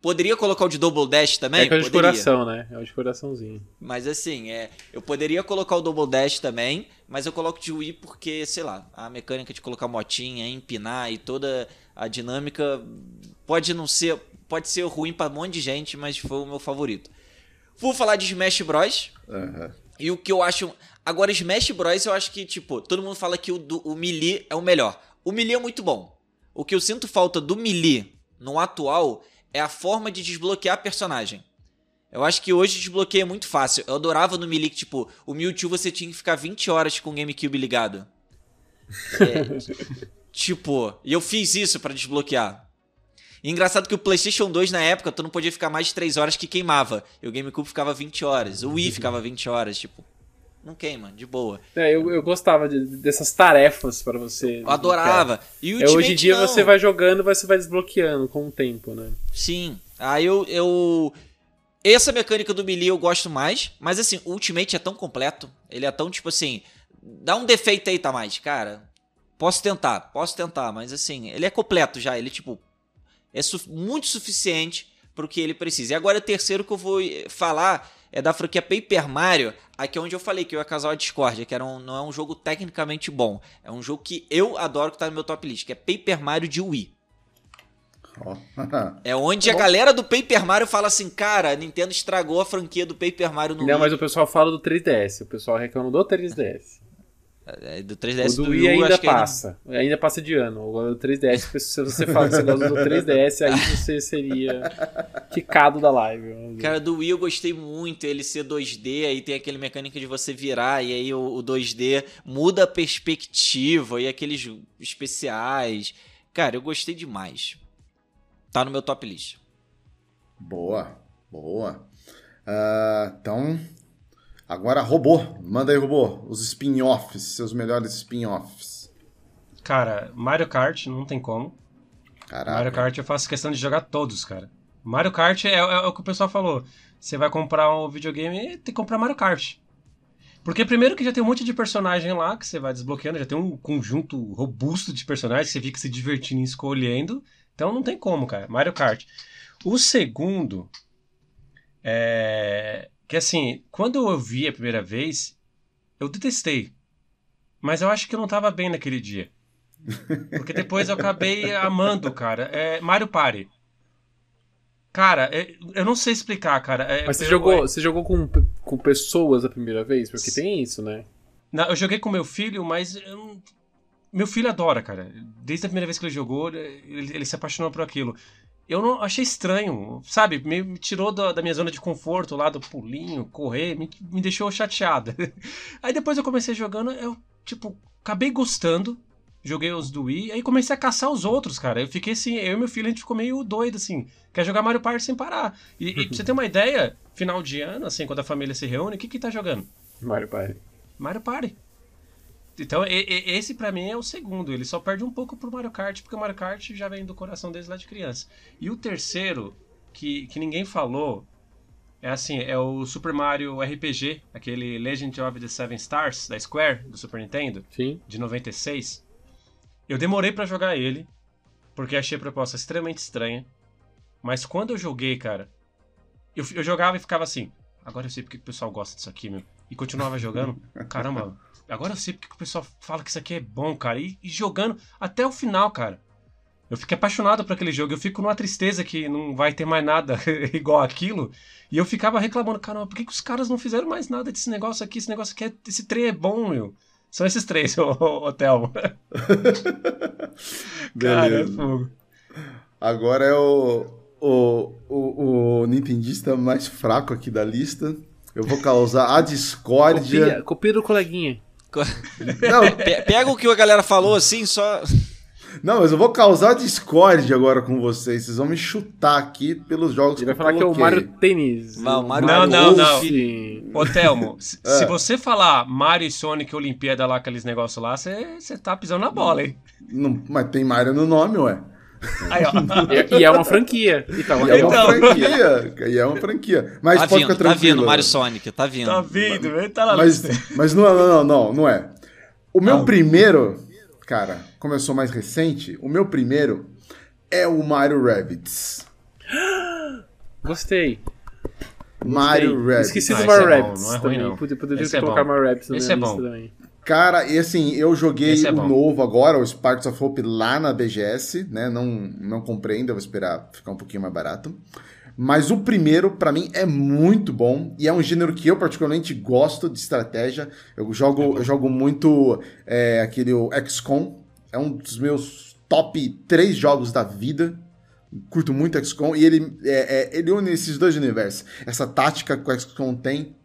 Poderia colocar o de Double Dash também? É que é o de coração, né? É o de coraçãozinho. Mas assim, é, eu poderia colocar o Double Dash também, mas eu coloco de Wii porque, sei lá, a mecânica de colocar motinha, empinar e toda a dinâmica pode não ser pode ser ruim para um monte de gente, mas foi o meu favorito. Vou falar de Smash Bros. Uhum. E o que eu acho. Agora, Smash Bros, eu acho que, tipo, todo mundo fala que o, do, o Melee é o melhor. O Melee é muito bom. O que eu sinto falta do Melee no atual é a forma de desbloquear personagem. Eu acho que hoje desbloqueia muito fácil. Eu adorava no Melee que, tipo, o Mewtwo você tinha que ficar 20 horas com o GameCube ligado. É, tipo, e eu fiz isso para desbloquear. E engraçado que o PlayStation 2 na época, tu não podia ficar mais de 3 horas que queimava. E o GameCube ficava 20 horas. O Wii ficava 20 horas, tipo. Não queima, de boa. É, eu, eu gostava de, dessas tarefas para você. Eu adorava. E é, hoje em dia não. você vai jogando, você vai desbloqueando com o tempo, né? Sim. Aí eu, eu. Essa mecânica do Melee eu gosto mais, mas assim, o Ultimate é tão completo. Ele é tão, tipo assim. Dá um defeito aí, tá mais, cara. Posso tentar, posso tentar, mas assim, ele é completo já. Ele, tipo, é su muito suficiente para o que ele precisa. E agora o terceiro que eu vou eh, falar é da franquia Paper Mario, aqui é onde eu falei que eu ia casar a Discord, que era um, não é um jogo tecnicamente bom, é um jogo que eu adoro que tá no meu top list, que é Paper Mario de Wii. Oh. é onde a galera do Paper Mario fala assim, cara, a Nintendo estragou a franquia do Paper Mario no Não, Wii. mas o pessoal fala do 3DS, o pessoal reclama do 3DS. É, do 3DS o do, Wii ainda passa. Ainda... ainda... passa de ano. O 3DS, se você fala que você gosta do 3DS, aí você seria quicado da live. Cara, do Wii eu gostei muito. Ele ser 2D, aí tem aquele mecânica de você virar, e aí o, o 2D muda a perspectiva, e aqueles especiais. Cara, eu gostei demais. Tá no meu top list. Boa, boa. Uh, então, Agora, robô. Manda aí, robô. Os spin-offs, seus melhores spin-offs. Cara, Mario Kart não tem como. Caraca. Mario Kart eu faço questão de jogar todos, cara. Mario Kart é, é, é o que o pessoal falou. Você vai comprar um videogame e tem que comprar Mario Kart. Porque primeiro que já tem um monte de personagem lá que você vai desbloqueando, já tem um conjunto robusto de personagens, você fica se divertindo e escolhendo. Então não tem como, cara. Mario Kart. O segundo é que assim, quando eu vi a primeira vez, eu detestei. Mas eu acho que eu não estava bem naquele dia. Porque depois eu acabei amando, cara. É Mario Party. Cara, é, eu não sei explicar, cara. É, Mas você eu, jogou, você jogou com, com pessoas a primeira vez? Porque tem isso, né? Não, eu joguei com meu filho, mas eu, meu filho adora, cara. Desde a primeira vez que ele jogou, ele, ele se apaixonou por aquilo. Eu não achei estranho, sabe? Me, me tirou da, da, minha zona de conforto lá do pulinho, correr, me, me deixou chateada. Aí depois eu comecei jogando, eu, tipo, acabei gostando. Joguei os do Wii, aí comecei a caçar os outros, cara. Eu fiquei assim, eu e meu filho, a gente ficou meio doido, assim. Quer jogar Mario Party sem parar. E, e pra você ter uma ideia, final de ano, assim, quando a família se reúne, o que que tá jogando? Mario Party. Mario Party. Então, e, e, esse para mim é o segundo. Ele só perde um pouco pro Mario Kart, porque o Mario Kart já vem do coração deles lá de criança. E o terceiro, que, que ninguém falou, é assim, é o Super Mario RPG, aquele Legend of the Seven Stars da Square, do Super Nintendo, Sim. de 96. Eu demorei para jogar ele, porque achei a proposta extremamente estranha. Mas quando eu joguei, cara, eu, eu jogava e ficava assim, agora eu sei porque o pessoal gosta disso aqui, meu. E continuava jogando. Caramba, agora eu sei porque o pessoal fala que isso aqui é bom, cara. E, e, jogando até o final, cara. Eu fiquei apaixonado por aquele jogo. Eu fico numa tristeza que não vai ter mais nada igual aquilo. E eu ficava reclamando, caramba, por que, que os caras não fizeram mais nada desse negócio aqui? Esse negócio aqui, é, esse trem é bom, meu. São esses três, ô, ô, Thelmo. cara, é fogo. Agora é o, o, o, o Nintendista mais fraco aqui da lista. Eu vou causar a discórdia. Copia, copia do coleguinha. Não. Pega o que a galera falou assim, só. Não, mas eu vou causar discórdia agora com vocês. Vocês vão me chutar aqui pelos jogos Ele que vai falar coloquei. que é o Mario Tênis. Não, Mario não, não, não. Ô, Thelmo, é. se você falar Mario e Sonic Olimpíada lá, aqueles negócios lá, você tá pisando na bola, hein? Não, mas tem Mario no nome, ué. Aí, e, e, é uma franquia. Então, e é uma então. franquia. E é uma franquia. Mas tá pode vindo, ficar tranquilo. Tá vindo, Mario Sonic, tá vindo. Tá vindo, ele tá lá. Mas, mas não, não, não, não é. O meu ah. primeiro, cara, como eu sou mais recente, o meu primeiro é o Mario Rabbids. Gostei. Mario Rabbids. Esqueci do Mario é Rabbids é também. Poderia é colocar Mario Rabbids na minha lista também. Cara, e assim, eu joguei é o novo agora, o Sparks of Hope, lá na BGS, né? Não, não comprei ainda, vou esperar ficar um pouquinho mais barato. Mas o primeiro, para mim, é muito bom. E é um gênero que eu particularmente gosto de estratégia. Eu jogo, é eu jogo muito é, aquele XCOM. É um dos meus top três jogos da vida. Curto muito XCOM. E ele, é, é, ele une esses dois universos. Essa tática que o XCOM tem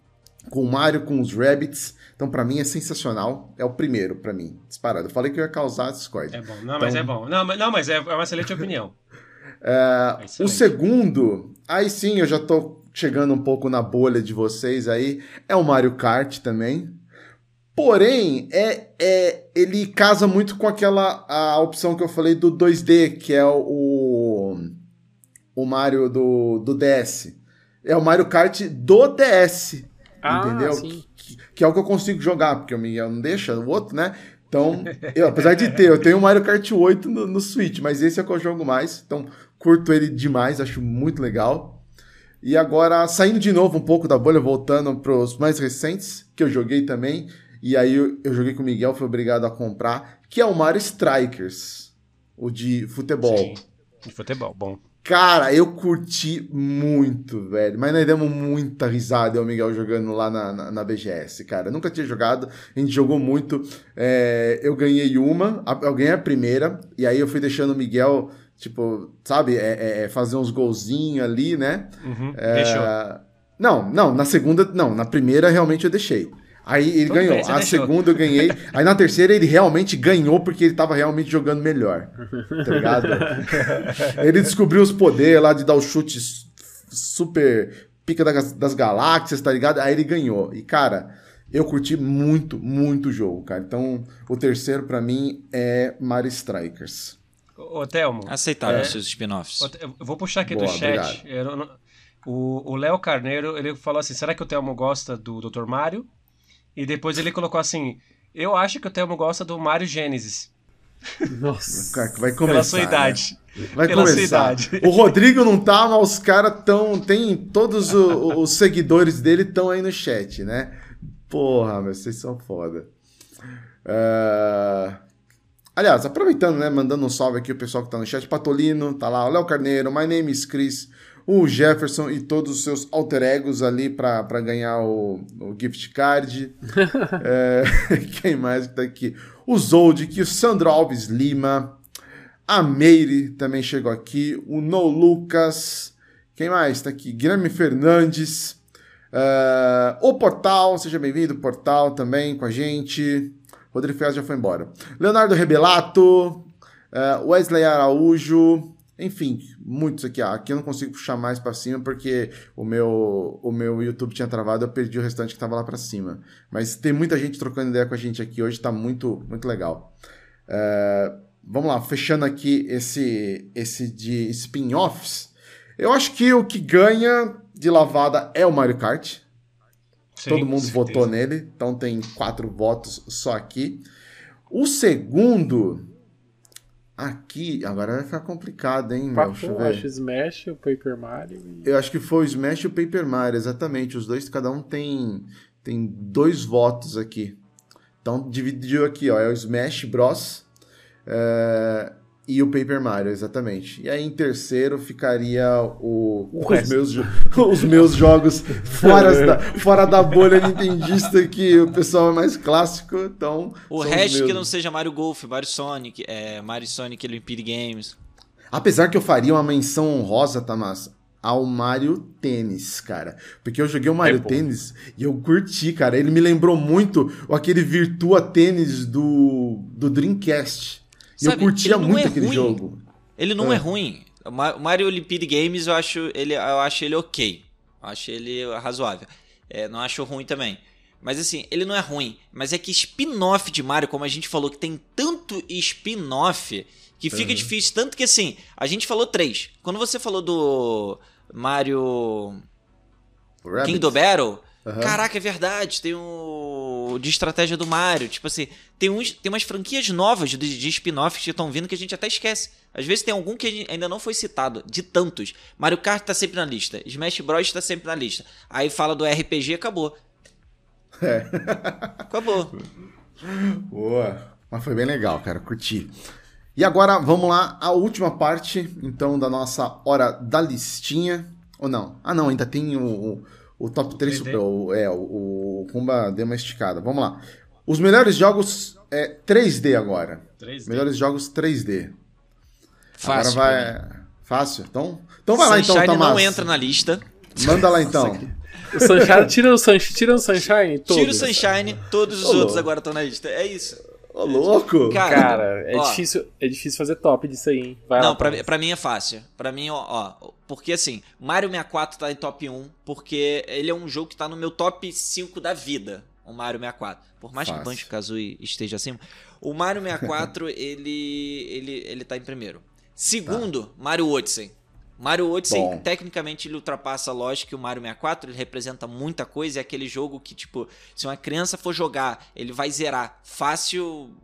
com o Mario, com os Rabbits. Então, para mim, é sensacional. É o primeiro, para mim, disparado. Eu falei que eu ia causar discórdia. É bom, não, então... mas é bom. Não, mas, não, mas é, é uma excelente opinião. é, é o segundo, aí sim, eu já tô chegando um pouco na bolha de vocês aí, é o Mario Kart também. Porém, é, é, ele casa muito com aquela a opção que eu falei do 2D, que é o, o Mario do, do DS. É o Mario Kart do DS. Ah, entendeu? Sim que, que é o que eu consigo jogar, porque o Miguel não deixa, o outro, né? Então, eu, apesar de ter, eu tenho o Mario Kart 8 no, no Switch, mas esse é o que eu jogo mais. Então, curto ele demais, acho muito legal. E agora, saindo de novo um pouco da bolha, voltando para os mais recentes, que eu joguei também. E aí eu, eu, joguei com o Miguel, fui obrigado a comprar, que é o Mario Strikers, o de futebol. Sim, de futebol, bom. Cara, eu curti muito, velho. Mas nós demos muita risada, eu e o Miguel jogando lá na, na, na BGS, cara. Eu nunca tinha jogado, a gente jogou muito. É, eu ganhei uma, eu ganhei a primeira, e aí eu fui deixando o Miguel, tipo, sabe, é, é, é fazer uns golzinhos ali, né? Uhum, é, deixou. Não, não, na segunda, não, na primeira realmente eu deixei. Aí ele Tudo ganhou. Bem, a deixou. segunda eu ganhei. Aí na terceira ele realmente ganhou porque ele tava realmente jogando melhor. Tá ligado? ele descobriu os poderes lá de dar os chutes super pica das, das galáxias, tá ligado? Aí ele ganhou. E cara, eu curti muito, muito o jogo, cara. Então o terceiro para mim é Mario Strikers. Ô, Thelmo. Aceitável é, seus spin-offs. Eu vou puxar aqui Boa, do chat. Eu, o Léo Carneiro, ele falou assim: será que o Thelmo gosta do Dr. Mario? E depois ele colocou assim: Eu acho que o Thelmo gosta do Mario Gênesis. Nossa. Vai começar. Pela sua idade. Né? Vai Pela começar. O Rodrigo não tá, mas os caras tão. Tem. Todos o, os seguidores dele estão aí no chat, né? Porra, mas vocês são foda. Uh... Aliás, aproveitando, né? Mandando um salve aqui o pessoal que tá no chat. Patolino, tá lá. O Léo Carneiro, My Name is Chris. O Jefferson e todos os seus alter egos ali para ganhar o, o, gift card. é, quem mais que tá aqui? O Zoldik, o Sandro Alves Lima, a Meire também chegou aqui, o No Lucas, quem mais tá aqui? Guilherme Fernandes, uh, o Portal, seja bem-vindo, Portal também com a gente. Rodrigo Fias já foi embora. Leonardo Rebelato, uh, Wesley Araújo, enfim, muitos aqui. Ah, aqui eu não consigo puxar mais para cima porque o meu, o meu YouTube tinha travado, eu perdi o restante que estava lá para cima. Mas tem muita gente trocando ideia com a gente aqui hoje, está muito, muito legal. Uh, vamos lá, fechando aqui esse, esse de spin-offs. Eu acho que o que ganha de lavada é o Mario Kart. Sim, Todo mundo votou nele, então tem quatro votos só aqui. O segundo, Aqui, agora vai ficar complicado, hein, meu? Deixa eu ver. acho Smash, o Paper Mario. E... Eu acho que foi o Smash e o Paper Mario, exatamente. Os dois, cada um tem, tem dois votos aqui. Então, dividiu aqui, ó. É o Smash Bros. É, e o Paper Mario, exatamente. E aí em terceiro ficaria o, o os, meus, os meus jogos fora da, fora da bolha nintendista, que o pessoal é mais clássico, então... O resto que não seja Mario Golf, Mario Sonic, é, Mario Sonic Olympic Games. Apesar que eu faria uma menção honrosa, Tamas, ao Mario Tênis, cara. Porque eu joguei o Mario é Tênis e eu curti, cara. Ele me lembrou muito aquele Virtua Tênis do, do Dreamcast. E eu curtia muito é aquele ruim. jogo. Ele não é, é ruim. O Mario Olympic Games eu acho ele, eu acho ele ok. Eu acho ele razoável. É, não acho ruim também. Mas assim, ele não é ruim. Mas é que spin-off de Mario, como a gente falou, que tem tanto spin-off que fica uhum. difícil. Tanto que assim, a gente falou três. Quando você falou do Mario Kingdom Battle, uhum. caraca, é verdade. Tem o de estratégia do Mario. Tipo assim, tem, uns, tem umas franquias novas de, de spin-offs que estão vindo que a gente até esquece. Às vezes tem algum que ainda não foi citado, de tantos. Mario Kart tá sempre na lista, Smash Bros tá sempre na lista. Aí fala do RPG, acabou. É. Acabou. Boa. Mas foi bem legal, cara, curti. E agora vamos lá, a última parte, então, da nossa hora da listinha. Ou não? Ah, não, ainda tem o, o, o top 3, o, é, o, o Kumba deu uma esticada. Vamos lá. Os melhores jogos é 3D agora. 3D. Melhores jogos 3D. Fácil. Agora vai. Fácil? Então, então vai Sunshine lá então, Tomás. não entra na lista. Manda lá então. o Sunshine, tira, o Sunshine, tira o Sunshine, todos. Tira o Sunshine, todos os Ô, outros agora estão na lista. É isso. Ô, louco! Cara, Cara é, ó, difícil, é difícil fazer top disso aí, hein? Vai não, lá, pra, pra, mim é fácil. Pra mim, ó, ó, porque assim, Mario 64 tá em top 1, porque ele é um jogo que tá no meu top 5 da vida o Mario 64. Por mais Fácil. que o Banjo-Kazooie esteja acima, o Mario 64 ele, ele, ele tá em primeiro. Segundo, tá. Mario Odyssey. Mario Odyssey, Bom. tecnicamente, ele ultrapassa, lógico, que o Mario 64, ele representa muita coisa, é aquele jogo que, tipo, se uma criança for jogar, ele vai zerar fácil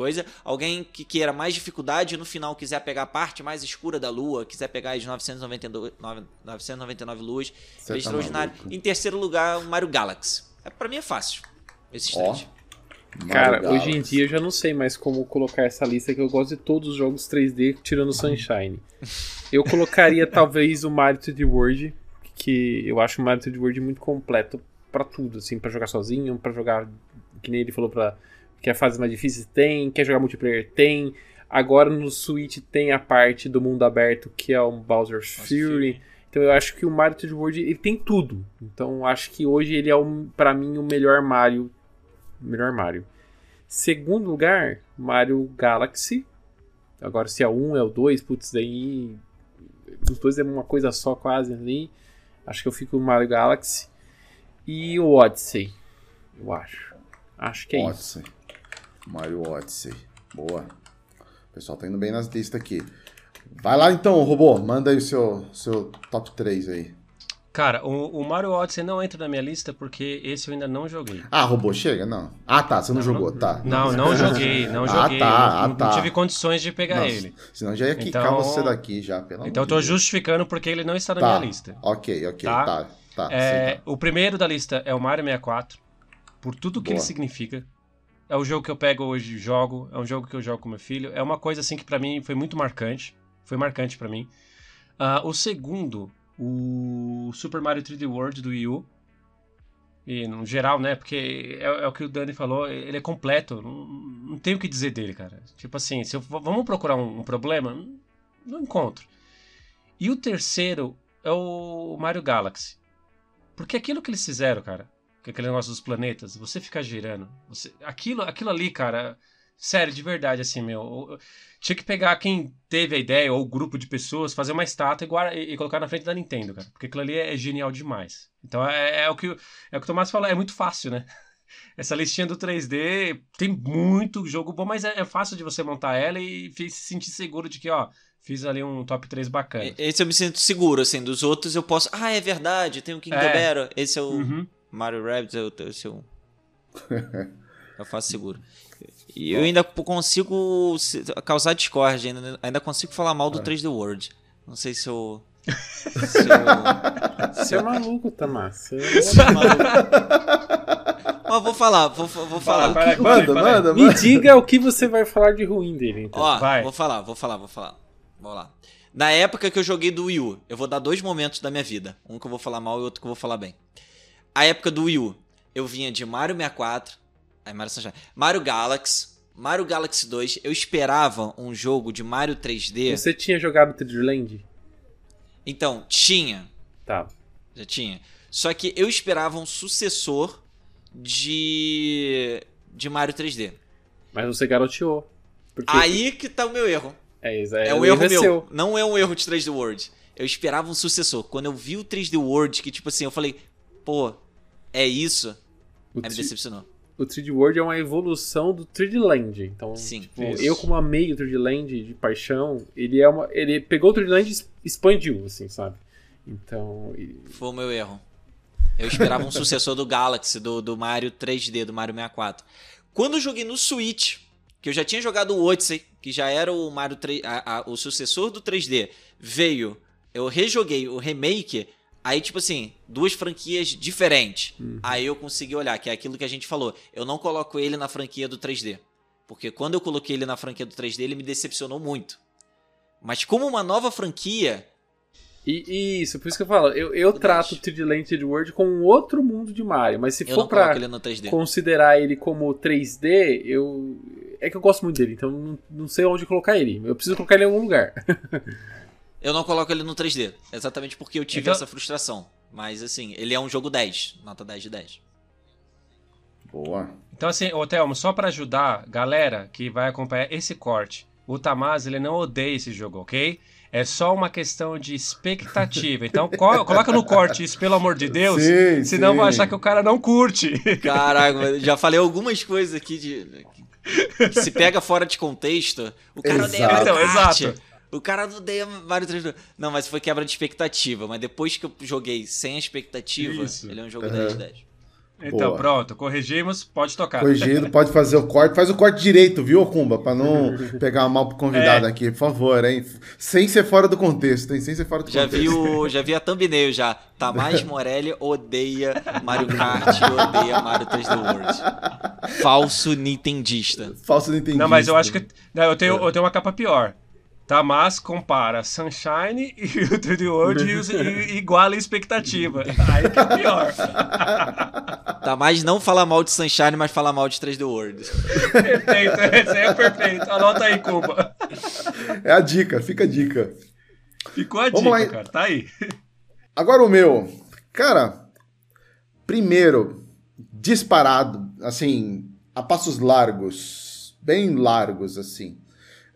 coisa. Alguém que queira mais dificuldade no final quiser pegar a parte mais escura da lua, quiser pegar as 992, 999 luas, é extraordinário. Tá em terceiro lugar, o Mario Galaxy. É, pra mim é fácil. Esse instante. Cara, hoje em dia eu já não sei mais como colocar essa lista que eu gosto de todos os jogos 3D tirando Sunshine. Eu colocaria talvez o Mario 3D World, que eu acho o Mario 3D World muito completo para tudo, assim, para jogar sozinho, para jogar que nem ele falou para que a fase mais difícil tem, quer jogar multiplayer tem. Agora no Switch tem a parte do mundo aberto que é o Bowser's Fury. Então eu acho que o Mario 3D World ele tem tudo. Então acho que hoje ele é para mim o melhor Mario, melhor Mario. Segundo lugar, Mario Galaxy. Agora se é o 1 é o 2, putz, daí os dois é uma coisa só quase ali. Acho que eu fico no Mario Galaxy e o Odyssey. Eu acho. Acho que é Odyssey. isso. Mario Odyssey. Boa. O pessoal tá indo bem nas listas aqui. Vai lá então, robô, manda aí o seu, seu top 3 aí. Cara, o, o, Mario Odyssey não entra na minha lista porque esse eu ainda não joguei. Ah, robô, chega? Não. Ah, tá, você não, não jogou, não, tá. Não, não joguei, não ah, joguei. Tá, não, ah, tá. não tive condições de pegar Nossa, ele. Senão já ia quicar então, você daqui já, pelo Então eu tô justificando porque ele não está na tá, minha lista. Ok, ok, tá. tá, tá é, o primeiro da lista é o Mario 64, por tudo que Boa. ele significa. É o jogo que eu pego hoje e jogo, é um jogo que eu jogo com meu filho. É uma coisa assim que para mim foi muito marcante foi marcante para mim. Uh, o segundo, o Super Mario 3D World do Wii U. E no geral, né? Porque é, é o que o Dani falou, ele é completo. Não, não o que dizer dele, cara. Tipo assim, se eu, vamos procurar um, um problema, não, encontro. E o terceiro é o Mario Galaxy. Porque aquilo que eles fizeram, cara, aquele negócio dos planetas, você ficar girando, você, aquilo, aquilo ali, cara, sério, de verdade, assim, meu, tinha que pegar quem teve a ideia ou o grupo de pessoas, fazer uma estátua e, e, e, colocar na frente da Nintendo, cara, porque aquilo ali é, é genial demais. Então é, é, o que é o que o Tomás falou, é muito fácil, né? Essa listinha do 3D tem muito jogo bom, mas é, é fácil de você montar ela e se sentir seguro de que, ó, Fiz ali um top 3 bacana. Esse eu me sinto seguro, assim. Dos outros eu posso. Ah, é verdade, tem o King é. Esse é o uhum. Mario Rabbids, eu, é o. eu faço seguro. E eu ainda consigo causar discórdia, ainda, ainda consigo falar mal do 3D World. Não sei se eu. se eu... Você é maluco, Tamás. Você é maluco. Mas vou falar, vou, vou falar. Para, para, manda, para, manda, Me diga o que você vai falar de ruim dele, então. Ó, vai. vou falar, vou falar, vou falar. Vamos lá. Na época que eu joguei do Wii U, eu vou dar dois momentos da minha vida. Um que eu vou falar mal e outro que eu vou falar bem. A época do Wii U, eu vinha de Mario 64, aí Mario Sunshine, Mario Galaxy, Mario Galaxy 2. Eu esperava um jogo de Mario 3D. Você tinha jogado 3D Land? Então, tinha. Tá. Já tinha. Só que eu esperava um sucessor de de Mario 3D. Mas você garoteou. Porque... Aí que tá o meu erro. É, é, é um erro meu. Seu. Não é um erro de 3D World. Eu esperava um sucessor. Quando eu vi o 3D World, que tipo assim, eu falei, pô, é isso? O Aí me decepcionou. O 3D World é uma evolução do 3D Land. Então, Sim, tipo, eu como amei o 3D Land de paixão, ele é uma. Ele pegou o 3D Land e expandiu, assim, sabe? Então. Foi o meu erro. Eu esperava um sucessor do Galaxy, do, do Mario 3D, do Mario 64. Quando eu joguei no Switch, que eu já tinha jogado o Odyssey, que já era o Mario 3, a, a, o sucessor do 3D, veio, eu rejoguei o remake, aí tipo assim, duas franquias diferentes. Uhum. Aí eu consegui olhar, que é aquilo que a gente falou. Eu não coloco ele na franquia do 3D. Porque quando eu coloquei ele na franquia do 3D, ele me decepcionou muito. Mas como uma nova franquia, e, isso, por isso que eu falo, eu, eu trato o 3D Land 3D World como um outro mundo de Mario, mas se eu for pra considerar ele como 3D, eu. É que eu gosto muito dele, então não, não sei onde colocar ele. Eu preciso colocar ele em algum lugar. eu não coloco ele no 3D, exatamente porque eu tive então... essa frustração. Mas assim, ele é um jogo 10, nota 10 de 10. Boa. Então assim, ô Thelmo, só para ajudar galera que vai acompanhar esse corte, o Tamaz ele não odeia esse jogo, ok? É só uma questão de expectativa. Então, coloca no corte isso, pelo amor de Deus. Sim, senão sim. vai achar que o cara não curte. Caraca, já falei algumas coisas aqui de. Que se pega fora de contexto, o cara odeia Mario então, Exato. O cara odeia Mario 3 Não, mas foi quebra de expectativa. Mas depois que eu joguei sem expectativa, Isso. ele é um jogo uhum. 10 de 10. Então, Boa. pronto, corrigimos, pode tocar. Corrigido, pode fazer o corte. Faz o corte direito, viu, Kumba? Pra não pegar mal pro convidado é. aqui, por favor, hein? Sem ser fora do contexto, hein? Sem ser fora do já contexto. Vi o, já vi a thumbnail já. Tamás Morelli odeia Mario Kart e odeia Mario 3D World. Falso nintendista. Falso nintendista. Não, mas eu acho que... Não, eu, tenho, eu tenho uma capa pior. Tamás compara Sunshine e o 3D World e, e iguala a expectativa. Aí que é pior. Tamás não fala mal de Sunshine, mas fala mal de 3D World. Perfeito, esse aí é perfeito. Anota aí, Cuba. É a dica, fica a dica. Ficou a Vamos dica, lá. cara. Tá aí. Agora o meu. Cara, primeiro, disparado, assim, a passos largos, bem largos, assim.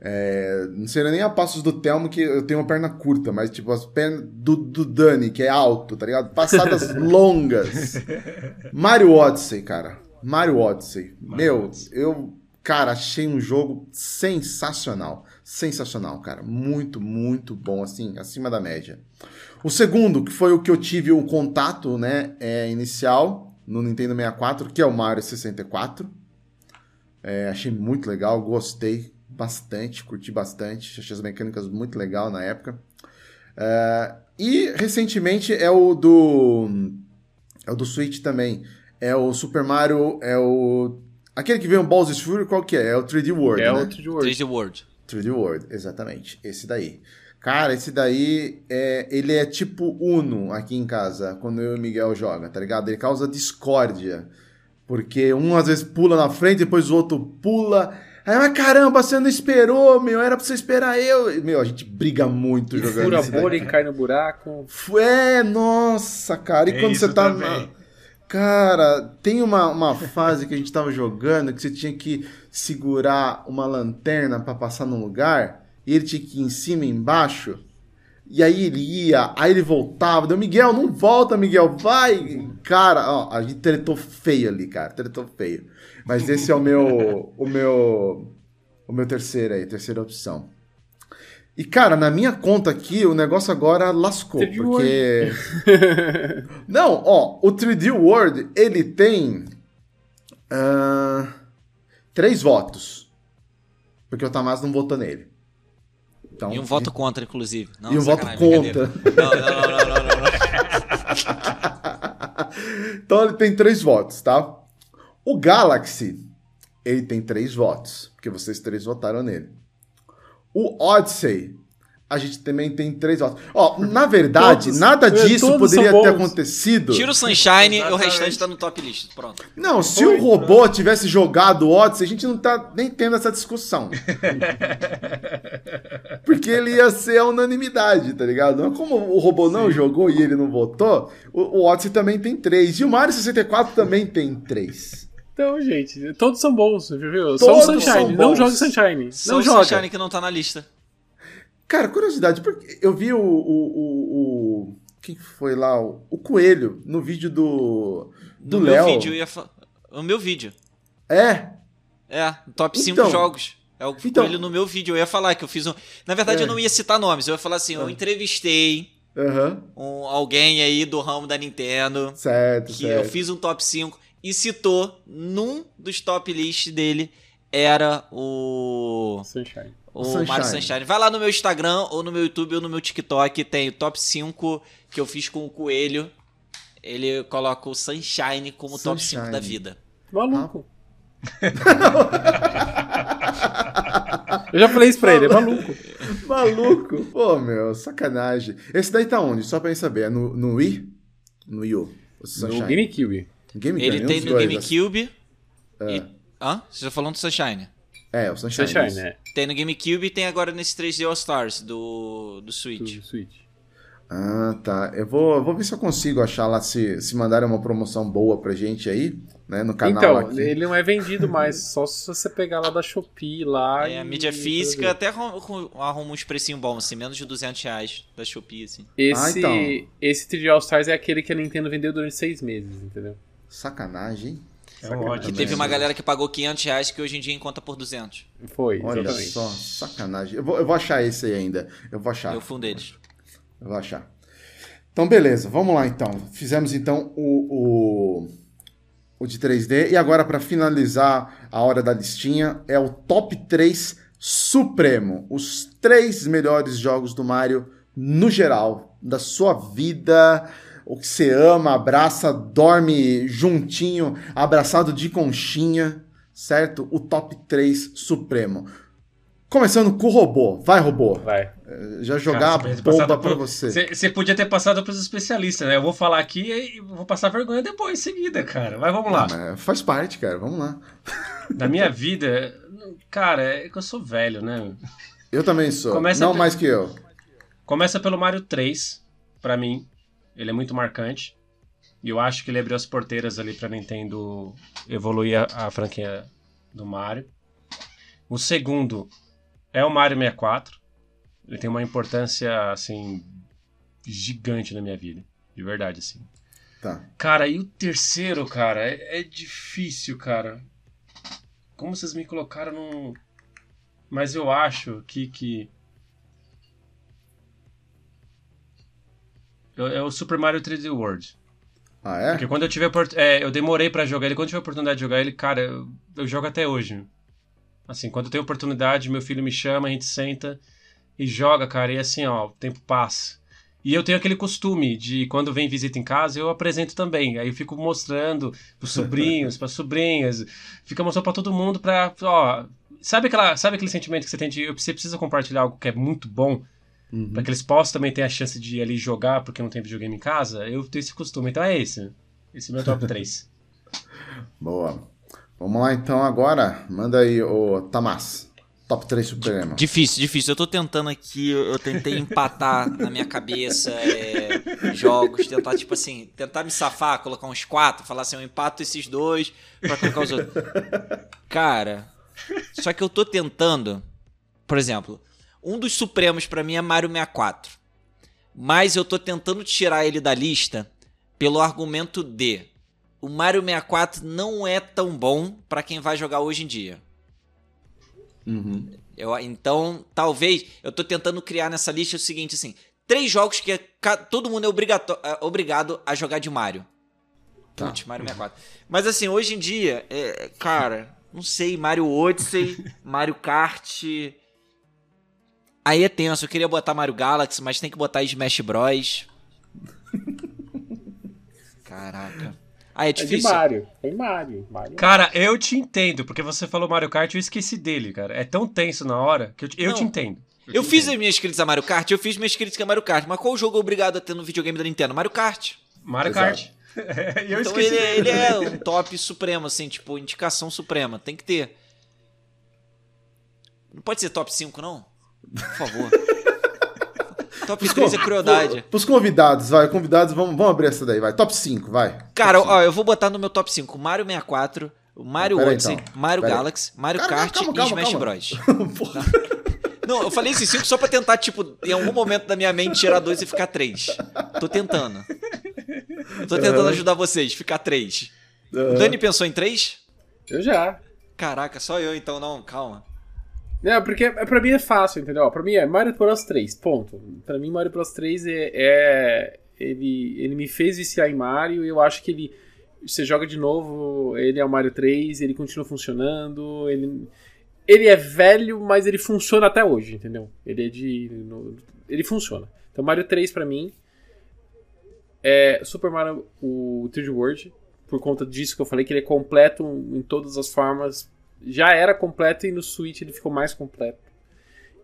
É, não seria nem a passos do Telmo, que eu tenho uma perna curta, mas tipo as pernas do, do Dani, que é alto, tá ligado? Passadas longas. Mario Odyssey, cara. Mario Odyssey. Mario Meu, Odyssey. eu, cara, achei um jogo sensacional. Sensacional, cara. Muito, muito bom, assim, acima da média. O segundo, que foi o que eu tive o um contato, né, é, inicial no Nintendo 64, que é o Mario 64. É, achei muito legal, gostei bastante, curti bastante, achei as mecânicas muito legal na época. Uh, e recentemente é o do. É o do Switch também. É o Super Mario. É o. Aquele que veio um Bowser's Fury, qual que é? É o 3D World. É né? o 3D World. 3D World. 3D World, exatamente. Esse daí. Cara, esse daí, é, ele é tipo Uno aqui em casa, quando eu e o Miguel joga, tá ligado? Ele causa discórdia. Porque um às vezes pula na frente, depois o outro pula. Aí, mas caramba, você não esperou, meu, era pra você esperar eu. Meu, a gente briga muito jogando Fura a esse bolha e cai no buraco. É, nossa, cara. E É quando isso você tá. também. Cara, tem uma, uma fase que a gente tava jogando que você tinha que segurar uma lanterna pra passar num lugar e ele tinha que ir em cima e embaixo. E aí ele ia, aí ele voltava. Deu, Miguel, não volta, Miguel, vai! Cara, ó, a gente tretou feio ali, cara, tretou feio. Mas esse é o meu, o meu, o meu terceiro aí, terceira opção. E, cara, na minha conta aqui, o negócio agora lascou, 3D porque... Não, ó, o 3D World, ele tem ah, três votos. Porque o Tamás não votou nele. Então, E um voto contra, inclusive. Não, E um voto contra. não, não, não, não, não. então ele tem três votos, tá? O Galaxy, ele tem três votos, porque vocês três votaram nele. O Odyssey, a gente também tem três votos. Ó, na verdade, Todos. nada É, disso poderia ter acontecido. Tira o Sunshine e o restante tá no top list. Pronto. Não, se o robô tivesse jogado o Odyssey, a gente não tá nem tendo essa discussão. Porque ele ia ser a unanimidade, tá ligado? Não é como o robô não jogou e ele não votou, o, o Odyssey também tem três. E o Mario 64 também tem três. Então, gente, todos são bons, viu? Só Todos o são Sunshine. Não jogue Sunshine. Só Não o joga. Sunshine que não tá na lista. Cara, curiosidade, porque eu vi o. o, o, quem foi lá? O, o Coelho no vídeo do. Do No meu Léo. vídeo, eu ia fa... O meu vídeo. É, É, top 5 Então. jogos. É o Então. Coelho no meu vídeo. Eu ia falar que eu fiz um. Na verdade, É. eu não ia citar nomes. Eu ia falar assim: eu É. entrevistei aham, um, alguém aí do ramo da Nintendo. certo, Que eu certo. fiz um top 5 e citou num dos top list dele. Era o. Sunshine. O Sunshine. Mario Sunshine. Vai lá no meu Instagram, ou no meu YouTube, ou no meu TikTok. Tem o top 5 que eu fiz com o Coelho. Ele coloca o Sunshine como top 5 Sunshine. da vida. Maluco. Eu já falei isso pra ele, é maluco. Maluco. Pô, meu, sacanagem. Esse daí tá onde? Só pra eu saber. É no, no Wii? No Wii U? O Sunshine. No GameCube. GameCube, Ele nenhum tem no GameCube. E... Hã? Você tá falando do Sunshine? É, o Sunshine. Sunshine, né? Tem no GameCube e tem agora nesse 3D All Stars do, do Switch. Do Switch. Ah, tá. Eu vou, eu vou ver se eu consigo achar lá, se, se mandarem uma promoção boa pra gente aí, né, no canal Então, aqui. ele não é vendido mais, só se você pegar lá da Shopee lá. É, a e- mídia física até arruma, arruma uns precinhos bons, assim, menos de 200 reais da Shopee, assim. Esse, Ah, então. esse 3D All Stars é aquele que a Nintendo vendeu durante seis meses, entendeu? Sacanagem, hein? É um ódio. Que teve uma galera que pagou 500 reais que hoje em dia encontra por 200. Foi, Olha exatamente. só, sacanagem. Eu vou, eu vou achar esse aí ainda. Eu vou achar. Eu fui um deles. Eu vou achar. Então, beleza. Vamos lá, então. Fizemos, então, o, o, o de 3D. E agora, para finalizar a hora da listinha, é o top 3 supremo. Os três melhores jogos do Mario no geral. Da sua vida. O que você ama, abraça, dorme juntinho, abraçado de conchinha, certo? O top 3 supremo. Começando com o robô. Vai, robô. Vai. Já jogar Cara, a podia ter bomba pra por- você. Você podia ter passado pros especialistas, né? Eu vou falar aqui e vou passar vergonha depois, em seguida, cara. Mas vamos lá. Mas faz parte, cara. Vamos lá. Da minha vida, cara, é que eu sou velho, né? Eu também sou. Começa Não pe- mais que eu. Começa pelo Mario 3, pra mim. Ele é muito marcante. E eu acho que ele abriu as porteiras ali pra Nintendo evoluir a, a franquia do Mario. O segundo é o Mario 64. Ele tem uma importância, assim, gigante na minha vida. De verdade, assim. Tá. Cara, e o terceiro, cara, é, é difícil, cara. Como vocês me colocaram num. Mas eu acho que. que... É o Super Mario 3D World. Ah, é? Porque quando eu tive é, eu demorei pra jogar ele, quando eu tive a oportunidade de jogar ele, cara, eu, eu jogo até hoje. Assim, quando eu tenho oportunidade, meu filho me chama, a gente senta e joga, cara, e assim, ó, o tempo passa. E eu tenho aquele costume de quando vem visita em casa, eu apresento também. Aí eu fico mostrando pros sobrinhos, pras sobrinhas, fica mostrando pra todo mundo pra, ó, sabe aquela, sabe aquele sentimento que você tem de você precisa compartilhar algo que é muito bom? Uhum. Para que eles possam também ter a chance de ir ali jogar porque não tem videogame em casa, eu tenho esse costume. Então é esse. Esse é o meu top 3. Boa. Vamos lá então agora. Manda aí, o Tamas. Top 3 Supremo. Difícil, difícil. Eu tô tentando aqui, eu tentei empatar na minha cabeça é, jogos, tentar, tipo assim, tentar me safar, colocar uns quatro, falar assim, eu empato esses dois pra colocar os outros. Cara, só que eu tô tentando, por exemplo, um dos supremos para mim é Mario 64. Mas eu tô tentando tirar ele da lista pelo argumento de o Mario 64 não é tão bom para quem vai jogar hoje em dia. Uhum. Eu, então, talvez, eu tô tentando criar nessa lista o seguinte, assim, três jogos que todo mundo é, é obrigado a jogar de Mario. Tá. Putz, Mario 64. Mas assim, hoje em dia, é, cara, não sei, Mario Odyssey, Mario Kart... Aí é tenso, eu queria botar Mario Galaxy, mas tem que botar Smash Bros. Caraca. Ah, é difícil. É de Mario. Tem Mario. Mario. Cara, eu te entendo, porque você falou Mario Kart e eu esqueci dele, cara. É tão tenso na hora que eu, te, eu te entendo. Eu, eu te fiz entendo. as minhas críticas a Mario Kart, eu fiz minhas críticas a Mario Kart, mas qual jogo é obrigado a ter no videogame da Nintendo? Mario Kart. Mario Exato. Kart. então ele, ele, é um top supremo, assim, tipo, indicação suprema. Tem que ter. Não pode ser top 5, não? Por favor. Top pros 3 é crueldade. Pros convidados, vai. Convidados, vamos, vamos abrir essa daí, vai. Top 5, vai. Cara, ó, eu vou botar no meu top 5 Mario 64, Mario Odyssey, então. Mario Pera Galaxy, Mario Cara, Kart calma, calma, e Smash calma. Bros. Não, eu falei esses 5 só pra tentar, tipo, em algum momento da minha mente tirar dois e ficar três. Tô tentando. Eu tô tentando ajudar vocês, ficar três. O Dani pensou em três? Eu já. Caraca, só eu então, não, calma. Não, porque pra mim é fácil, entendeu? Pra mim é Mario Bros 3, ponto. Pra mim Mario Bros 3 é, é... ele, ele me fez viciar em Mario e eu acho que ele... Você joga de novo, ele é o Mario 3, ele continua funcionando, ele... Ele é velho, mas ele funciona até hoje, entendeu? Ele é de... Ele funciona. Então Mario 3 pra mim é Super Mario, o 3D World, por conta disso que eu falei, que ele é completo em todas as formas já era completo e no Switch ele ficou mais completo.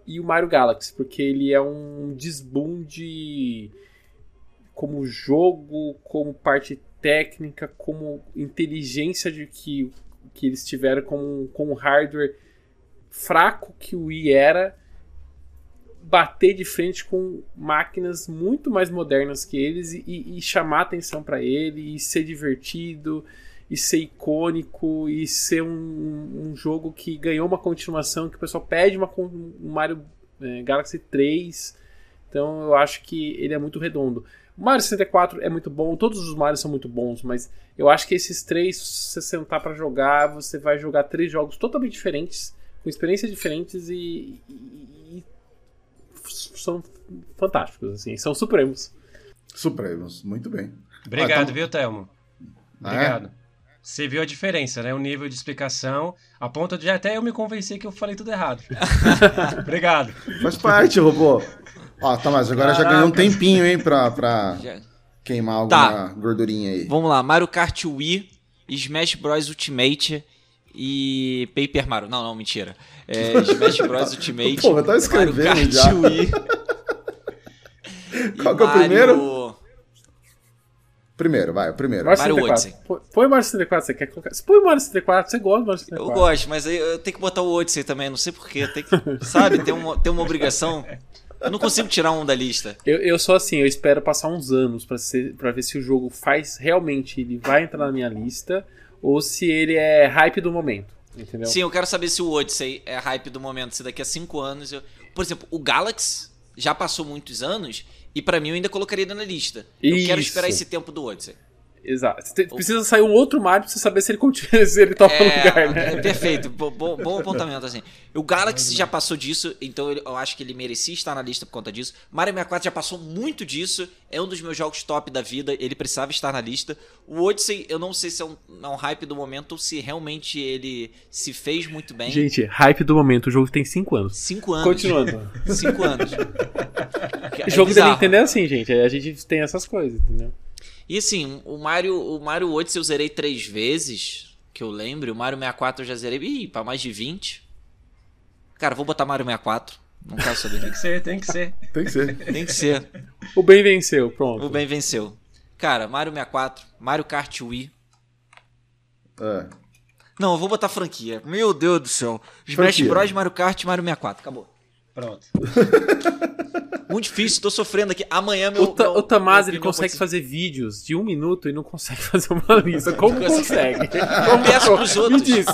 E o Mario Galaxy, porque ele é um desbunde como jogo, como parte técnica, como inteligência de que, que eles tiveram com, com hardware fraco que o Wii era, bater de frente com máquinas muito mais modernas que eles e, e chamar atenção para ele e ser divertido e ser icônico e ser um, um, jogo que ganhou uma continuação, que o pessoal pede uma, um Mario é, Galaxy 3. Então eu acho que ele é muito redondo. O Mario 64 é muito bom, todos os Marios são muito bons, mas eu acho que esses três, se você sentar para jogar, você vai jogar três jogos totalmente diferentes, com experiências diferentes e, e, e são fantásticos, assim, são supremos. Supremos, muito bem. Obrigado, ah, então... viu, Thelmo? Obrigado. Ah, é? Você viu a diferença, né? O nível de explicação, a ponto de até eu me convencer que eu falei tudo errado. Obrigado. Faz parte, robô. Ó, tá, mas agora Caraca. já ganhou um tempinho, hein, pra, pra queimar alguma tá. gordurinha aí. Vamos lá, Mario Kart Wii, Smash Bros Ultimate e Paper Mario. Não, não, mentira. É, Smash Bros Ultimate. Pô, eu tava escrevendo Mario Kart já. Wii. Qual que é o primeiro? Primeiro, vai, o primeiro. Mario, Mario Odyssey. Põe o Mario 64, você quer colocar. Põe o Mario 64, você gosta do Mario 64. Eu gosto, mas aí eu tenho que botar o Odyssey também, não sei porquê. Tem que, sabe, tem uma, tem uma obrigação. Eu não consigo tirar um da lista. Eu, eu sou assim, eu espero passar uns anos pra, ser, pra ver se o jogo faz realmente, ele vai entrar na minha lista, ou se ele é hype do momento. Entendeu? Sim, eu quero saber se o Odyssey é hype do momento, se daqui a 5 anos. Eu... Por exemplo, o Galaxy já passou muitos anos e para mim eu ainda colocaria na lista. Eu Isso. quero esperar esse tempo do Odyssey. Exato. Você precisa sair um outro Mario pra você saber se ele continua, se ele topa é, no lugar, né? É, perfeito, bom, bom apontamento, assim. O Galaxy já passou disso, então eu acho que ele merecia estar na lista por conta disso. Mario 64 já passou muito disso, é um dos meus jogos top da vida, ele precisava estar na lista. O Odyssey, eu não sei se é um, é um hype do momento ou se realmente ele se fez muito bem. Gente, hype do momento, o jogo tem 5 anos. 5 anos. Continuando. 5 anos. É o jogo deve entender assim, gente, a gente tem essas coisas, entendeu? E assim, o Mario, o Mario Odyssey eu zerei três vezes, que eu lembro. O Mario 64 eu já zerei, ih, pra mais de 20. Cara, vou botar Mario 64. Não quero saber. Tem que ser, tem que ser. Tem que ser. Tem que ser. O bem venceu, pronto. O bem venceu. Cara, Mario 64, Mario Kart Wii. É. Não, eu vou botar franquia. Meu Deus do céu. Smash Franquia. Bros, Mario Kart, Mario 64. Acabou. Pronto. Muito difícil, tô sofrendo aqui. Amanhã meu. O, Ta meu- o Tamaz, meu ele consegue fazer vídeos de um minuto e não consegue fazer uma lista. Como consegue? Eu peço pros Me outros. diz.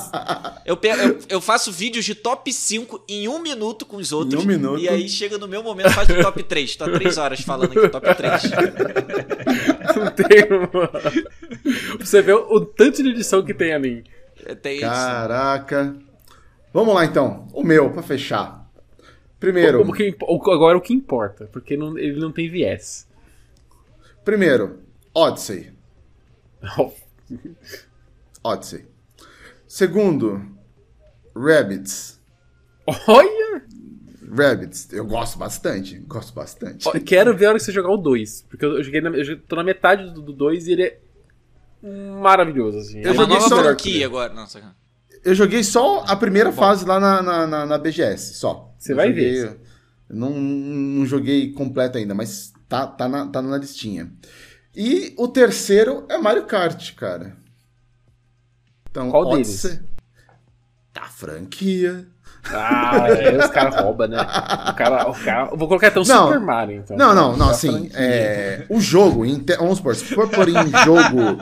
Eu, pe- eu, eu faço vídeos de top 5 em um minuto com os outros. um minuto. E aí chega no meu momento, faz o top 3. Tá 3 horas falando aqui, top 3. Não tem uma... Você vê o, o tanto de edição que tem ali. Tem isso. Caraca. Vamos lá então. O meu, pra fechar. Primeiro, O que agora o que importa, porque não- ele não tem viés. primeiro, Odyssey. Odyssey. Segundo, Rabbids. Olha! Rabbids, eu gosto bastante. Gosto bastante. Quero ver a hora que você jogar o 2. Porque eu, joguei na, eu tô na metade do 2 e ele é maravilhoso, assim. É Eu uma joguei nova franquia agora. Não, sacanagem. Eu joguei só a primeira fase lá na, na, na- na BGS, só. Você vai joguei- ver. Não, não joguei completo ainda, mas tá, tá, na, tá na listinha. E o terceiro é Mario Kart, cara. Então, Qual Odyssey, Tá franquia. Ah, é, os caras roubam, né? O cara, o cara, vou colocar até um Não. Super Mario, então. Não, não, não, assim, é, o jogo, vamos supor, se for por em jogo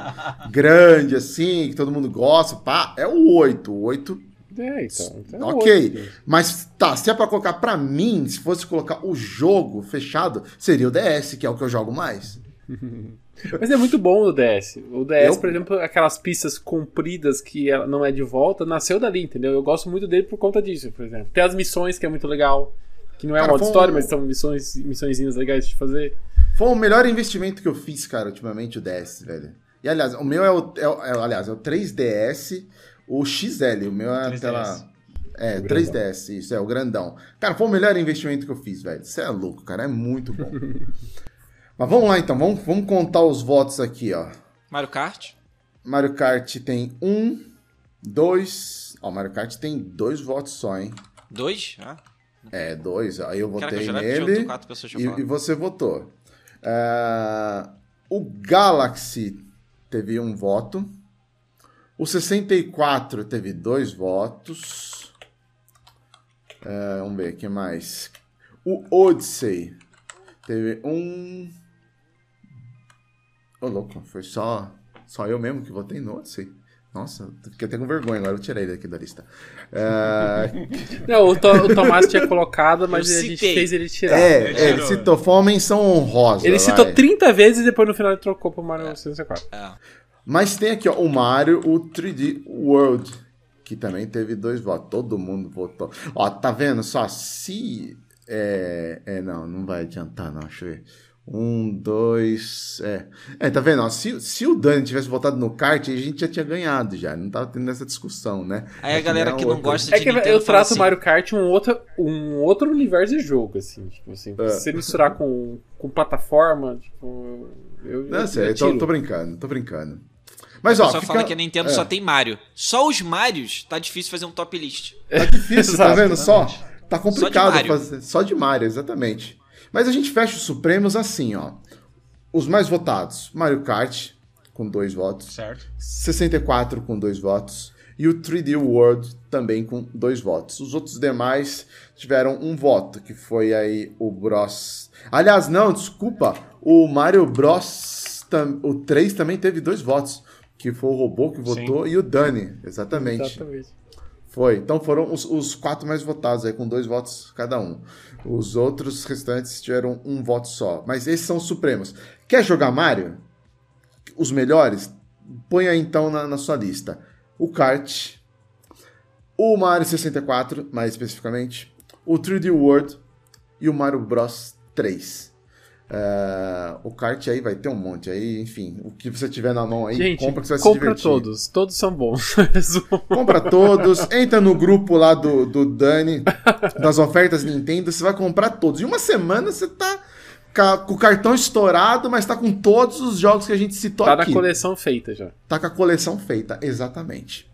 grande, assim, que todo mundo gosta, pá, é o 8. O 8 É, então. então é Ok, oito. mas tá, se é pra colocar pra mim, se fosse colocar o jogo fechado, seria o DS, que é o que eu jogo mais. Mas é muito bom o DS. O DS, Eu- por exemplo, aquelas pistas compridas que não é de volta, nasceu dali, entendeu? Eu gosto muito dele por conta disso, por exemplo. Tem as missões, que é muito legal. Que não é Cara, modo foi um- história, mas são missões, missõezinhas legais de fazer. Foi o melhor investimento que eu fiz, cara, ultimamente, o DS, velho. E aliás, o meu é o, é é aliás, é o 3DS, o XL, o meu é a 3DS. tela... É, O 3DS, isso, é o grandão. Cara, foi o melhor investimento que eu fiz, velho. Você é louco, cara, é muito bom. Mas vamos lá, então, vamos, vamos contar os votos aqui, ó. Mario Kart. Mario Kart tem um, dois... Ó, Mario Kart tem dois votos só, hein? 2? Ah. É, dois. Aí eu Caraca, eu votei tinha nele e, e você votou. Ah, o Galaxy teve um voto. O 64 teve dois votos. Ah, vamos ver, o que mais? O Odyssey teve um... Ô, louco, foi só, só eu mesmo que votei no Odyssey. Nossa, fiquei até com vergonha agora, eu tirei daqui da lista. Ah, Não, o, To- o Tomás tinha colocado, mas a gente fez ele tirar. É, Ele é, ele citou foi uma menção honrosa. Ele citou vai. 30 vezes e depois no final ele trocou pro Mario 64. É. Mas tem aqui, ó, o Mario, o 3D World, que também teve dois votos. Todo mundo votou. Ó, tá vendo só? Se. É, é não, não vai adiantar, não. Deixa eu ver. Um, dois. É, é tá vendo? Ó, se, se o Dani tivesse votado no kart, a gente já tinha ganhado já. Não tava tendo essa discussão, né? Aí É a galera nem que não outra. gosta É de que Nintendo eu trato assim, o Mario Kart um outro, um outro universo de jogo, assim. Tipo assim, É. se você misturar com, com plataforma, tipo. Eu, Não, eu, sério, eu tô, tô brincando, tô brincando. Mas, ó, pessoal fica... fala que a Nintendo é. só tem Mario. Só os Marios tá difícil fazer um top list. Tá difícil, tá vendo só? Tá complicado Mario. fazer. Só de Mario, exatamente. Mas a gente fecha os Supremos assim, ó. Os mais votados: Mario Kart, com dois votos. Certo. 64 com dois votos. E o 3D World também com dois votos. Os outros demais tiveram um voto, que foi aí o Bros. Aliás, não, desculpa. O Mario Bros. tam- O 3 também teve dois votos. Que foi o robô que votou e o Dani. Exatamente. Exatamente. Foi. Então foram os, os quatro mais votados aí, com dois votos cada um. Os outros restantes tiveram um voto só. Mas esses são os supremos. Quer jogar Mario? Os melhores? Põe aí então na, na sua lista. O Kart, o Mario 64, mais especificamente, o 3D World e o Mario Bros 3. É, o kart aí vai ter um monte aí, enfim, o que você tiver na mão aí, Gente, compra que você vai se compra divertir. todos. Todos são bons. Compra todos, entra no grupo lá do, do Dani, das ofertas Nintendo, você vai comprar todos. Em uma semana você tá com o cartão estourado, mas tá com todos os jogos que a gente citou tá na aqui. coleção feita já. Tá com a coleção feita, exatamente.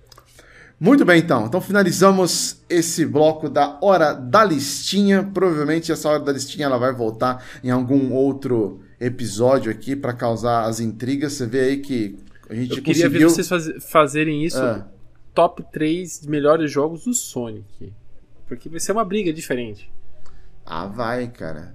Muito bem, então. Então finalizamos esse bloco da hora da listinha. Provavelmente essa hora da listinha ela vai voltar em algum outro episódio aqui para causar as intrigas. Você vê aí que a gente Eu queria conseguiu... ver vocês faz- fazerem isso Ah. top 3 melhores jogos do Sonic. Porque vai ser uma briga diferente. Ah, vai, cara.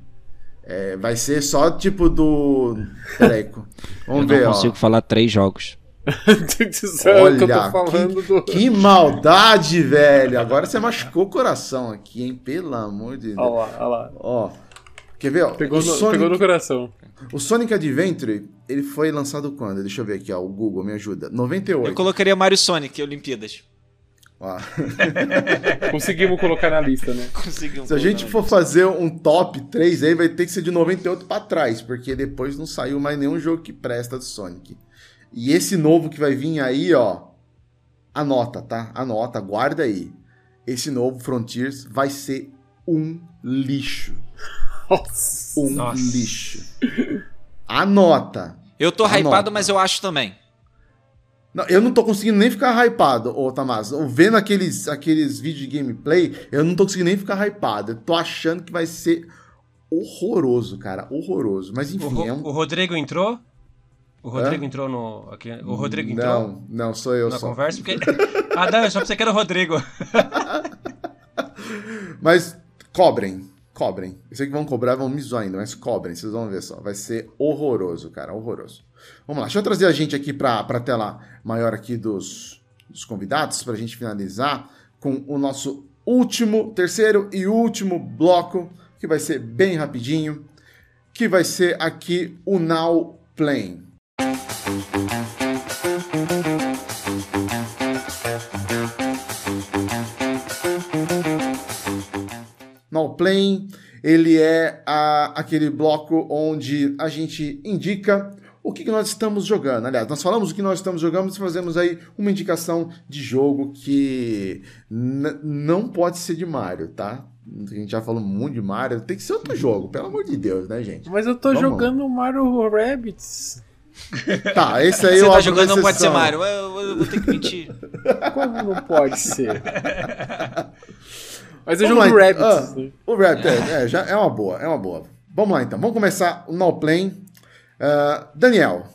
É, vai ser só tipo do. Peraí. Vamos Eu ver, não ó. consigo falar três jogos. Olha, que eu tô Olha, falando que, do. que maldade, velho. Agora você machucou o coração aqui, hein? Pelo amor de Deus. Olha lá, olha lá. Ó. Quer ver, ó? Pegou no, Sonic, pegou no coração. o Sonic Adventure, ele foi lançado quando? Deixa eu ver aqui, ó. O Google me ajuda. 98. Eu colocaria Mario Sonic Olimpíadas. Conseguimos colocar na lista, né? Conseguimos Se a gente for lista. fazer um top 3 aí, vai ter que ser de 98 pra trás, porque depois não saiu mais nenhum jogo que presta do Sonic. E esse novo que vai vir aí, ó, anota, tá? Anota, guarda aí. Esse novo Frontiers vai ser um lixo. Nossa. Um Nossa. lixo. Anota. Eu tô Anota. hypado, mas eu acho também. Não, eu não tô conseguindo nem ficar hypado, ô Tamás. Vendo aqueles, aqueles vídeos de gameplay, eu não tô conseguindo nem ficar hypado. Eu tô achando que vai ser horroroso, cara. Horroroso. Mas O, enfim, Ro- é um. o Rodrigo entrou? O Rodrigo Hã? entrou no. Aqui, o Rodrigo entrou Não, não, sou eu na só. conversa? Porque... ah, não, eu só pensei que era o Rodrigo. Mas cobrem, cobrem. Eu sei que vão cobrar, vão me zoar ainda, mas cobrem, vocês vão ver só. Vai ser horroroso, cara, horroroso. Vamos lá, deixa eu trazer a gente aqui pra, pra tela maior aqui dos, dos convidados, pra gente finalizar com o nosso último, terceiro e último bloco, que vai ser bem rapidinho, que vai ser aqui o Now Playing. Playing, ele é a- aquele bloco onde a gente indica o que, que nós estamos jogando. Aliás, nós falamos o que nós estamos jogando e fazemos aí uma indicação de jogo que não pode ser de Mario, tá? A gente já falou muito de Mario, tem que ser outro jogo, pelo amor de Deus, né, gente? Mas eu tô Vamos. jogando Mario Rabbids. Tá, esse aí Você eu tá jogando, não pode ser. Mario. Eu, eu vou ter que mentir. Como não pode ser? Mas eu Vamos jogo lá, Rabbids. ah, né? O Rabbit, é, é, já é uma boa, é uma boa. Vamos lá então, vamos começar o Now Playing. Ah, Daniel,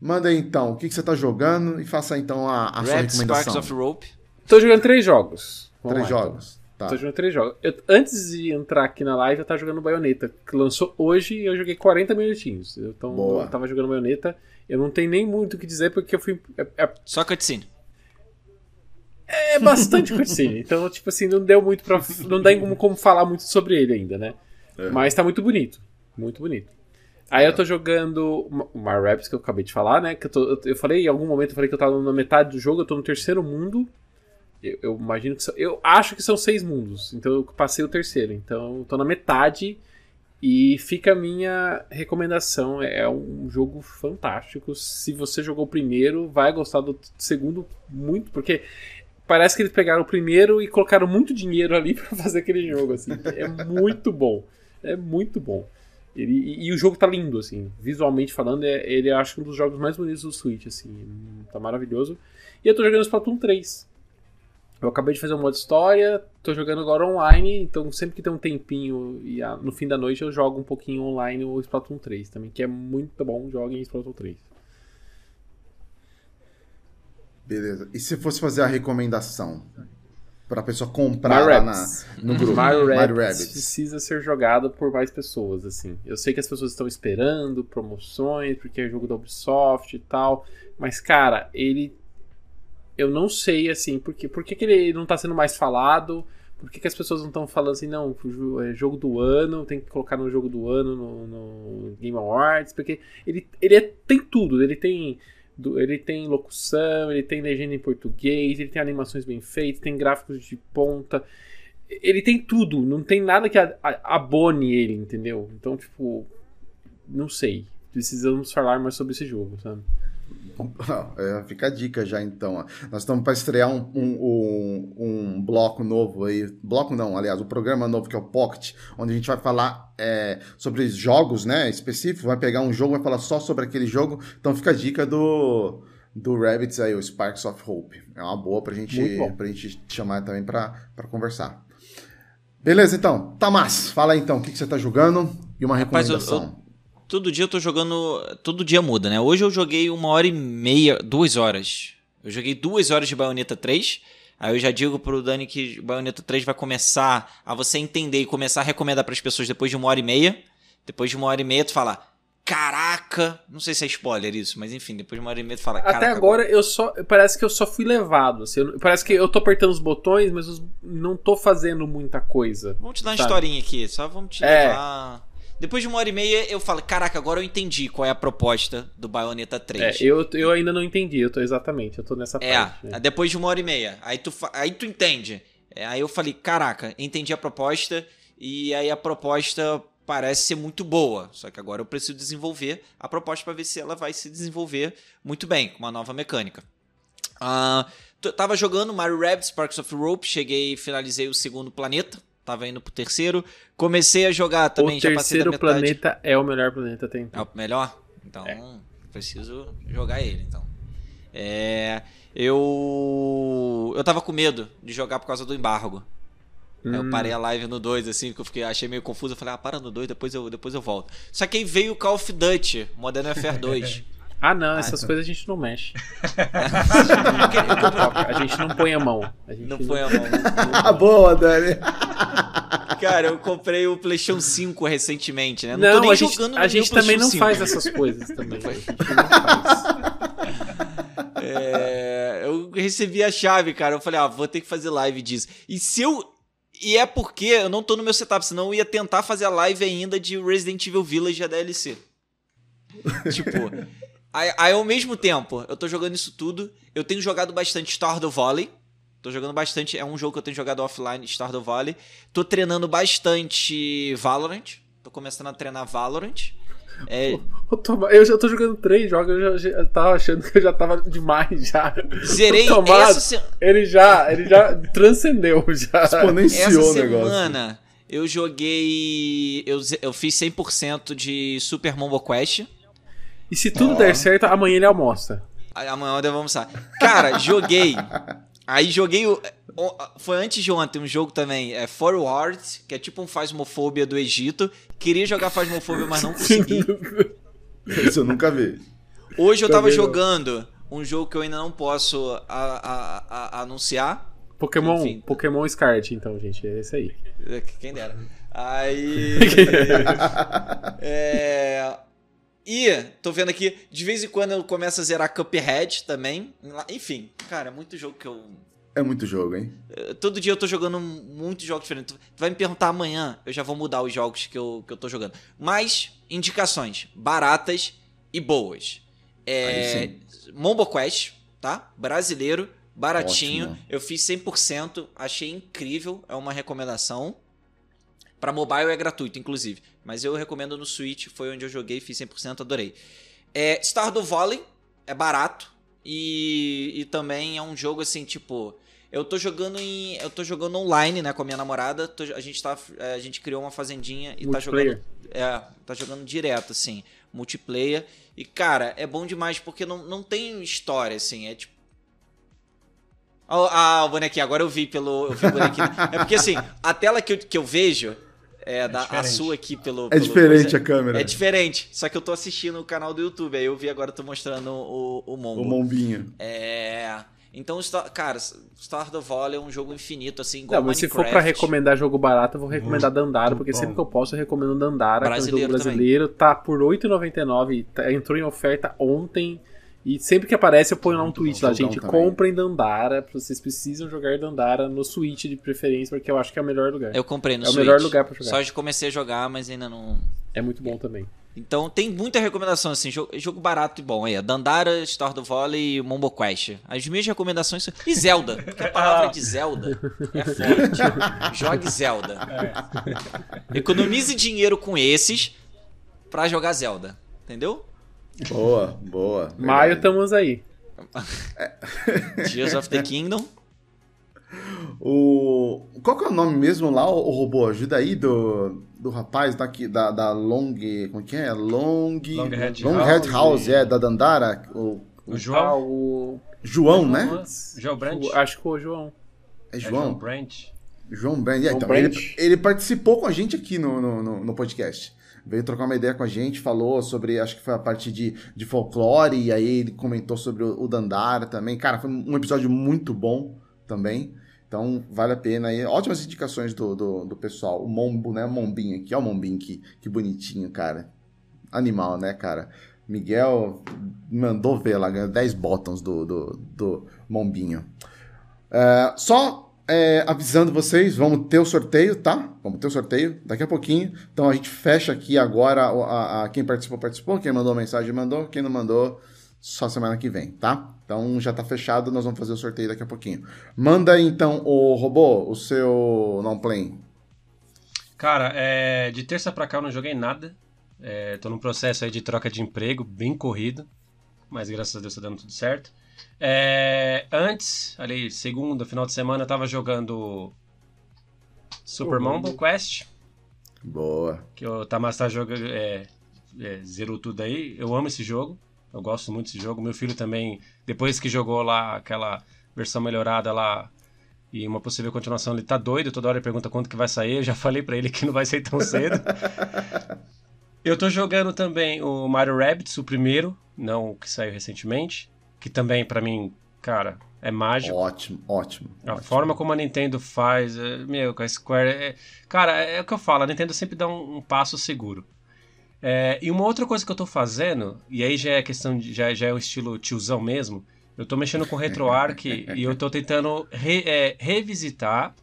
manda aí então o que, que você tá jogando e faça então a, a sua Red Sparks recomendação. of Rope. Tô jogando três jogos. Vamos Três lá, então. jogos. Tá. Tô jogando três jogos. Eu- antes de entrar aqui na live, eu tava jogando Bayonetta, que lançou hoje e eu joguei 40 minutinhos. Então, Boa. eu tava jogando Bayonetta. Eu não tenho nem muito o que dizer, porque eu fui. É, é- Só cutscene. É bastante cutscene. Então, tipo assim, não deu muito pra. Não dá como, como falar muito sobre ele ainda, né? É. Mas tá muito bonito. Muito bonito. Aí eu tô jogando o Mario Rabbids, que eu acabei de falar, né? Que eu, tô- eu- eu falei, em algum momento eu falei que eu tava na metade do jogo, eu tô no terceiro mundo. Eu, eu imagino que são, Eu acho que são seis mundos. Então eu passei o terceiro. Então eu tô na metade. E fica a minha recomendação. É um jogo fantástico. Se você jogou o primeiro, vai gostar do segundo muito, porque parece que eles pegaram o primeiro e colocaram muito dinheiro ali pra fazer aquele jogo. Assim. É muito bom. É muito bom. Ele- e, e o jogo tá lindo, assim. Visualmente falando, é, ele é, acho um dos jogos mais bonitos do Switch, assim. Tá maravilhoso. E eu tô jogando Splatoon 3. Eu acabei de fazer um modo história, tô jogando agora online, então sempre que tem um tempinho e no fim da noite eu jogo um pouquinho online o Splatoon 3 também, que é muito bom, joguem Splatoon 3. Beleza. E se fosse fazer a recomendação pra pessoa comprar Mario lá na, no grupo? Mario Rabbids Rabbids. precisa ser jogado por mais pessoas, assim. Eu sei que as pessoas estão esperando promoções, porque é jogo da Ubisoft e tal, mas, cara, ele... Eu não sei, assim, por que, por que, que ele não tá sendo mais falado, por que, que as pessoas não estão falando assim, não, é jogo do ano, tem que colocar no jogo do ano no, no Game Awards, porque ele, ele é- tem tudo, ele tem... do- Ele tem locução, ele tem legenda em português, ele tem animações bem feitas, tem gráficos de ponta. Ele tem tudo, não tem nada que abone ele, entendeu? Então, tipo, não sei. Precisamos falar mais sobre esse jogo, sabe? É, fica a dica já então. Nós estamos para estrear um, um, um- um bloco novo aí. Bloco não, aliás, o programa novo que é o Pocket, onde a gente vai falar é, sobre jogos né, específicos. Vai pegar um jogo, vai falar só sobre aquele jogo. Então fica a dica do, do Rabbits aí, o Sparks of Hope. É uma boa pra gente, pra gente chamar também pra, pra conversar. Beleza, então. Tamás, fala aí então, o que, que você tá jogando e uma Rapaz, eu- recomendação. Todo dia eu tô jogando. Todo dia muda, né? Hoje eu joguei uma hora e meia, duas horas. Eu joguei duas horas de Bayonetta 3. Aí eu já digo pro Dani que Bayonetta 3 vai começar a você entender e começar a recomendar pras pessoas depois de uma hora e meia. Depois de uma hora e meia, tu fala. Caraca! Não sei se é spoiler isso, mas enfim, depois de uma hora e meia tu fala. Até agora eu só. Parece que eu só fui levado. assim, eu- parece que eu tô apertando os botões, mas os- não tô fazendo muita coisa. Vamos te dar uma sabe? historinha aqui, só vamos te É. levar. Depois de uma hora e meia, eu falo, caraca, agora eu entendi qual é a proposta do Bayonetta É, 3. eu, eu ainda não entendi, eu tô exatamente, eu tô nessa É, parte. né? depois de uma hora e meia. Aí tu, aí tu entende. É, aí eu falei, caraca, entendi a proposta. E aí a proposta parece ser muito boa. Só que agora eu preciso desenvolver a proposta para ver se ela vai se desenvolver muito bem, com uma nova mecânica. T- tava jogando Mario Rabbids Sparks of Rope, cheguei e finalizei o segundo planeta. Tava indo pro terceiro. Comecei a jogar também, o já passei da terceiro planeta é o melhor planeta até então. É o melhor? Então, preciso jogar ele, então. É, eu eu tava com medo de jogar por causa do embargo. Aí eu Hum. parei a live no 2 assim, que eu fiquei achei meio confuso, eu falei: "Ah, para no 2, depois eu depois eu volto". Só que aí veio o Call of Duty Modern Warfare 2. Ah, não, essas coisas a gente não mexe. A gente não põe a mão. A gente não foi a mão. Ah, boa, Dani. Cara, eu comprei o PlayStation 5 recentemente, né? Não, Não, tô nem a gente, jogando a gente meu também não PlayStation 5. faz essas coisas também. A gente não faz. É, eu recebi a chave, cara. Eu falei, ah, vou ter que fazer live disso. E se eu. E é porque eu não tô no meu setup, senão eu ia tentar fazer a live ainda de Resident Evil Village a DLC. tipo. Aí, aí, ao mesmo tempo, eu tô jogando isso tudo. Eu tenho jogado bastante Stardew Valley. Tô jogando bastante. É um jogo que eu tenho jogado offline, Stardew Valley. Tô treinando bastante Valorant. Tô começando a treinar Valorant. É, Eu tô, eu já tô jogando três jogos, eu já, já tava achando que eu já tava demais já. zerei O Tomás, essa semana. Ele já, ele já transcendeu já. Exponenciou Essa o negócio. semana eu joguei. Eu, eu fiz 100% de Super Mombo Quest. E se tudo der certo, amanhã ele almoça. Amanhã eu devo almoçar. Cara, joguei. Aí joguei. o- Foi antes de ontem um jogo também, é Forward, que é tipo um Phasmophobia do Egito. Queria jogar Phasmophobia, mas não consegui. Isso eu nunca vi. Hoje eu tava Também não. jogando um jogo que eu ainda não posso a- a- a- anunciar. Pokémon, Enfim. Pokémon Scarlet, então, gente, é esse aí. Quem dera. Aí. é, E tô vendo aqui, de vez em quando eu começo a zerar Cuphead também. Enfim, cara, é muito jogo que eu. É muito jogo, hein? eh, Todo dia eu tô jogando muitos jogos diferentes. Tu vai me perguntar amanhã, eu já vou mudar os jogos que eu, que eu tô jogando. Mas, indicações baratas e boas. É, Mombo Quest, tá? Brasileiro, baratinho. Ótimo. Eu fiz 100%, achei incrível, é uma recomendação. Pra mobile é gratuito, inclusive. Mas eu recomendo no Switch, foi onde eu joguei, fiz 100%, adorei. É, Stardew Valley é barato e, e também é um jogo assim, tipo, eu tô jogando em, eu tô jogando online, né, com a minha namorada. tô- a gente tá, é, a gente criou uma fazendinha e tá jogando, é, tá jogando direto assim, multiplayer. E cara, é bom demais porque não, não tem história assim, é tipo Ah, o bonequinho, agora eu vi pelo. Eu vi o bonequinho. É porque assim, a tela que eu, que eu vejo é, da, a diferente. sua aqui pelo. É pelo diferente coisa, a câmera. É diferente. Só que eu tô assistindo o canal do YouTube. Aí eu vi agora, eu tô mostrando o, o Mombo. O Mombinho. É. Então, Star- cara, Stardew Valley é um jogo infinito, assim, igual Não, mas se for pra Minecraft. recomendar jogo barato, eu vou recomendar Dandara, muito porque sempre que eu posso, eu recomendo Dandara, que é um jogo Brasileiro brasileiro. Tá por R$ 8,99, tá- entrou em oferta ontem. E sempre que aparece, eu ponho lá um Muito tweet bom, lá, gente, também. comprem Dandara, vocês precisam jogar Dandara no Switch de preferência, porque eu acho que é o melhor lugar. Eu comprei no É o Switch. melhor lugar pra jogar. Só de comecei a jogar, mas ainda não. É muito bom também. Então tem muita recomendação, assim, jogo, jogo barato e bom. Aí, Dandara, Stardew Valley e Mombo Quest. As minhas recomendações são. E Zelda, porque a palavra de Zelda é forte. Jogue Zelda. Economize dinheiro com esses pra jogar Zelda. Entendeu? Boa, boa. Maio estamos aí. Tears of the Kingdom. O... Qual que é o nome mesmo lá, o robô? Ajuda aí do, do rapaz daqui, da, da Long. Como que é? Long. Longhead Longhead House House, e- é, da Dandara. O... O João? Ah, o... João, né? João Brandt? o- Acho que foi o João. É É João? Brandt. João Brand. É, João então, ele, ele participou com a gente aqui no, no, no- no podcast. Veio trocar uma ideia com a gente, falou sobre, acho que foi a parte de, de folclore, e aí ele comentou sobre o, o Dandara também. Cara, foi um episódio muito bom também. Então, vale a pena aí. Ótimas indicações do, do, do pessoal. O Mombo, né? O Mombinho aqui. Ó o Mombinho que, que bonitinho, cara. Animal, né, cara? Miguel mandou ver lá, ganhou 10 bottoms do, do, do Mombinho. É, só é, avisando vocês, vamos ter o sorteio, tá? Vamos ter o sorteio daqui a pouquinho. Então a gente fecha aqui agora. o- A, a- quem participou, participou. Quem mandou mensagem, mandou. Quem não mandou, só semana que vem, tá? Então já tá fechado, nós vamos fazer o sorteio daqui a pouquinho. Manda então, o robô, o seu non-play. Cara, é, de terça pra cá eu não joguei nada. É, tô num processo aí de troca de emprego, bem corrido. Mas graças a Deus tá dando tudo certo. É, antes, ali, segunda, final de semana, eu tava jogando Super Uhum. Mumble Quest. Boa. Que o Tamás tá jogando. É, é, zerou tudo aí. Eu amo esse jogo. Eu gosto muito desse jogo. Meu filho também, depois que jogou lá aquela versão melhorada lá e uma possível continuação, ele tá doido. Toda hora ele pergunta quando que vai sair. Eu já falei pra ele que não vai sair tão cedo. Eu tô jogando também o Mario Rabbids, o primeiro, não o que saiu recentemente. Que também, pra mim, cara, é mágico. Ótimo, ótimo. A ótimo. forma como a Nintendo faz, é, meu, com a Square. é- cara, é o que eu falo, a Nintendo sempre dá um, um passo seguro. É, e uma outra coisa que eu tô fazendo, e aí já é questão de. já, já é o estilo tiozão mesmo, eu tô mexendo com RetroArch e eu tô tentando re- é, revisitar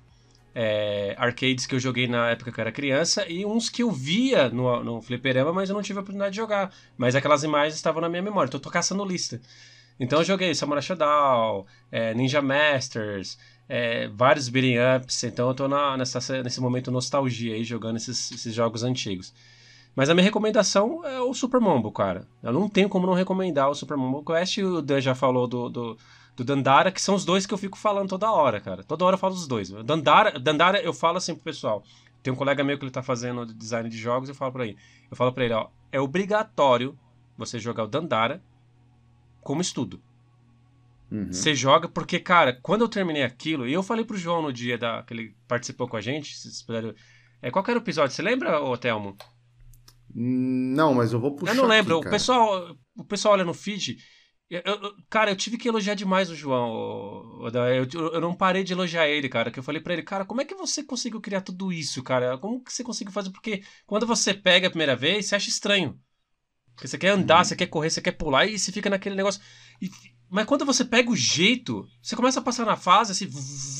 é, arcades que eu joguei na época que eu era criança e uns que eu via no, no fliperama, mas eu não tive a oportunidade de jogar. Mas aquelas imagens estavam na minha memória, então eu tô caçando lista. Então eu joguei Samurai Shodown, é, Ninja Masters, é, vários beating ups, então eu tô na- nessa, nesse momento nostalgia aí, jogando esses, esses jogos antigos. Mas a minha recomendação é o Super Mombo, cara. Eu não tenho como não recomendar o Super Mombo Quest. O Dan já falou do, do, do Dandara, que são os dois que eu fico falando toda hora, cara. Toda hora eu falo dos dois. Dandara, Dandara eu falo assim pro pessoal. Tem um colega meu que ele tá fazendo design de jogos, eu falo pra ele. Eu falo pra ele, ó, é obrigatório você jogar o Dandara como estudo. Uhum. Você joga, porque, cara, quando eu terminei aquilo, e eu falei pro João no dia da, que ele participou com a gente, se vocês puderem. É, qual era o episódio? Você lembra, ô Thelmo? Não, mas eu vou puxar. eu não lembro. aqui, o, pessoal, o pessoal olha no feed. eu- eu- cara, eu tive que elogiar demais o João. Eu, eu não parei de elogiar ele, cara. Que eu falei pra ele, cara, como é que você conseguiu criar tudo isso, cara? Como que você conseguiu fazer? Porque quando você pega a primeira vez, você acha estranho. Porque você quer andar, você quer correr, você quer pular e você fica naquele negócio. E- mas quando você pega o jeito, você começa a passar na fase assim,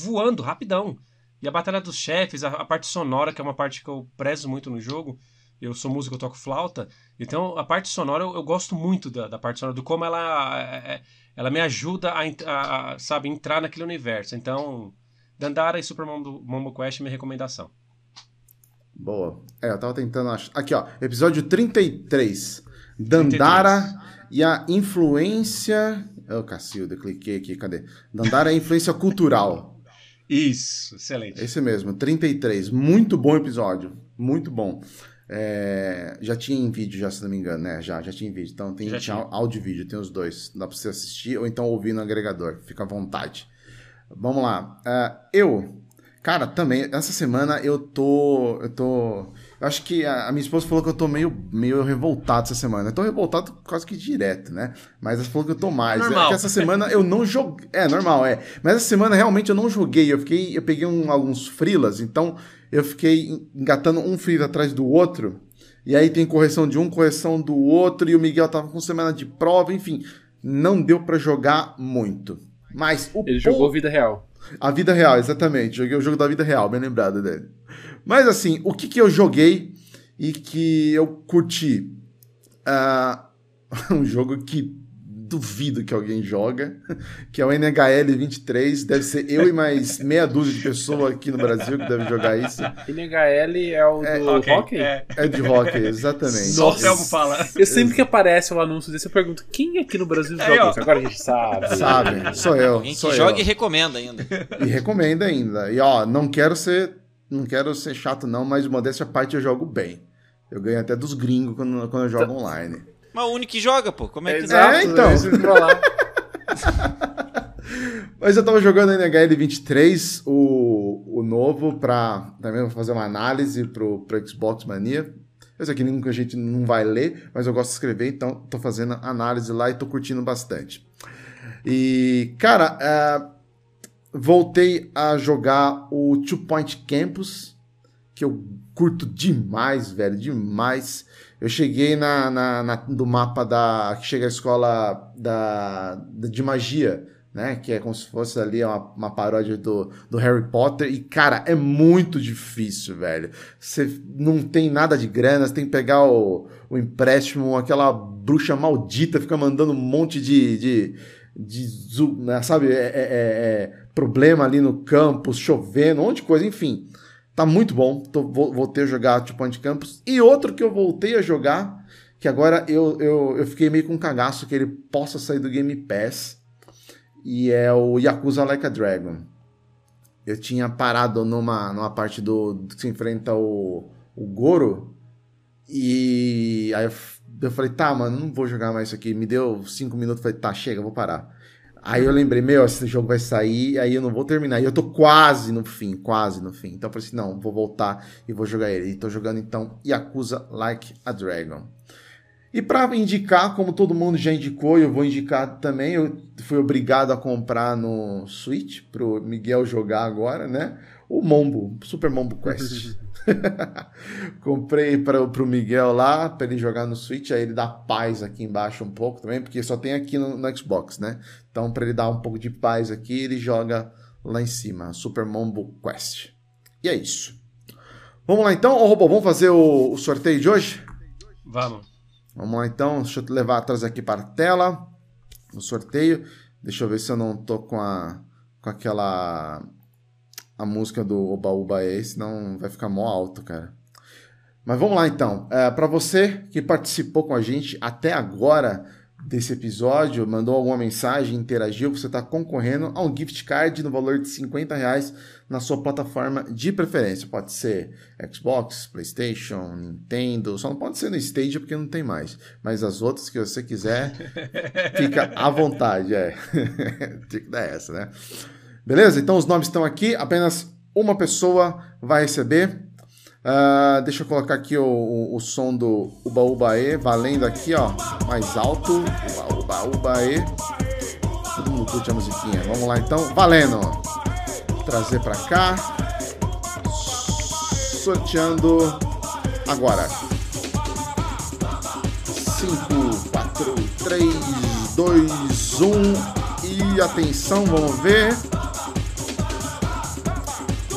voando rapidão. E a batalha dos chefes, a, a parte sonora, que é uma parte que eu prezo muito no jogo. Eu sou músico, eu toco flauta. Então a parte sonora eu, eu gosto muito da, da parte sonora, do como ela, é- é- ela me ajuda a, a- a, sabe, entrar naquele universo. Então, Dandara e Super Mombo, Mombo Quest é minha recomendação. Boa. É, eu tava tentando achar. Aqui, ó. Episódio 33. Dandara e a influência. Ô, Cacilda, cliquei aqui, cadê? Dandara e a influência cultural. Isso, excelente. Esse mesmo, 33. Muito bom episódio. Muito bom. É, já tinha em vídeo, já, se não me engano, né? Já, já tinha em vídeo. Então tem Já tinha áudio e vídeo, tem os dois. Dá pra você assistir ou então ouvir no agregador. Fica à vontade. Vamos lá. É, eu, cara, também, essa semana eu tô. Eu tô. Eu acho que a, a minha esposa falou que eu tô meio, meio revoltado essa semana. Eu tô revoltado quase que direto, né? Mas ela falou que eu tô mais. É normal. que essa semana eu não joguei. É, normal, é. Mas essa semana realmente eu não joguei. Eu fiquei. Eu peguei um- alguns frilas, então eu fiquei engatando um frila atrás do outro. E aí tem correção de um, correção do outro, e o Miguel tava com semana de prova, enfim. Não deu pra jogar muito. Mas o Ele pou- jogou vida real. a vida real, exatamente. Joguei o jogo da vida real, bem lembrado dele. Mas assim, o que, que eu joguei e que eu curti? Ah, um jogo que duvido que alguém joga, que é o NHL 23. Deve ser eu e mais meia dúzia de pessoas aqui no Brasil que devem jogar isso. NHL é o do Ok, hockey? é. É de hockey, exatamente. O Thelmo fala. Eu sempre que aparece o anúncio desse, eu pergunto quem aqui no Brasil joga ó. isso? Agora a gente sabe. Sabe, sou eu. Alguém que sou joga eu. e recomenda ainda. E recomenda ainda. E ó, não quero ser. Não quero ser chato, não, mas modéstia à parte eu jogo bem. Eu ganho até dos gringos quando, quando eu jogo online. Mas o único que joga, pô. Como é que Exato, é, então. Mas eu tava jogando NHL 23, o, o novo, pra também fazer uma análise pro, pro Xbox Mania. Esse aqui nunca a gente não vai ler, mas eu gosto de escrever, então tô fazendo análise lá e tô curtindo bastante. E, cara, uh, voltei a jogar o Two Point Campus, que eu curto demais, velho, demais. Eu cheguei na, na, na, do mapa da. que chega a escola da, de magia, né? Que é como se fosse ali uma, uma paródia do, do Harry Potter. E, cara, é muito difícil, velho. Você não tem nada de grana, você tem que pegar o, o empréstimo, aquela bruxa maldita fica mandando um monte de. de, de né, sabe, é, é, é, é problema ali no campus, chovendo, um monte de coisa, enfim. Tá muito bom. Tô, voltei a jogar Two Point Campus. E outro que eu voltei a jogar, que agora eu, eu, eu fiquei meio com um cagaço que ele possa sair do Game Pass. E é o Yakuza Like a Dragon. Eu tinha parado numa, numa parte do que se enfrenta o, o Goro. E aí eu, eu falei, tá, mano, não vou jogar mais isso aqui. Me deu cinco minutos, falei, tá, chega, vou parar. Aí eu lembrei, meu, esse jogo vai sair, aí eu não vou terminar. E eu tô quase no fim, quase no fim. Então eu falei assim, não, vou voltar e vou jogar ele. E tô jogando então Yakuza Like a Dragon. E para indicar, como todo mundo já indicou, eu vou indicar também, eu fui obrigado a comprar no Switch pro Miguel jogar agora, né? O Mombo, Super Mombo Quest. Comprei para o Miguel lá, para ele jogar no Switch, aí ele dá paz aqui embaixo um pouco também, porque só tem aqui no, no Xbox, né? Então, para ele dar um pouco de paz aqui, ele joga lá em cima, Super Mombo Quest. E é isso. Vamos lá então, ô Robô, vamos fazer o, o sorteio de hoje? Vamos. Vamos lá então, deixa eu te levar atrás aqui para a tela, o sorteio. Deixa eu ver se eu não tô com a com aquela a música do Oba Oba é, senão vai ficar mó alto, cara. Mas vamos lá então. É, para você que participou com a gente até agora desse episódio, mandou alguma mensagem, interagiu, você está concorrendo a um gift card no valor de 50 reais na sua plataforma de preferência. Pode ser Xbox, PlayStation, Nintendo, só não pode ser no Stage porque não tem mais. Mas as outras que você quiser, fica à vontade. É. Tem que essa, né? Beleza? Então os nomes estão aqui, apenas uma pessoa vai receber. Uh, deixa eu colocar aqui o, o, o som do Uba Uba E, valendo aqui, ó, mais alto. Uba Uba Uba E. Todo mundo curte a musiquinha. Vamos lá então, valendo! Trazer para cá. Sorteando agora. 5, 4, 3, 2, 1 e atenção, vamos ver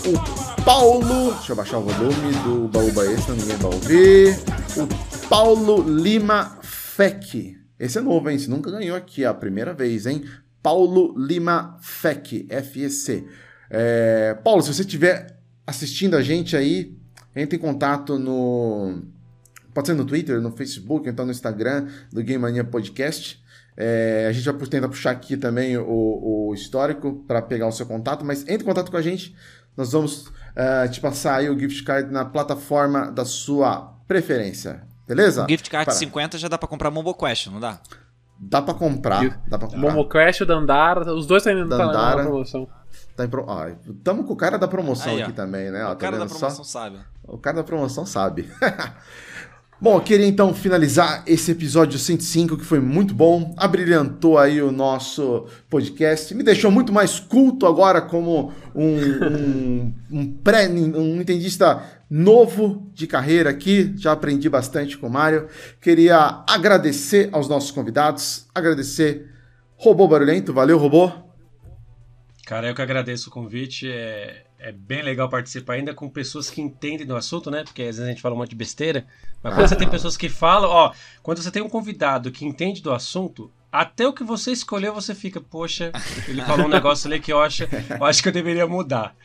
o Paulo. Deixa eu baixar o volume do Baúba Extra, ninguém vai ouvir. O Paulo Lima Fec. Esse é novo, hein? Esse nunca ganhou aqui, é a primeira vez, hein? Paulo Lima Fec, FEC. É... Paulo, se você estiver assistindo a gente aí, entre em contato no. Pode ser no Twitter, no Facebook, então no Instagram do Game Mania Podcast. É, a gente vai tentar puxar aqui também o, o histórico para pegar o seu contato, mas entre em contato com a gente nós vamos uh, te passar aí o gift card na plataforma da sua preferência. Beleza? O gift card de 50 já dá pra comprar Mombo Quest, não dá? Dá pra comprar. Dá pra comprar. Mombo Quest, o Dandara, os dois estão indo Dandara, na promoção. Tá em pro... ah, tamo com o cara da promoção aí, aqui também, né? Ó, o cara tá da promoção só? sabe. O cara da promoção sabe. Bom, eu queria então finalizar esse episódio 105 que foi muito bom, abrilhantou aí o nosso podcast, me deixou muito mais culto agora como um, um, um pré, um novo de carreira aqui, já aprendi bastante com o Mário. Queria agradecer aos nossos convidados, agradecer Robô Barulhento, valeu Robô. Cara, eu que agradeço o convite. É, é bem legal participar ainda com pessoas que entendem do assunto, né? Porque às vezes a gente fala um monte de besteira. Mas quando você tem pessoas que falam, ó, quando você tem um convidado que entende do assunto, até o que você escolheu, você fica, poxa, ele falou um negócio ali que eu acho, eu acho que eu deveria mudar.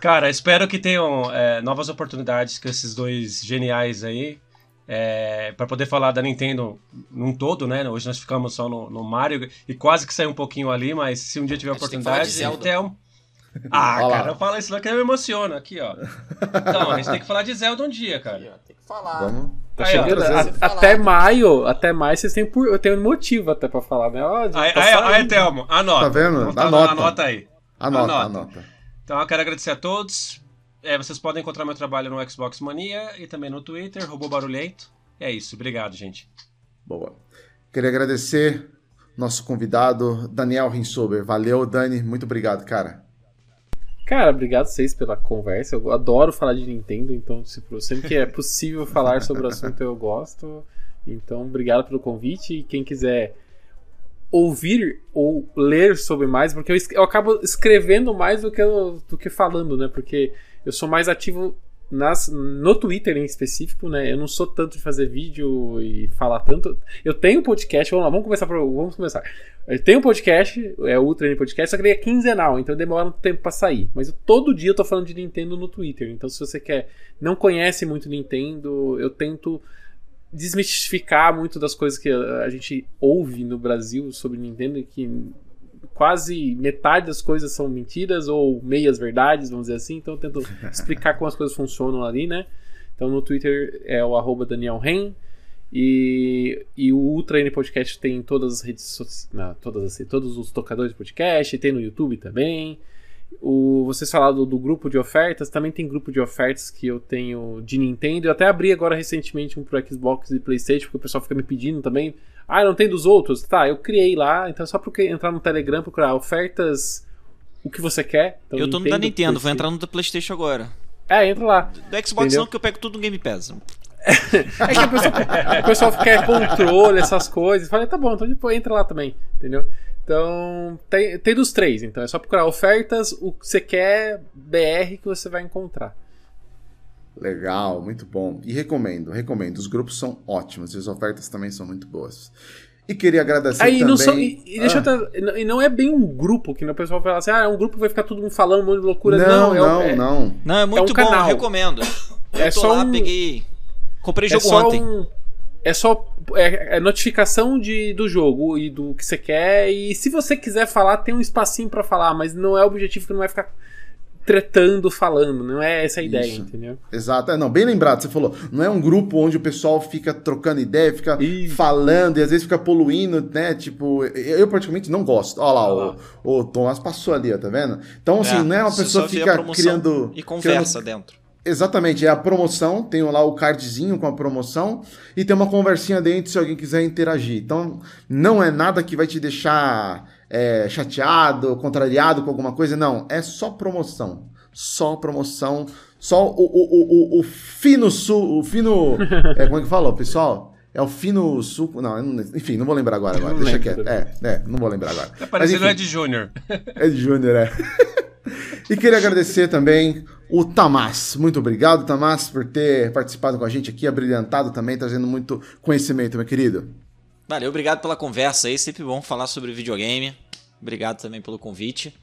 Cara, espero que tenham é, novas oportunidades com esses dois geniais aí. É, para poder falar da Nintendo num todo, né? Hoje nós ficamos só no, no Mario e quase que saiu um pouquinho ali, mas se um dia tiver oportunidade, até um... Ah, Olha cara, lá. fala isso lá que eu me emociono aqui, ó. Então, a gente tem que falar de Zelda um dia, cara. Aqui, ó, tem que falar. Vamos. Tá aí, chegando, a, até maio, até maio vocês têm por, eu tenho um motivo até pra falar, né? Ó, aí, tá aí, aí, Thelmo, anota. Tá vendo? Então, anota. anota aí. Anota, anota, anota. Então eu quero agradecer a todos. É, vocês podem encontrar meu trabalho no Xbox Mania e também no Twitter, Robô Barulhento. É isso, obrigado, gente. Boa. Queria agradecer nosso convidado, Daniel Rinsober. Valeu, Dani. Muito obrigado, cara. Cara, obrigado vocês pela conversa. Eu adoro falar de Nintendo, então sempre que é possível falar sobre o assunto eu gosto. Então, obrigado pelo convite. E quem quiser ouvir ou ler sobre mais, porque eu, eu acabo escrevendo mais do que, eu, do que falando, né? Porque eu sou mais ativo nas, no Twitter em específico, né? Eu não sou tanto de fazer vídeo e falar tanto. Eu tenho podcast, vamos lá, vamos começar vamos começar. Eu tenho um podcast, é o Ultra Podcast, só que ele é quinzenal, então demora um tempo para sair. Mas eu, todo dia eu tô falando de Nintendo no Twitter. Então se você quer, não conhece muito Nintendo, eu tento desmistificar muito das coisas que a, gente ouve no Brasil sobre Nintendo que quase metade das coisas são mentiras ou meias verdades, vamos dizer assim. Então eu tento explicar como as coisas funcionam ali, né? Então no Twitter é o arroba Daniel Ren. E, e o Ultra N Podcast tem em todas as redes sociais, todas assim, todos os tocadores de podcast, tem no YouTube também. O, vocês falaram do, do, grupo de ofertas, também tem grupo de ofertas que eu tenho de Nintendo. Eu até abri agora recentemente um pro Xbox e Playstation, porque o pessoal fica me pedindo também. Ah, não tem dos outros? Tá, eu criei lá, então é só porque entrar no Telegram procurar ofertas o que você quer. Então, eu tô no da Nintendo, vou entrar no da Playstation agora. É, entra lá. Do Xbox entendeu? não, que eu pego tudo no Game Pass. é que o pessoal, o pessoal quer controle, essas coisas. Falei, tá bom, então tipo, entra lá também, entendeu? Então, tem, tem dos três. Então, é só procurar ofertas, o que você quer, BR, que você vai encontrar. Legal, muito bom. E recomendo, recomendo. Os grupos são ótimos e as ofertas também são muito boas. E queria agradecer Aí, também... Não são, e, e, deixa ah. eu e não é bem um grupo que o pessoal fala assim, ah, é um grupo que vai ficar todo mundo falando um monte de loucura. Não, não, é, não. Não, é muito é um bom, canal. recomendo. Eu é só lá, um... peguei... Comprei é jogo é ontem. Um é só é, é, notificação de, do jogo e do que você quer. E se você quiser falar, tem um espacinho para falar, mas não é o objetivo que não vai ficar tretando, falando. Não é essa a ideia, Isso. entendeu? Exato. É, não, bem lembrado, você falou. Não é um grupo onde o pessoal fica trocando ideia, fica Isso. falando e às vezes fica poluindo, né? Tipo, eu praticamente não gosto. Olha lá, Olha lá. O, o Thomas passou ali, ó, tá vendo? Então, assim, é, não é uma pessoa que fica criando. E conversa criando... dentro. Exatamente, é a promoção, tem lá o cardzinho com a promoção e tem uma conversinha dentro se alguém quiser interagir. Então, não é nada que vai te deixar é, chateado, contrariado com alguma coisa, não. É só promoção. Só promoção. Só o, o, o, o fino sul. O fino. É, como é que falou, pessoal? É o fino suco. Não, enfim, não vou lembrar agora. agora. Deixa quieto. É, é, não vou lembrar agora. Tá parecendo Ed Júnior. Ed Júnior, é. e queria agradecer também o Tamás. Muito obrigado, Tamás, por ter participado com a gente aqui, abrilhantado também, trazendo muito conhecimento, meu querido. Valeu, obrigado pela conversa aí, sempre bom falar sobre videogame. Obrigado também pelo convite.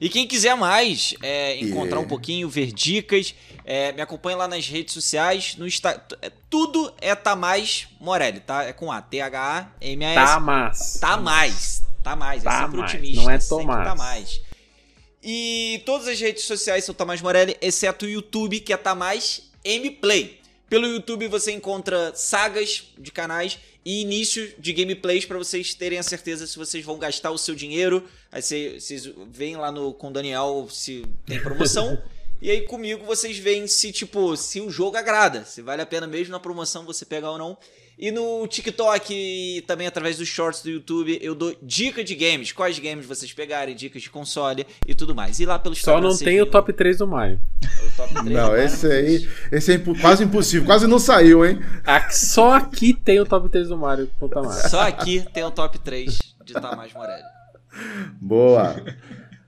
E quem quiser mais, é, encontrar yeah. um pouquinho, ver dicas, é, me acompanha lá nas redes sociais. No Insta... É, tudo é Tamás Morelli, tá? É com A, T-H-A-M-A-S. Tamás. Tamás. Tamás, é sempre otimista. Não é Tomás. Tá mais. E todas as redes sociais são Tamás Morelli, exceto o YouTube, que é Tamás M-Play. Pelo YouTube você encontra sagas de canais e início de gameplays para vocês terem a certeza se vocês vão gastar o seu dinheiro. Aí vocês veem lá no, com o Daniel se tem promoção. e aí comigo vocês veem se, tipo, se o jogo agrada. Se vale a pena mesmo na promoção você pegar ou não. E no TikTok e também através dos shorts do YouTube eu dou dica de games, quais games vocês pegarem, dicas de console e tudo mais. E lá pelo Só não tem o top 3 do Mario. não, esse aí, esse é quase impossível, quase não saiu, hein? Só aqui tem o top 3 do Mario com o Só aqui tem o top 3 de Tamás Morelli. Boa.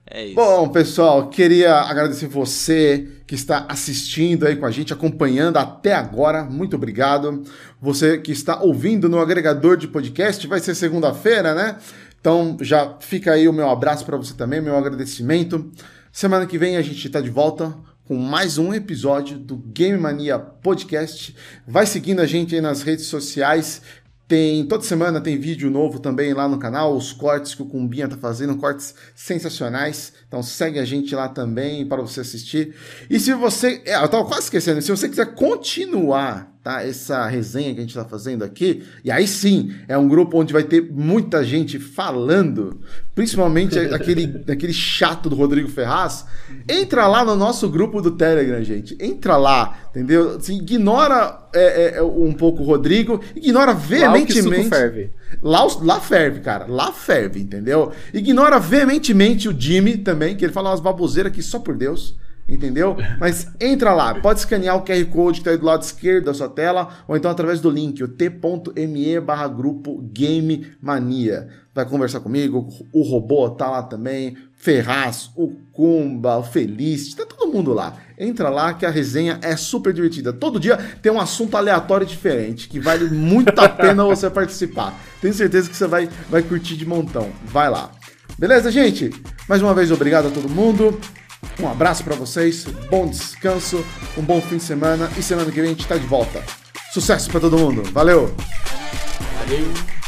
É isso. Bom, pessoal, queria agradecer você que está assistindo aí com a gente, acompanhando até agora. Muito obrigado. Você que está ouvindo no agregador de podcast, vai ser segunda-feira, né? Então já fica aí o meu abraço para você também, meu agradecimento. Semana que vem a gente está de volta com mais um episódio do Game Mania Podcast. Vai seguindo a gente aí nas redes sociais. Tem toda semana tem vídeo novo também lá no canal, os cortes que o Cumbinha tá fazendo, cortes sensacionais. Então segue a gente lá também para você assistir. E se você, é, eu tava quase esquecendo, se você quiser continuar tá? Essa resenha que a gente está fazendo aqui. E aí sim, é um grupo onde vai ter muita gente falando, principalmente aquele, aquele chato do Rodrigo Ferraz. Entra lá no nosso grupo do Telegram, gente. Entra lá, entendeu? Assim, ignora é, é, um pouco o Rodrigo, ignora veementemente. Lá, ferve. Lá, lá ferve, cara. Lá ferve, entendeu? Ignora veementemente o Jimmy também, que ele fala umas baboseiras aqui só por Deus entendeu? Mas entra lá, pode escanear o QR Code que está aí do lado esquerdo da sua tela, ou então através do link, o t.me barra grupo Game Mania. Vai conversar comigo, o robô tá lá também, Ferraz, o Kumba, o Feliz, tá todo mundo lá. Entra lá que a resenha é super divertida. Todo dia tem um assunto aleatório diferente, que vale muito a pena você participar. Tenho certeza que você vai, vai curtir de montão. Vai lá. Beleza, gente? Mais uma vez, obrigado a todo mundo. Um abraço para vocês, bom descanso, um bom fim de semana e semana que vem a gente tá de volta. Sucesso para todo mundo. Valeu. Valeu.